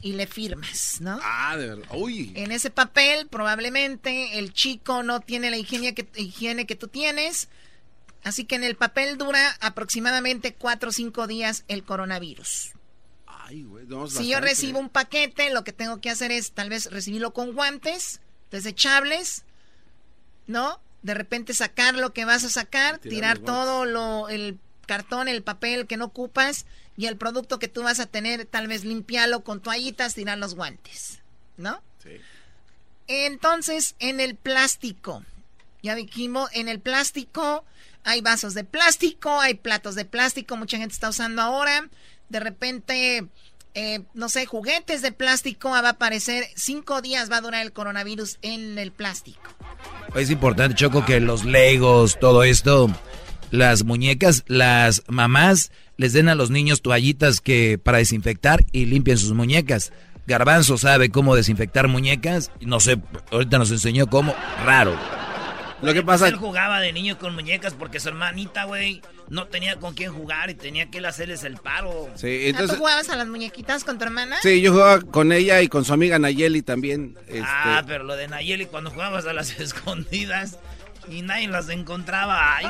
y le firmas, ¿no? Ah, de verdad. Uy. En ese papel probablemente el chico no tiene la higiene que, higiene que tú tienes Así que en el papel dura aproximadamente cuatro o cinco días el coronavirus. Ay, güey, si yo recibo un paquete, lo que tengo que hacer es tal vez recibirlo con guantes desechables, ¿no? De repente sacar lo que vas a sacar, tirar, todo lo, el cartón, el papel que no ocupas y el producto que tú vas a tener, tal vez limpiarlo con toallitas, tirar los guantes, ¿no? Sí. Entonces, en el plástico, ya dijimos, en el plástico hay vasos de plástico, hay platos de plástico, mucha gente está usando ahora. De repente, eh, no sé, juguetes de plástico va a aparecer. Cinco días va a durar el coronavirus en el plástico. Es importante, Choco, que los legos, todo esto, las muñecas, las mamás les den a los niños toallitas que para desinfectar y limpien sus muñecas. Garbanzo sabe cómo desinfectar muñecas. No sé, ahorita nos enseñó cómo. Raro. Lo que pasa... Él jugaba de niño con muñecas porque su hermanita, güey, no tenía con quién jugar y tenía que él hacerles el paro. Sí, entonces... ¿Tú jugabas a las muñequitas con tu hermana? Sí, yo jugaba con ella y con su amiga Nayeli también. Ah, este. pero lo de Nayeli cuando jugabas a las escondidas y nadie las encontraba. Ay,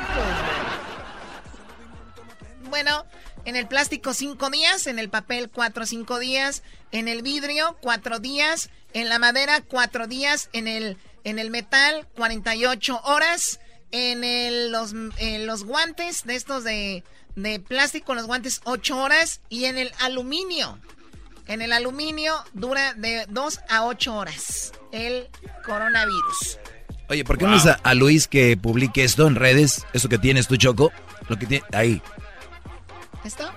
Bueno, en el plástico cinco días, en el papel cuatro o cinco días, en el vidrio cuatro días, en la madera cuatro días, en el en el metal 48 horas, en el, los, los guantes de estos de, de plástico, los guantes 8 horas y en el aluminio. En el aluminio dura de 2 a 8 horas el coronavirus. Oye, ¿por qué no es a, Luis que publique esto en redes? Eso que tienes tú, Choco. Lo que tiene ahí. ¿Esto?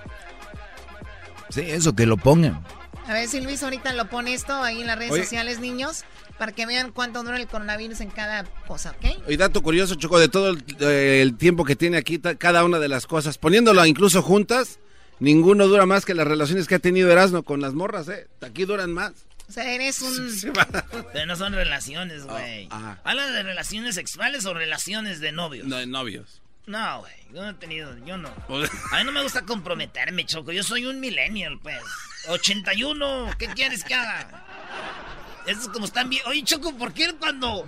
Sí, eso, que lo pongan. A ver si Luis ahorita lo pone esto ahí en las redes sociales, niños para que vean cuánto dura el coronavirus en cada cosa, ¿ok? Y dato curioso, Choco, de todo el, tiempo que tiene aquí cada una de las cosas, poniéndolo incluso juntas, ninguno dura más que las relaciones que ha tenido Erasmo con las morras, ¿eh? Aquí duran más. O sea, eres un... Pero no son relaciones, güey. Oh, ¿Hablas de relaciones sexuales o relaciones de novios? No, de novios. No, güey, yo no he tenido, yo no. A mí no me gusta comprometerme, Choco, yo soy un millennial, pues. 81, ¿qué quieres que haga? Eso es como están bien. Oye, Choco, ¿por qué cuando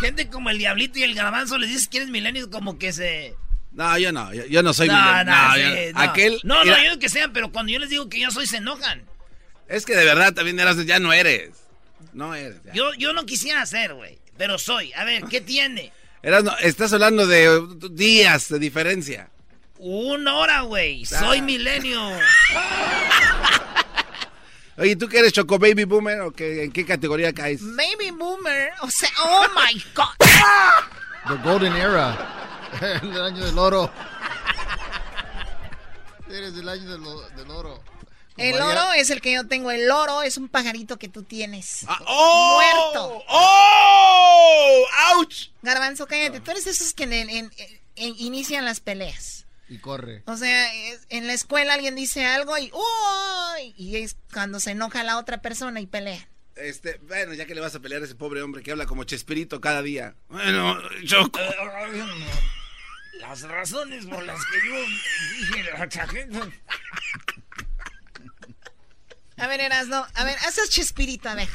gente como el Diablito y el Garbanzo les dices que eres milenio como que se... No, yo no, yo, no soy no, No, no, Aquel, no, no, yo no que sean, pero cuando yo les digo que yo soy, se enojan. Es que de verdad también eras, ya no eres. No eres. Yo, yo no quisiera ser, güey, pero soy. A ver, ¿qué tiene? Eras, estás hablando de días de diferencia. Una hora, güey. Soy milenio. Oye, ¿tú qué eres Choco Baby Boomer o qué, en qué categoría caes? Baby Boomer, o sea, oh my God. The Golden Era, el año del oro. Eres del año del, oro. El oro es el que yo tengo. El oro es un pajarito que tú tienes. Ah, ¡Oh! ¡Muerto! ¡Oh! ¡Ouch! Garbanzo, cállate. Tú eres esos que inician las peleas. Y corre. O sea, en la escuela alguien dice algo y ¡Uy! Y es cuando se enoja la otra persona y pelea. Este, bueno, ya que le vas a pelear a ese pobre hombre que habla como Chespirito cada día. Bueno, yo... Las razones por las que yo dije la A ver, Erasno, a ver, haces Chespirito, a ver.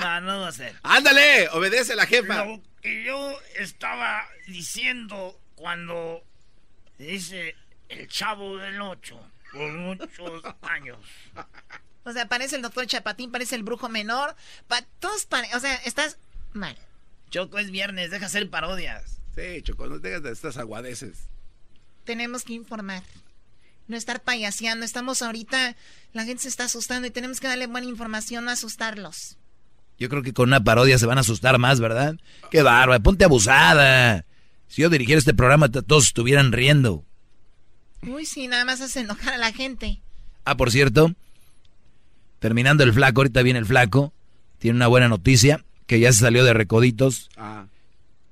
No, no va a ser. Ándale, obedece a la jefa. Lo que yo estaba diciendo cuando dice el chavo del 8 por muchos años. O sea, parece el doctor Chapatín, parece el brujo menor. Pa todos o sea, estás mal. Choco, es viernes, deja hacer parodias. Sí, Choco, no tengas estas aguadeces. Tenemos que informar. No estar payaseando. Estamos ahorita, la gente se está asustando y tenemos que darle buena información, no asustarlos. Yo creo que con una parodia se van a asustar más, ¿verdad? Qué bárbaro, ponte abusada. Si yo dirigiera este programa, todos estuvieran riendo. Uy, sí, nada más hace enojar a la gente. Ah, por cierto, terminando el flaco, ahorita viene el flaco, tiene una buena noticia, que ya se salió de Recoditos. Ah.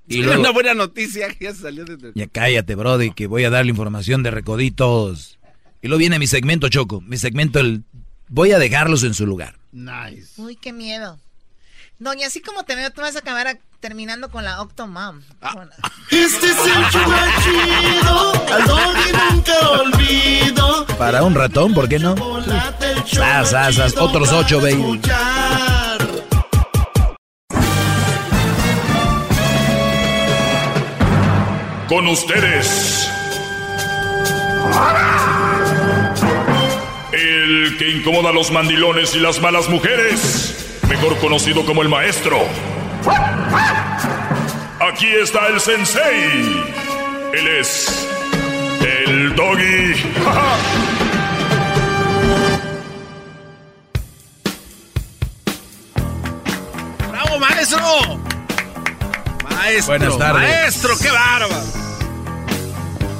Y luego, una buena noticia que ya se salió de Ya cállate, brody, que voy a darle información de Recoditos. Y luego viene mi segmento, Choco. Mi segmento, el... voy a dejarlos en su lugar. Nice. Uy, qué miedo. Doña, así como te veo, tú vas a acabar terminando con la Octomom. Ah. Este es el chido, al nunca olvido. Para un ratón, ¿por qué no? Sas, sas, otros ocho, baby. Con ustedes. El que incomoda a los mandilones y las malas mujeres mejor conocido como el maestro. Aquí está el sensei. Él es el doggy. ¡Bravo, maestro! Maestro, Buenas tardes. maestro, qué bárbaro.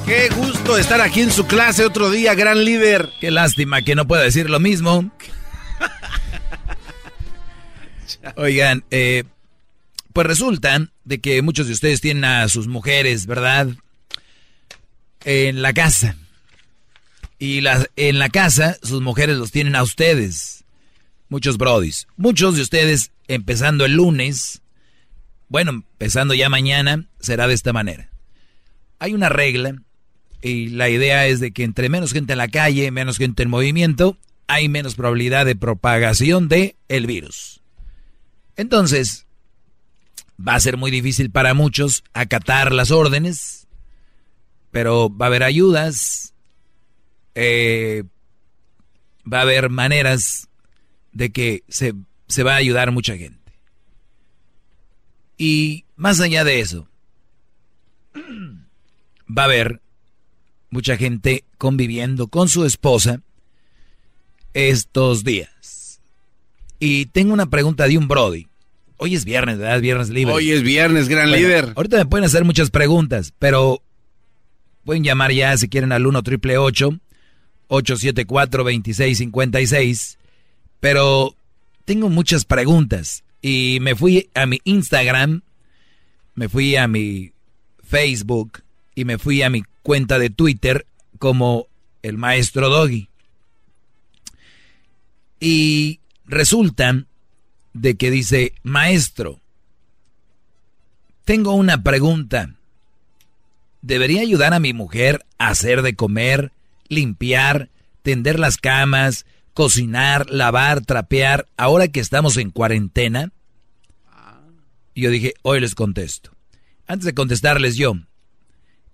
Qué gusto estar aquí en su clase otro día, gran líder. Qué lástima que no pueda decir lo mismo. Oigan, eh, pues resulta de que muchos de ustedes tienen a sus mujeres, ¿verdad? En la casa. Y en la casa sus mujeres los tienen a ustedes. Muchos brodis. Muchos de ustedes empezando el lunes, bueno, empezando ya mañana, será de esta manera. Hay una regla y la idea es de que entre menos gente en la calle, menos gente en movimiento, hay menos probabilidad de propagación de el virus. Entonces, va a ser muy difícil para muchos acatar las órdenes, pero va a haber ayudas, eh, va a haber maneras de que se, se va a ayudar mucha gente. Y más allá de eso, va a haber mucha gente conviviendo con su esposa estos días. Y tengo una pregunta de un Brody. Hoy es viernes, ¿verdad? Viernes libre. Hoy es viernes, gran líder. Ahorita me pueden hacer muchas preguntas, pero pueden llamar ya si quieren al 1 triple 874 2656. Pero tengo muchas preguntas y me fui a mi Instagram, me fui a mi Facebook y me fui a mi cuenta de Twitter como el maestro Doggy. Y resulta de que dice, maestro, tengo una pregunta. ¿Debería ayudar a mi mujer a hacer de comer, limpiar, tender las camas, cocinar, lavar, trapear, ahora que estamos en cuarentena? Y yo dije, hoy les contesto. Antes de contestarles yo,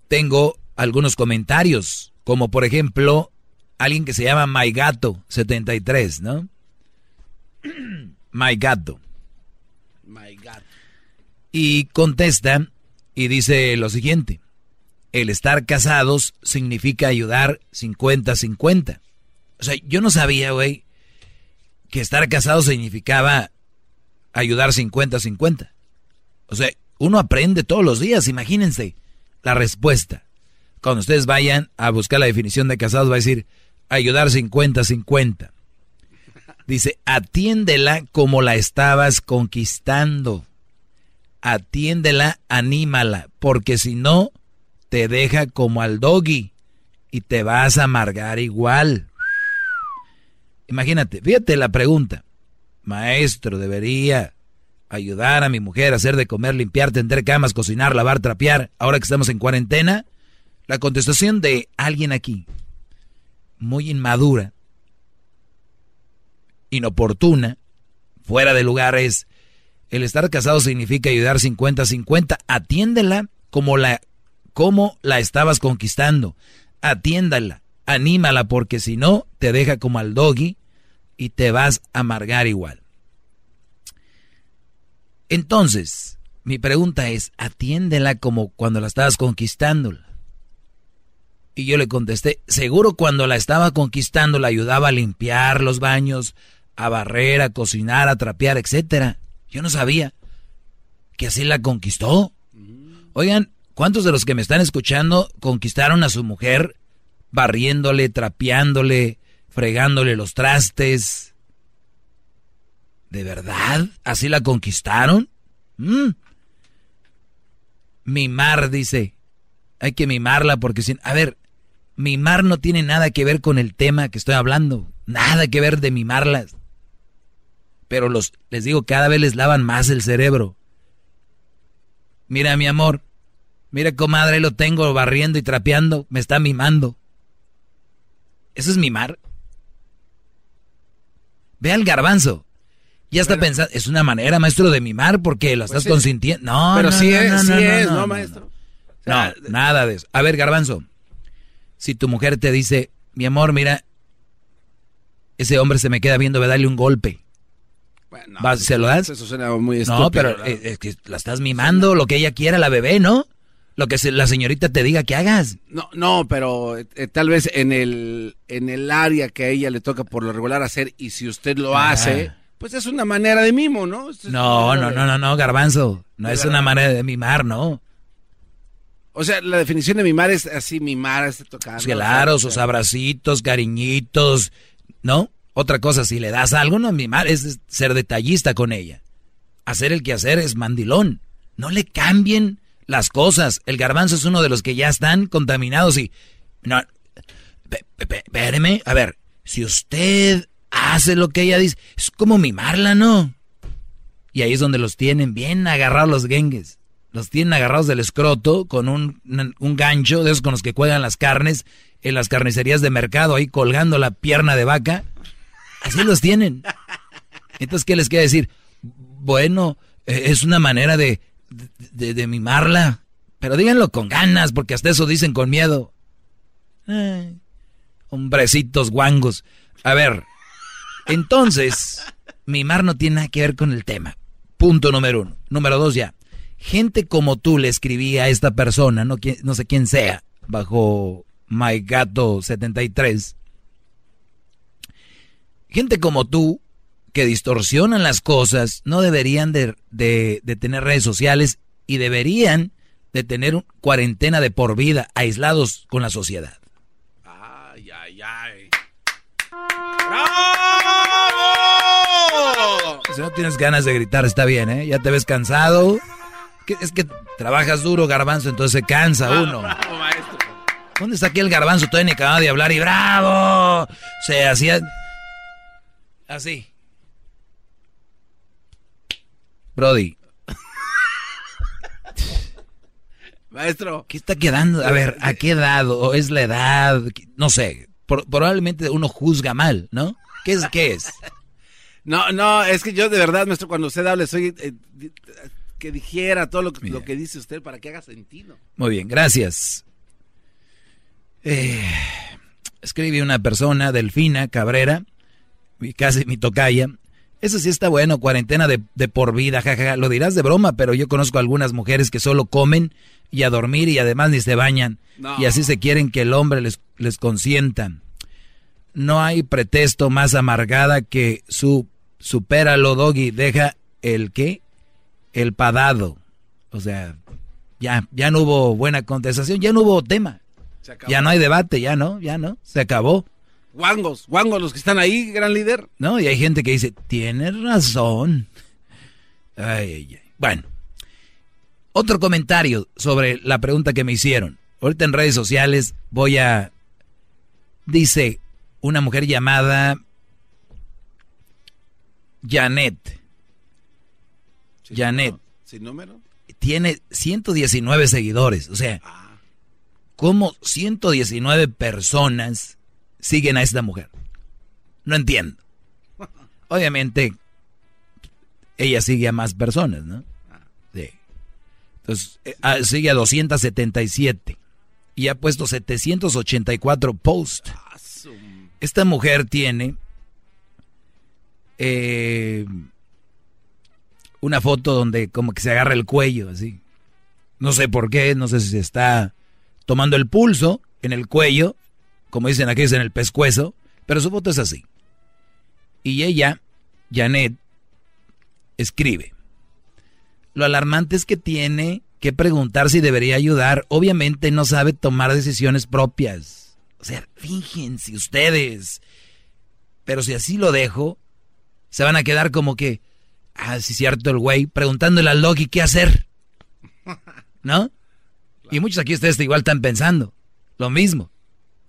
tengo algunos comentarios, como por ejemplo, alguien que se llama MyGato73, ¿no? My gato. My gato. Y contesta y dice lo siguiente. El estar casados significa ayudar 50-50. O sea, yo no sabía, güey, que estar casado significaba ayudar 50-50. O sea, uno aprende todos los días, imagínense la respuesta. Cuando ustedes vayan a buscar la definición de casados, va a decir ayudar 50-50. Dice, atiéndela como la estabas conquistando. Atiéndela, anímala, porque si no, te deja como al doggy y te vas a amargar igual. Imagínate, fíjate la pregunta. Maestro, debería ayudar a mi mujer a hacer de comer, limpiar, tender camas, cocinar, lavar, trapear, ahora que estamos en cuarentena. La contestación de alguien aquí, muy inmadura, inoportuna, fuera de lugar es, el estar casado significa ayudar 50-50, atiéndela como la, como la estabas conquistando, atiéndala, anímala porque si no te deja como al doggy y te vas a amargar igual. Entonces, mi pregunta es, atiéndela como cuando la estabas conquistando. Y yo le contesté, seguro cuando la estaba conquistando la ayudaba a limpiar los baños, a barrer, a cocinar, a trapear, etcétera. Yo no sabía que así la conquistó. Oigan, ¿cuántos de los que me están escuchando conquistaron a su mujer barriéndole, trapeándole, fregándole los trastes? ¿De verdad? ¿Así la conquistaron? Mm. Mimar, dice. Hay que mimarla porque sin... A ver, mimar no tiene nada que ver con el tema que estoy hablando. Nada que ver de mimarlas. Pero los, les digo, cada vez les lavan más el cerebro. Mira, mi amor. Mira, comadre, lo tengo barriendo y trapeando. Me está mimando. ¿Eso es mimar? Ve al garbanzo. Ya está pensando, es una manera, maestro, de mimar porque lo pues estás consintiendo. No, pero no, sí no, es, no, sí es, ¿no, maestro? no, nada de eso. A ver, garbanzo, si tu mujer te dice, mi amor, mira, ese hombre se me queda viendo, ve, dale un golpe. Bueno, ¿Se lo das? Eso suena muy estúpido. No, pero es, que la estás mimando, lo que ella quiera, la bebé, ¿no? Lo que la señorita te diga que hagas. No, no, pero eh, tal vez en el, en el área que a ella le toca por lo regular hacer y si usted lo hace pues es una manera de mimo, ¿no? no, no, no, no, no, garbanzo. No es una manera de mimar, ¿no? O sea, la definición de mimar es así, mimar, es tocar. Claro, sus abracitos, cariñitos, ¿no? Otra cosa, si le das algo, no es ser detallista con ella. Hacer el que hacer es mandilón. No le cambien las cosas. El garbanzo es uno de los que ya están contaminados y... No, espéreme, a ver, si usted hace lo que ella dice. Es como mimarla, ¿no? Y ahí es donde los tienen bien agarrados los gengues. Los tienen agarrados del escroto con un, un gancho de esos con los que cuelgan las carnes en las carnicerías de mercado, ahí colgando la pierna de vaca. Así los tienen. Entonces, ¿qué les quiere decir? Bueno, eh, es una manera de, de, mimarla. Pero díganlo con ganas, porque hasta eso dicen con miedo. hombrecitos guangos. A ver, entonces, mimar no tiene nada que ver con el tema. Punto número uno. Número dos ya. Gente como tú le escribía a esta persona, no, no sé quién sea, bajo MyGato73. Gente como tú, que distorsionan las cosas, no deberían de, de tener redes sociales y deberían de tener cuarentena de por vida, aislados con la sociedad. Ay, ay, ay. Si no tienes ganas de gritar, está bien, ¿eh? Ya te ves cansado. Es que trabajas duro, garbanzo, entonces se cansa uno. ¿Dónde está aquí el garbanzo? Todavía ni acababa de hablar y ¡bravo! Se hacía... Así. Brody. Maestro. ¿Qué está quedando? A ver, ¿a qué edad? ¿O es la edad? No sé. probablemente uno juzga mal, ¿no? ¿Qué es? ¿Qué es? No, no, es que yo de verdad, maestro, cuando usted habla, soy eh, que dijera todo lo, lo, que dice usted para que haga sentido. Muy bien, gracias. Eh, escribe una persona, Delfina Cabrera, casi mi tocaya. Eso sí está bueno, cuarentena de, por vida, jajaja. Lo dirás de broma, pero yo conozco algunas mujeres que solo comen y a dormir y además ni se bañan. Y así se quieren que el hombre les, les consienta. No hay pretexto más amargada que su supéralo, Doggy, deja el qué? El padado. O sea, ya, ya no hubo buena contestación, ya no hubo tema. Ya no hay debate, ya no, ya no, se acabó. Guangos, guangos los que están ahí, gran líder. No, y hay gente que dice, tienes razón. Ay, ay, ay. Bueno, otro comentario sobre la pregunta que me hicieron. Ahorita en redes sociales voy a... Dice una mujer llamada Janet. Janet. ¿Sin número? Tiene 119 seguidores. O sea, ¿cómo 119 personas siguen a esta mujer? No entiendo. Obviamente, ella sigue a más personas, ¿no? Sí. Entonces, eh, ah, sigue a 277 y ha puesto 784 posts. Esta mujer tiene eh, una foto donde como que se agarra el cuello, así. No sé por qué, no sé si se está tomando el pulso en el cuello, como dicen aquí es en el pescuezo, pero su foto es así. Y ella, Janet, escribe. Lo alarmante es que tiene que preguntar si debería ayudar. Obviamente no sabe tomar decisiones propias. O sea, fíjense ustedes. Pero si así lo dejo, se van a quedar como que, ah, sí, cierto, el güey, preguntándole al Loki qué hacer. ¿No? Y muchos aquí ustedes igual están pensando lo mismo.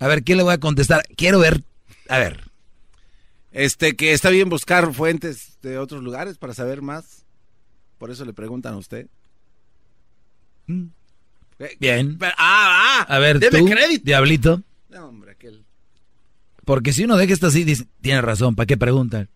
A ver, ¿qué le voy a contestar? Quiero ver, a ver. Este, que está bien buscar fuentes de otros lugares para saber más. Por eso le preguntan a usted. Mm. Bien. ah, ah, a ver, tú, Diablito. No, hombre, aquel. Porque si uno deja esto así, dice, tiene razón, ¿para qué preguntan?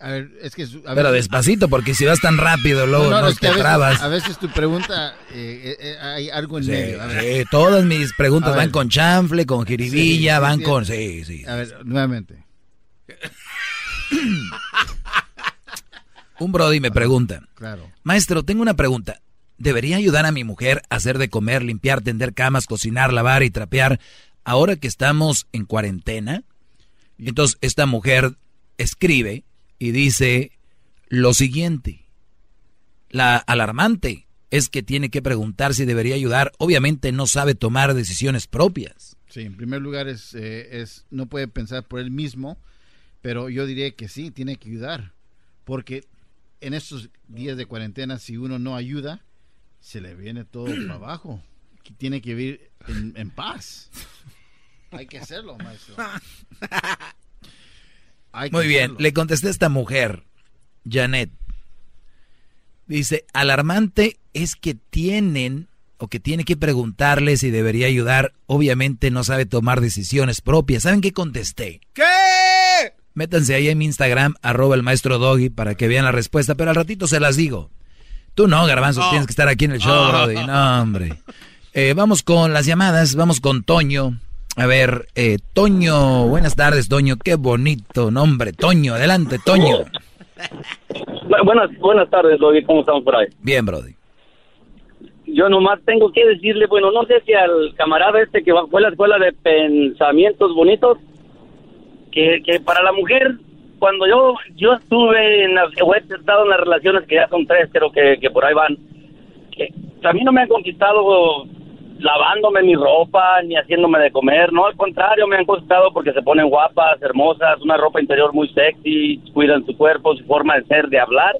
A ver, es que... Pero despacito, porque si vas tan rápido, luego no, te trabas. A veces tu pregunta, eh, eh, eh, hay algo en medio. Sí, todas mis preguntas van con chanfle, con jiribilla, van con... Sí, sí. A ver, nuevamente. Un brody me pregunta. Claro. Maestro, tengo una pregunta. ¿Debería ayudar a mi mujer a hacer de comer, limpiar, tender camas, cocinar, lavar y trapear ahora que estamos en cuarentena? Entonces, esta mujer escribe y dice lo siguiente. La alarmante es que tiene que preguntar si debería ayudar. Obviamente no sabe tomar decisiones propias. Sí, en primer lugar es, eh, es no puede pensar por él mismo, pero yo diría que sí, tiene que ayudar. Porque en estos días de cuarentena, si uno no ayuda, se le viene todo para abajo. Tiene que vivir en, en paz. Hay que hacerlo, maestro. Muy bien, le contesté a esta mujer, Janet. Dice, alarmante es que tienen o que tiene que preguntarle si debería ayudar. Obviamente no sabe tomar decisiones propias. ¿Saben qué contesté? ¿Qué? Métanse ahí en mi Instagram, arroba el maestro Doggy, para que vean la respuesta, pero al ratito se las digo. Tú no, Garbanzo, tienes que estar aquí en el show, oh. Brody. No, hombre. Eh, vamos con las llamadas, vamos con Toño. A ver, eh, Toño, buenas tardes, Toño, qué bonito nombre, Toño, adelante, Toño. Buenas, buenas tardes, Brody, ¿cómo estamos por ahí? Bien, Brody. Yo nomás tengo que decirle, bueno, no sé si al camarada este que fue a la escuela de pensamientos bonitos, que, que para la mujer, cuando yo yo estuve en las, he estado en las relaciones que ya son tres, creo que, que por ahí van, que a mí no me han conquistado lavándome mi ropa ni haciéndome de comer, no, al contrario, me han costado porque se ponen guapas, hermosas, una ropa interior muy sexy, cuidan su cuerpo, su forma de ser, de hablar,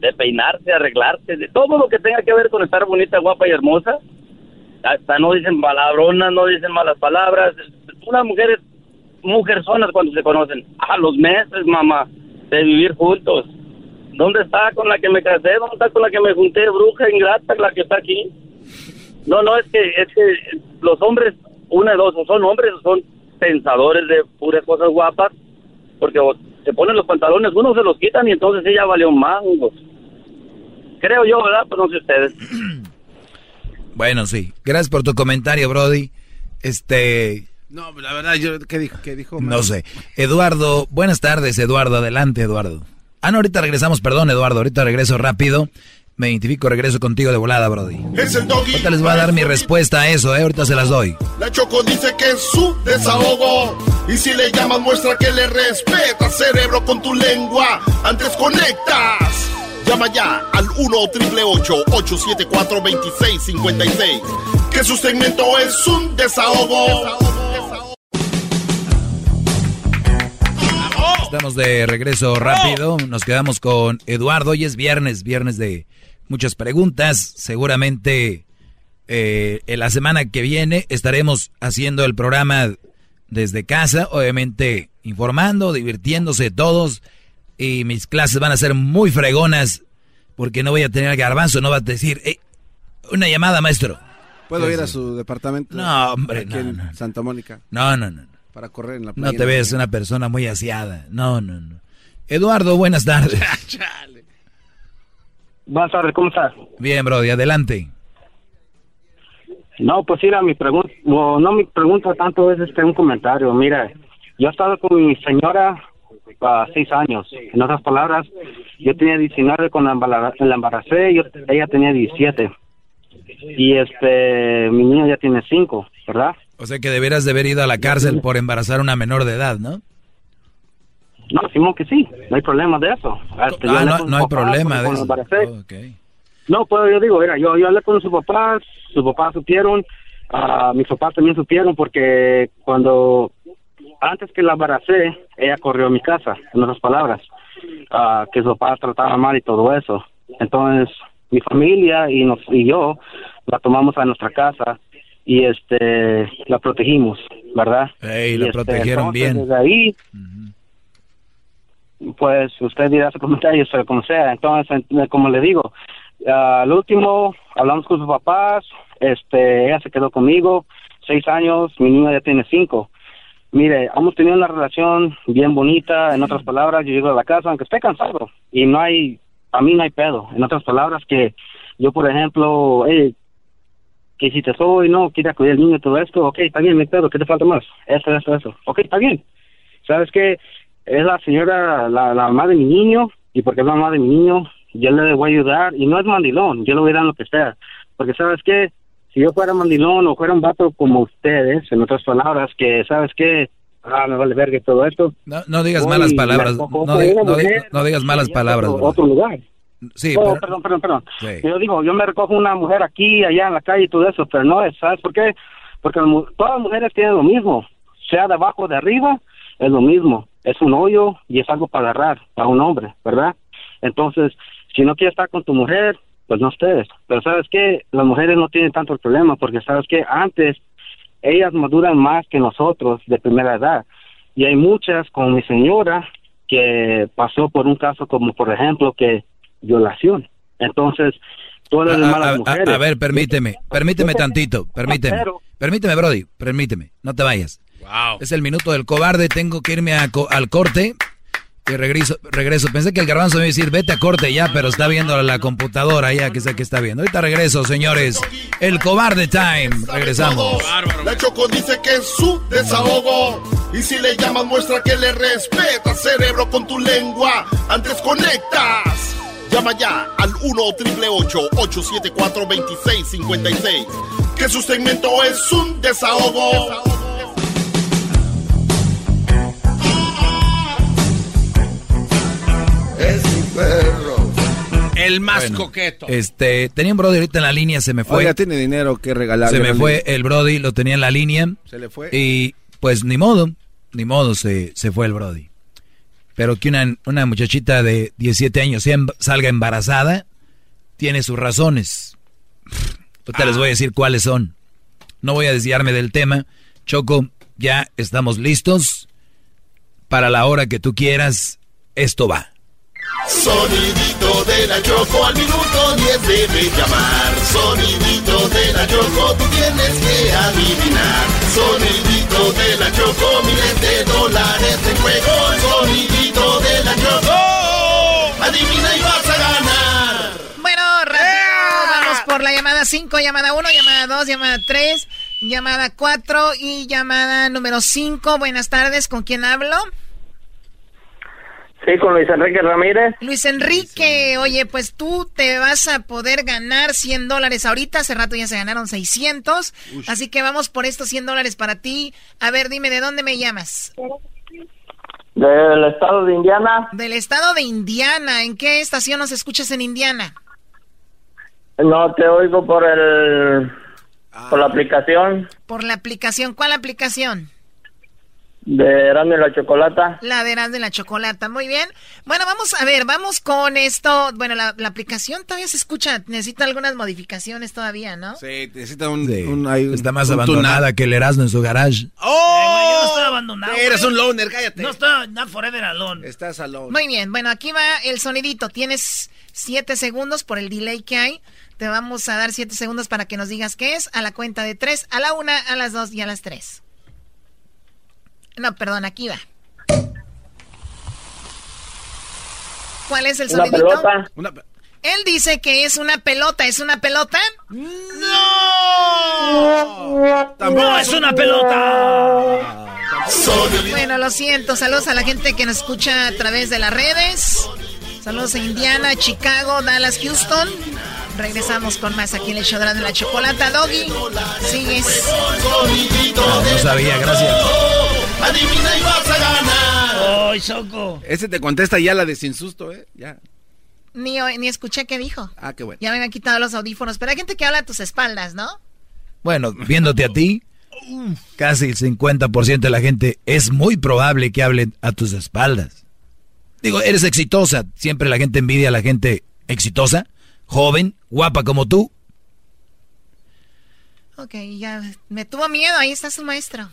de peinarse, arreglarse, de todo lo que tenga que ver con estar bonita, guapa y hermosa. Hasta no dicen palabronas, no dicen malas palabras. Unas mujeres, mujerzonas cuando se conocen, a los meses, mamá, de vivir juntos. ¿Dónde está con la que me casé? ¿Dónde está con la que me junté, bruja ingrata, la que está aquí? No, no, es que, es que los hombres, una de dos, o son hombres o son pensadores de puras cosas guapas, porque se ponen los pantalones, uno se los quitan y entonces ella valió mangos. Creo yo, ¿verdad? Pues no sé ustedes. Bueno, sí. Gracias por tu comentario, Brody. Este... No, la verdad, yo, ¿qué dijo? ¿Qué dijo no sé. Eduardo, buenas tardes, Eduardo. Adelante, Eduardo. Ah, no, ahorita regresamos, perdón, Eduardo. Ahorita regreso rápido. Me identifico, regreso contigo de volada, Brody. Es el doggy. Ahorita les voy a dar mi respuesta a eso, ¿eh? Ahorita se las doy. La Choco dice que es su desahogo. Y si le llamas, muestra que le respeta, cerebro, con tu lengua. Antes conectas. Llama ya al 1-888-874-2656. Que su segmento es un desahogo. Estamos de regreso rápido. Nos quedamos con Eduardo. Hoy es viernes, viernes de muchas preguntas. Seguramente eh, en la semana que viene estaremos haciendo el programa desde casa, obviamente informando, divirtiéndose todos. Y mis clases van a ser muy fregonas porque no voy a tener garbanzo, no va a decir, una llamada, maestro. ¿Puedo ir a su departamento? No, hombre, aquí en Santa Mónica. No, no, no. Para correr en la playa. No te ves una persona muy aseada. No, no, no. Eduardo, buenas tardes. Buenas tardes, ¿cómo estás? Bien, Brody, adelante. No, pues mira, mi pregunta, no mi pregunta tanto es este un comentario. Mira, yo he estado con mi señora ah, seis años. En otras palabras, yo tenía 19 cuando la embaracé, yo, ella tenía 17. Y este, mi niño ya tiene 5, ¿verdad? O sea que deberías de haber ido a la cárcel por embarazar a una menor de edad, ¿no? No, Simón que sí, no hay problema de eso. Este, ah, no, no hay problema de eso. No, pues yo digo, mira, yo, yo hablé con su papá, sus papás supieron, uh, mis papás también supieron porque cuando, antes que la embaracé, ella corrió a mi casa, en otras palabras, uh, que su papá trataba mal y todo eso. Entonces, mi familia y, nos, y yo la tomamos a nuestra casa y este la protegimos, ¿verdad? y la este, protegieron bien. Desde ahí, pues usted dirá su comentario, sea como sea. Entonces, como le digo, al último hablamos con sus papás, este, ella se quedó conmigo, seis años, mi niña ya tiene cinco. Mire, hemos tenido una relación bien bonita, en otras palabras, yo llego a la casa, aunque esté cansado, y no hay, a mí no hay pedo. En otras palabras, que yo, por ejemplo, hey, que hiciste hoy? No, quiere cuidar al niño y todo esto, ok, está bien, me pedo, ¿qué te falta más? Eso, eso, eso, ok, está bien. ¿Sabes qué? Es la señora, la, la mamá de mi niño, y porque es la mamá de mi niño, yo le voy a ayudar y no es mandilón, yo le voy a dar lo que sea. Porque sabes qué, si yo fuera mandilón o fuera un vato como ustedes, en otras palabras, que sabes qué, ah, me vale verga y todo esto. No, no digas malas palabras, no, digas malas palabras. Otro, lugar. Sí, oh, perdón, perdón, perdón. Yo digo, yo me recojo una mujer aquí, allá en la calle y todo eso, pero no es, ¿sabes por qué? Porque todas las mujeres tienen lo mismo, sea de abajo o de arriba, es lo mismo. Es un hoyo y es algo para agarrar a un hombre, ¿verdad? Entonces, si no quieres estar con tu mujer, pues no estés. Pero sabes que las mujeres no tienen tanto el problema porque sabes que antes ellas maduran más que nosotros de primera edad. Y hay muchas, como mi señora, que pasó por un caso como, por ejemplo, que violación. Entonces, todas las malas mujeres... A, ver, permíteme, permíteme tantito, permíteme. Permíteme, Brody, permíteme, no te vayas. Es el minuto del cobarde, tengo que irme al corte. Y regreso, regreso. Pensé que el garbanzo me iba a decir, vete a corte ya, pero está viendo la computadora ya, que sé que está viendo. Ahorita regreso, señores. El cobarde time. Regresamos. La Choco dice que es su desahogo. Y si le llamas, muestra que le respeta, cerebro, con tu lengua. Antes conectas. Llama ya al 1-888-874-2656. Que su segmento es un desahogo. es El más coqueto. Este, tenía un Brody ahorita en la línea, se me fue. Oiga, tiene dinero que regalar. Se me fue el Brody, lo tenía en la línea. Se le fue. Y pues ni modo, ni modo se, se fue el Brody. Pero que una, una muchachita de 17 años salga embarazada, tiene sus razones. Ahorita les voy a decir cuáles son. No voy a desviarme del tema. Choco, ya estamos listos. Para la hora que tú quieras, esto va. Sonidito de la Choco al minuto 10 debe llamar. Sonidito de la Choco, tú tienes que adivinar. Sonidito de la Choco, miles de dólares en juego. Sonidito de la Choco, adivina y vas a ganar. Bueno, rápido, vamos por la llamada 5, llamada 1, llamada 2, llamada 3, llamada 4 y llamada número 5. Buenas tardes, ¿con quién hablo? Sí, con Luis Enrique Ramírez. Luis Enrique, oye, pues tú te vas a poder ganar 100 dólares ahorita. Hace rato ya se ganaron 600. Así que vamos por estos 100 dólares para ti. A ver, dime, ¿de dónde me llamas? Del estado de Indiana. Del estado de Indiana. ¿En qué estación nos escuchas en Indiana? No, te oigo por el... Por la aplicación. Por la aplicación. ¿Cuál aplicación? De Erasmo y la Chocolata. La de Erasmo y la Chocolata, muy bien. Bueno, vamos a ver, vamos con esto. Bueno, la, aplicación todavía se escucha, necesita algunas modificaciones todavía, ¿no? Sí, necesita un... Está más abandonada que el Erasmo en su garage. ¡Oh! yo no estoy abandonado. Eres un loner, cállate. No estoy, not forever alone. Estás alone. Muy bien, bueno, aquí va el sonidito. Tienes siete segundos por el delay que hay. Te vamos a dar siete segundos para que nos digas qué es. A la cuenta de tres, a la una, a las dos y a las tres. No, perdón, aquí va. ¿Cuál es el sonidito? Una pelota. Él dice que es una pelota. ¿Es una pelota? ¡No! ¡No es una pelota! Bueno, lo siento. Saludos a la gente que nos escucha a través de las redes. Saludos a Indiana, Chicago, Dallas, Houston. Regresamos con más aquí en el show de la chocolata. Doggy, sigues. No, sabía, gracias. Adivina y vas a ganar. ¡Ay, Choco! Ese te contesta ya la de sin susto, ¿eh? Ya. Ni, ni escuché qué dijo. Ah, qué bueno. Ya me habían quitado los audífonos. Pero hay gente que habla a tus espaldas, ¿no? Bueno, viéndote a ti, casi el 50% de la gente es muy probable que hable a tus espaldas. Digo, eres exitosa. Siempre la gente envidia a la gente exitosa, joven, guapa como tú. Ok, ya me tuvo miedo. Ahí está su maestro.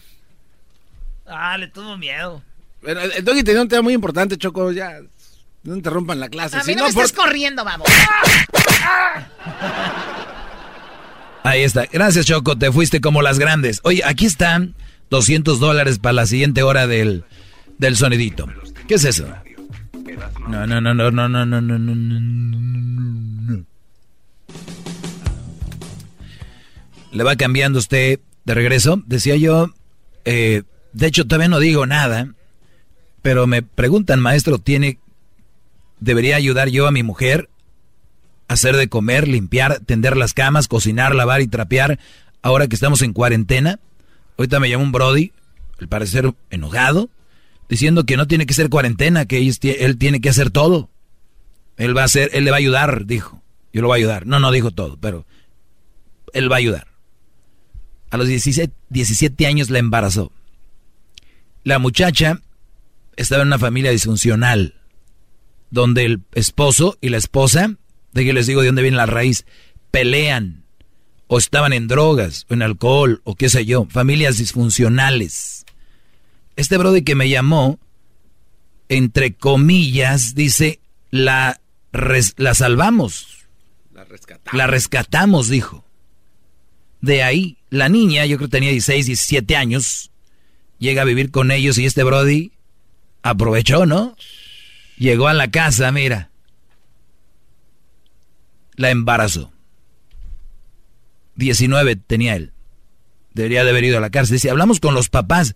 Ah, le tuvo miedo. Pero el Doggy tenía un tema muy importante, Choco. Ya, no interrumpan la clase. A mí no, me estás corriendo, vamos. Ahí está. Gracias, Choco. Te fuiste como las grandes. Oye, aquí están 200 dólares para la siguiente hora del, del sonidito. ¿Qué es eso? No, no, no, no, no, no, no, no, no, no. Le va cambiando usted de regreso. Decía yo, eh, de hecho todavía no digo nada, pero me preguntan, maestro, ¿tiene, debería ayudar yo a mi mujer a hacer de comer, limpiar, tender las camas, cocinar, lavar y trapear ahora que estamos en cuarentena? Ahorita me llamó un Brody, al parecer enojado, diciendo que no tiene que ser cuarentena, que él tiene que hacer todo. Él va a hacer, él le va a ayudar, dijo. Yo lo voy a ayudar. No, no dijo todo, pero él va a ayudar. A los 17, 17 años la embarazó. La muchacha estaba en una familia disfuncional, donde el esposo y la esposa, de que les digo de dónde viene la raíz, pelean, o estaban en drogas, o en alcohol, o qué sé yo, familias disfuncionales. Este brother que me llamó, entre comillas, dice, la, la salvamos. La rescatamos. La rescatamos, dijo. De ahí, la niña, yo creo que tenía 16, 17 años, llega a vivir con ellos y este Brody aprovechó, ¿no? Llegó a la casa, mira. La embarazó. 19 tenía él. Debería de haber ido a la cárcel. Dice, hablamos con los papás.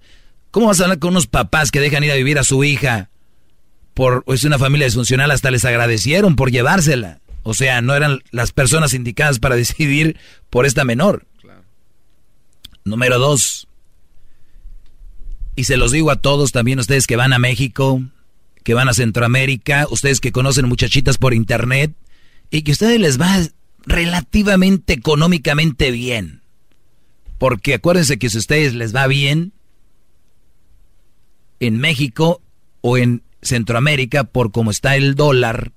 ¿Cómo vas a hablar con unos papás que dejan ir a vivir a su hija? Por, es una familia disfuncional, hasta les agradecieron por llevársela. O sea, no eran las personas indicadas para decidir por esta menor. Número dos. Y se los digo a todos, también ustedes que van a México, que van a Centroamérica, ustedes que conocen muchachitas por internet, y que a ustedes les va relativamente económicamente bien. Porque acuérdense que si a ustedes les va bien en México o en Centroamérica, por cómo está el dólar,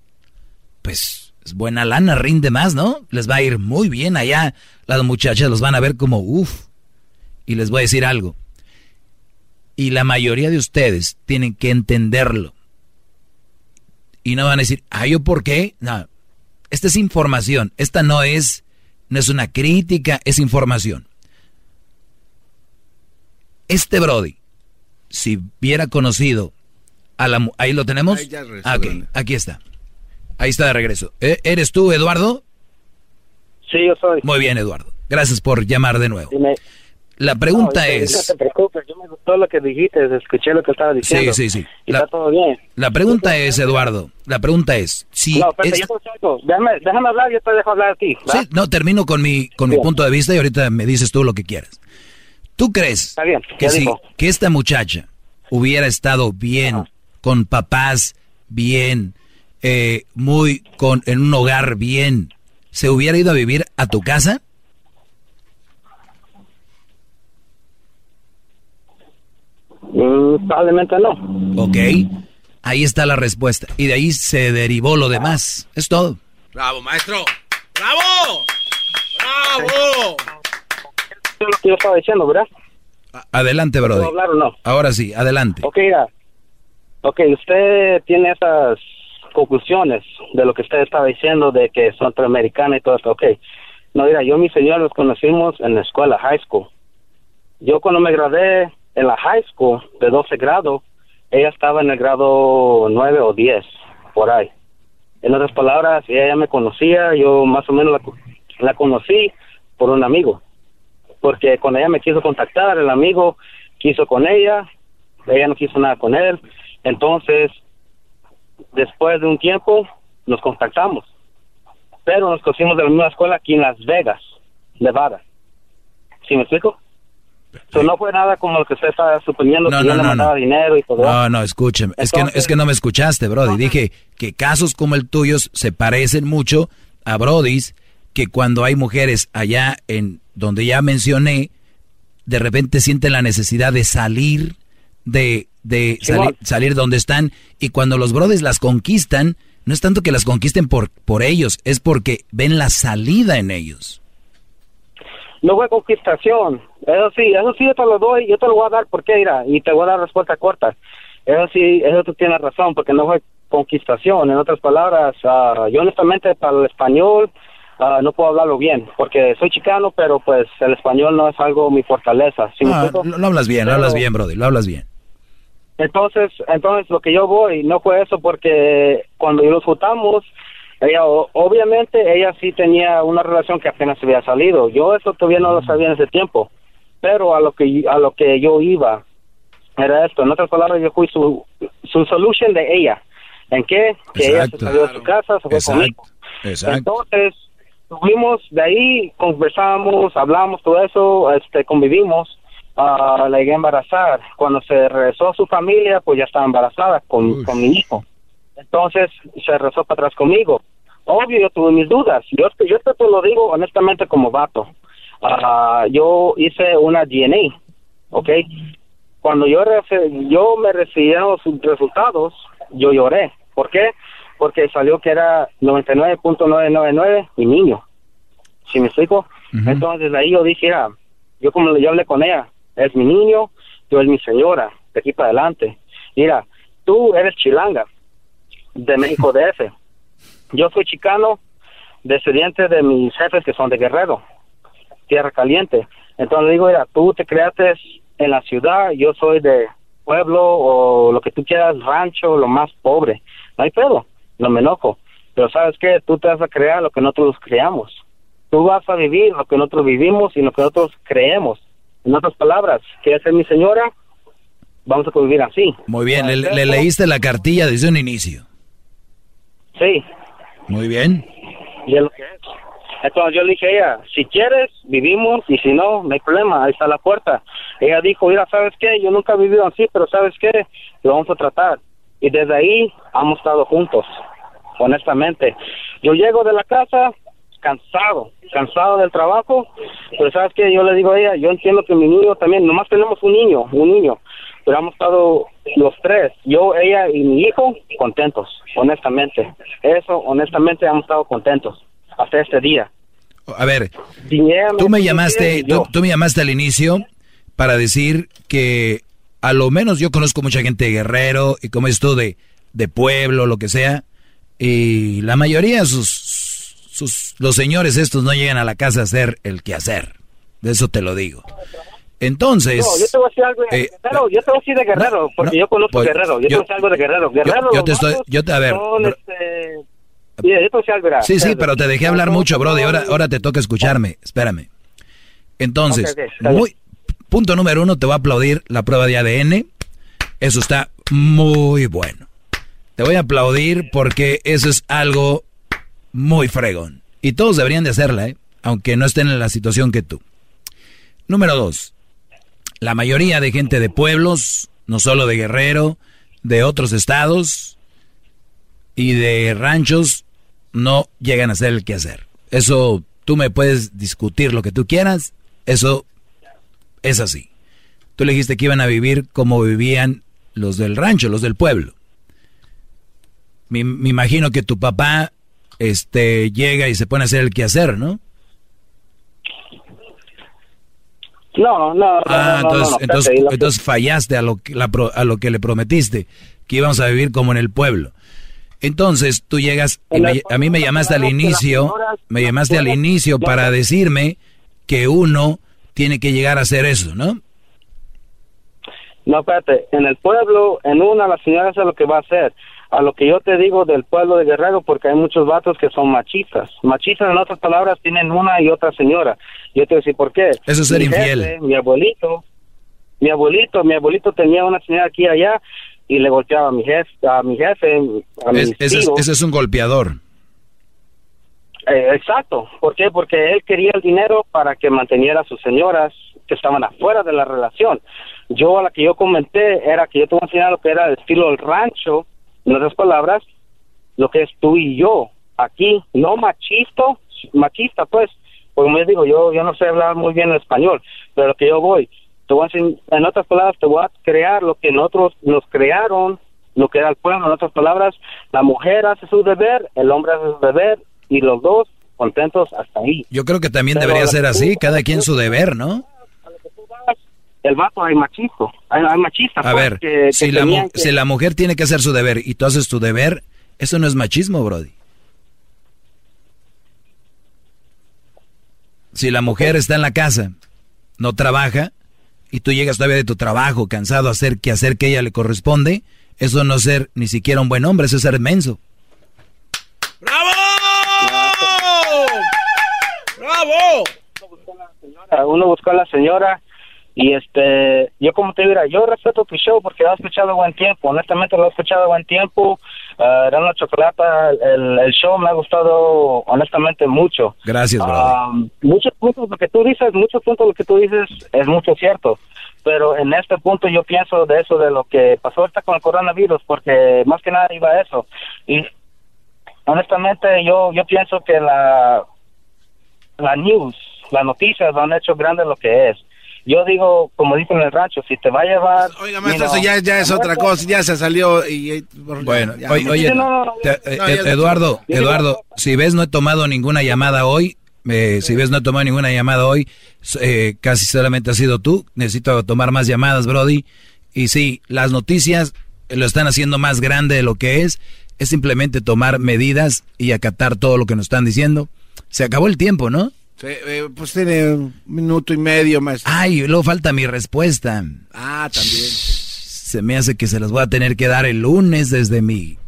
pues es buena lana, rinde más, ¿no? Les va a ir muy bien allá. Las muchachas los van a ver como, uff. Y les voy a decir algo. Y la mayoría de ustedes tienen que entenderlo. Y no van a decir, ah, ¿yo por qué? No. Esta es información. Esta no es, no es una crítica, es información. Este Brody, si hubiera conocido a la... Ahí lo tenemos. Ahí ya Ah, ok, Aquí está. Ahí está de regreso. ¿E- ¿Eres tú, Eduardo? Sí, yo soy. Muy bien, Eduardo. Gracias por llamar de nuevo. Dime. La pregunta No, es... No te preocupes, yo me gustó lo que dijiste, escuché lo que estaba diciendo. Sí, sí, sí. Y La- está todo bien. La pregunta es, Eduardo, la pregunta es, si no, espérate, es- yo déjame, déjame hablar, yo te dejo hablar a ti. ¿va? Sí, no, termino con mi, con mi punto de vista y ahorita me dices tú lo que quieras. ¿Tú crees Está bien, que si dijo. que esta muchacha hubiera estado bien, con papás bien, eh, muy con en un hogar bien, se hubiera ido a vivir a tu casa? Mm, probablemente no. Ok, ahí está la respuesta y de ahí se derivó lo demás. Es todo. ¡Bravo, maestro! ¡Bravo! ¡Bravo! Eso es lo que yo estaba diciendo, ¿verdad? Adelante, ¿Puedo Brody. hablar o no? Ahora sí, adelante. Ok, mira. Ok, usted tiene esas conclusiones de lo que usted estaba diciendo de que son centroamericana y todo esto. Ok. No, mira, yo y mi señor nos conocimos en la escuela, high school. Yo cuando me gradué en la high school de 12 grado, ella estaba en el grado 9 o 10, por ahí. En otras palabras, ella me conocía, yo más o menos la, la conocí por un amigo. Porque cuando ella me quiso contactar, el amigo quiso con ella ella no quiso nada con él. Entonces, después de un tiempo, nos contactamos. Pero nos conocimos de la misma escuela aquí en Las Vegas, Nevada. ¿Sí me explico? No fue nada como lo que usted está suponiendo no, que no, yo le mandaba dinero y todo. No, no, escúcheme. es, que, es que no me escuchaste, Brody. Dije que casos como el tuyo se parecen mucho a Brody's, que cuando hay mujeres allá en donde ya mencioné, de repente sienten la necesidad de salir, de, de salir, salir donde están, y cuando los Brody's las conquistan, no es tanto que las conquisten por, por ellos, es porque ven la salida en ellos. No fue conquistación. Eso sí, eso sí yo te lo doy, yo te lo voy a dar porque irá, y te voy a dar respuesta corta. Eso sí, eso tú tienes razón, porque no fue conquistación. En otras palabras, uh, yo honestamente para el español uh, no puedo hablarlo bien, porque soy chicano, pero pues el español no es algo mi fortaleza. ¿sí ah, lo hablas bien, lo hablas bien, Brody, lo hablas bien. Entonces, entonces lo que yo voy no fue eso porque cuando nos juntamos, ella obviamente ella sí tenía una relación que apenas se había salido. Yo eso todavía no lo sabía en ese tiempo, pero a lo que a lo que yo iba era esto. En otras palabras, yo fui su su solution de ella. ¿En qué? Que ella se salió de su casa, se fue conmigo. Entonces tuvimos de ahí conversamos, hablamos todo eso, este convivimos. Uh, la llegué a embarazar. Cuando se regresó a su familia, pues ya estaba embarazada con, con mi hijo. Entonces se rezó para atrás conmigo. Obvio, yo tuve mis dudas. Yo, yo te lo digo honestamente como vato. Uh, yo hice una DNA, ¿ok? Cuando yo, yo me recibieron sus resultados, yo lloré. ¿Por qué? Porque salió que era 99.999 mi niño. ¿Sí me explico? Entonces ahí yo dije, yo como yo hablé con ella, es mi niño, yo es mi señora, de aquí para adelante. Mira, tú eres chilanga, de México DF. Yo soy chicano, descendiente de mis jefes que son de Guerrero, Tierra Caliente. Entonces digo, mira, tú te creaste en la ciudad, yo soy de pueblo o lo que tú quieras, rancho, lo más pobre. No hay pedo, no me enojo. Pero sabes qué, tú te vas a crear lo que nosotros creamos. Tú vas a vivir lo que nosotros vivimos y lo que nosotros creemos. En otras palabras, que ser mi señora, vamos a convivir así. Muy bien, le leíste la cartilla desde un inicio. Sí. Muy bien. Y es lo que es. Entonces yo le dije a ella, si quieres, vivimos, y si no, no hay problema, ahí está la puerta. Ella dijo, mira, ¿sabes qué? Yo nunca he vivido así, pero ¿sabes qué? Lo vamos a tratar. Y desde ahí hemos estado juntos, honestamente. Yo llego de la casa cansado, cansado del trabajo, pero ¿sabes qué? Yo le digo a ella, yo entiendo que mi niño también, nomás tenemos un niño, un niño, pero hemos estado los tres, yo, ella y mi hijo, contentos, honestamente. Eso, honestamente, hemos estado contentos hasta este día. A ver, tú me llamaste, tú, me llamaste al inicio para decir que a lo menos yo conozco mucha gente de Guerrero y como esto de, de pueblo, lo que sea, y la mayoría de sus, sus, los señores estos no llegan a la casa a hacer el quehacer. De eso te lo digo. Entonces. No, yo te voy a decir algo de eh, Guerrero. Yo te voy a decir de Guerrero, porque yo conozco pues, Guerrero. Yo, te voy a decir algo de Guerrero. Guerrero. Yo, te estoy. Yo te, a ver. este, yo te voy a algo, sí, sí, pero te dejé hablar mucho, Brody. Ahora, ahora te toca escucharme. Espérame. Entonces, muy, punto número uno, te voy a aplaudir la prueba de ADN. Eso está muy bueno. Te voy a aplaudir porque eso es algo muy fregón. Y todos deberían de hacerla, ¿eh? aunque no estén en la situación que tú. Número dos, la mayoría de gente de pueblos, no solo de Guerrero, de otros estados y de ranchos, no llegan a hacer el quehacer. Eso tú me puedes discutir lo que tú quieras, eso es así. Tú le dijiste que iban a vivir como vivían los del rancho, los del pueblo. Me, imagino que tu papá este, llega y se pone a hacer el quehacer, ¿no? No, no, ah, entonces, entonces, entonces, fallaste a lo, que, a lo que le prometiste, que íbamos a vivir como en el pueblo. Entonces tú llegas, a mí me llamaste al inicio, me llamaste al inicio para decirme que uno tiene que llegar a hacer eso, ¿no? No, espérate, en el pueblo, en una, la señora hace lo que va a hacer a lo que yo te digo del pueblo de Guerrero, porque hay muchos vatos que son machistas. Machistas, en otras palabras, tienen una y otra señora. Yo te voy a decir por qué. Eso es ser infiel. mi abuelito, mi abuelito, mi abuelito tenía una señora aquí y allá y le golpeaba a mi jefe, a mi jefe, a ese, es, un golpeador. Eh, exacto. ¿Por qué? Porque él quería el dinero para que manteniera a sus señoras que estaban afuera de la relación. Yo a la que yo comenté era que yo te voy a enseñar lo que era el estilo del rancho, en otras palabras, lo que es tú y yo aquí, no machista, machista pues, como les digo, yo, yo no sé hablar muy bien el español, pero lo que yo voy, te voy a enseñar, en otras palabras, te voy a crear lo que nosotros nos crearon, lo que era el pueblo, en otras palabras, la mujer hace su deber, el hombre hace su deber, y los dos contentos hasta ahí. Yo creo que también debería ser así, cada quien su deber, ¿no? el vato hay machisto, hay, machista. A pues, ver, si, la si la mujer tiene que hacer su deber y tú haces tu deber, eso no es machismo, Brody. Si la mujer está en la casa, no trabaja, y tú llegas todavía de tu trabajo cansado a hacer que hacer que ella le corresponde, eso no es ser ni siquiera un buen hombre, eso es ser menso. ¡Bravo! ¡Bravo! Uno buscó a la señora y este, yo como te diría, yo respeto tu show porque lo he escuchado buen tiempo, honestamente lo he escuchado buen tiempo. Uh, era una chocolata, el, el, show me ha gustado honestamente mucho. Gracias, um, muchos puntos lo que tú dices, muchos puntos lo que tú dices es mucho cierto. Pero en este punto yo pienso de eso, de lo que pasó ahorita con el coronavirus, porque más que nada iba a eso. Y honestamente yo, yo pienso que la, la news, las noticias han hecho grande lo que es yo digo, como dicen en el rancho, si te va a llevar... Oiga, maestro, eso ya, ya es otra cosa, ya se salió y... bueno, oye, Eduardo, Eduardo, si ves no he tomado ninguna llamada hoy, eh, si ves no he tomado ninguna llamada hoy, eh, casi solamente ha sido tú, necesito tomar más llamadas, Brody, y sí, las noticias lo están haciendo más grande de lo que es, es simplemente tomar medidas y acatar todo lo que nos están diciendo. Se acabó el tiempo, ¿no? Eh, pues tiene un minuto y medio más. Ay, luego falta mi respuesta. Ah, también. Se me hace que se las voy a tener que dar el lunes desde mi,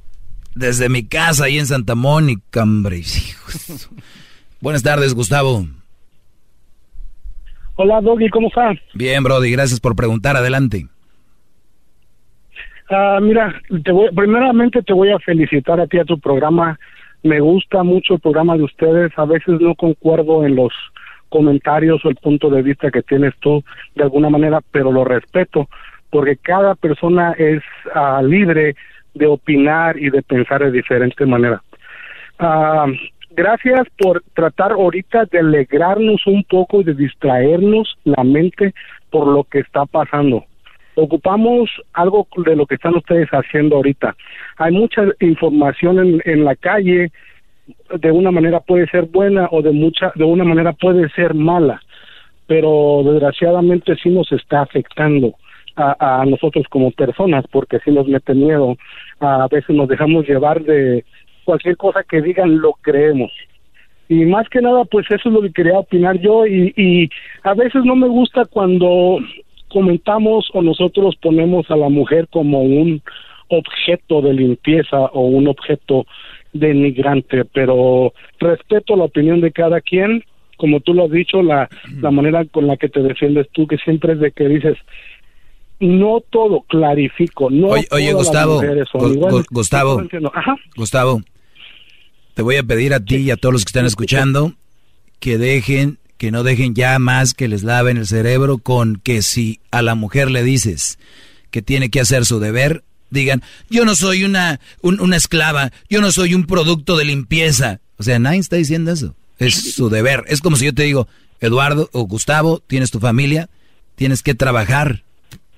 desde mi casa ahí en Santa Mónica, hombre. Buenas tardes, Gustavo. Hola, Doggy, ¿cómo estás? Bien, Brody, gracias por preguntar. Adelante. Ah, mira, te voy, primeramente te voy a felicitar a ti a tu programa me gusta mucho el programa de ustedes. A veces no concuerdo en los comentarios o el punto de vista que tienes tú de alguna manera, pero lo respeto porque cada persona es ah, libre de opinar y de pensar de diferente manera. Ah, gracias por tratar ahorita de alegrarnos un poco y de distraernos la mente por lo que está pasando ocupamos algo de lo que están ustedes haciendo ahorita. Hay mucha información en, en la calle, de una manera puede ser buena o de mucha, de una manera puede ser mala, pero desgraciadamente sí nos está afectando a, a nosotros como personas porque sí nos mete miedo. A veces nos dejamos llevar de cualquier cosa que digan lo creemos y más que nada pues eso es lo que quería opinar yo y, y a veces no me gusta cuando comentamos o nosotros ponemos a la mujer como un objeto de limpieza o un objeto denigrante, pero respeto la opinión de cada quien, como tú lo has dicho, la, la manera con la que te defiendes tú, que siempre es de que dices, no todo clarifico, no Oye, oye Gustavo, Gustavo, Gustavo, te voy a pedir a ti y a todos los que están escuchando que dejen que no dejen ya más que les laven el cerebro con que si a la mujer le dices que tiene que hacer su deber, digan, yo no soy una, una esclava, yo no soy un producto de limpieza. O sea, nadie está diciendo eso. Es su deber. Es como si yo te digo, Eduardo o Gustavo, tienes tu familia, tienes que trabajar.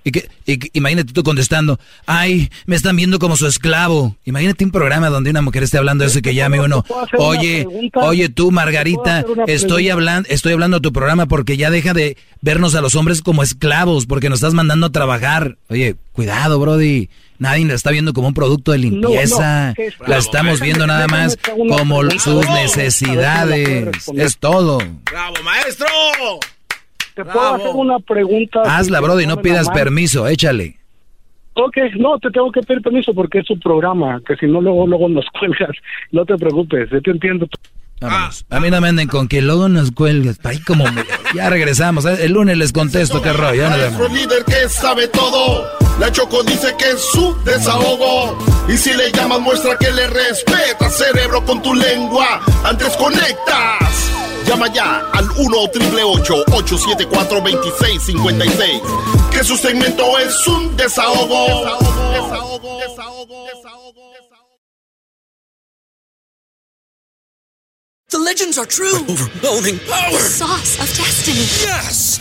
Y que, imagínate tú contestando, ay, me están viendo como su esclavo. Imagínate un programa donde una mujer esté hablando de eso y que llame uno, oye, oye tú, Margarita, estoy hablando, estoy hablando a tu programa porque ya deja de vernos a los hombres como esclavos, porque nos estás mandando a trabajar. Oye, cuidado, Brody. Nadie la está viendo como un producto de limpieza. la estamos viendo nada más como sus necesidades. Es todo. ¡Bravo, maestro! ¿Te puedo hacer una pregunta? Hazla, Brody, no pidas permiso, échale. Ok, no, te tengo que pedir permiso porque es su programa, que si no luego luego nos cuelgas. No te preocupes, yo te entiendo. Vámonos. A mí no me anden con que luego nos cuelgas. Ahí como Ya regresamos. ¿eh? El lunes les contesto qué rollo. Ya Nuestro líder que sabe todo. La Choco dice que es su desahogo. Y si le llamas, muestra que le respeta, cerebro, con tu lengua. Antes conectas. Llama ya al 1-888-874-2656. Que su segmento es un desahogo. Desahogo, desahogo, desahogo, desahogo. The legends are true. overwhelming power! The sauce of destiny. Yes!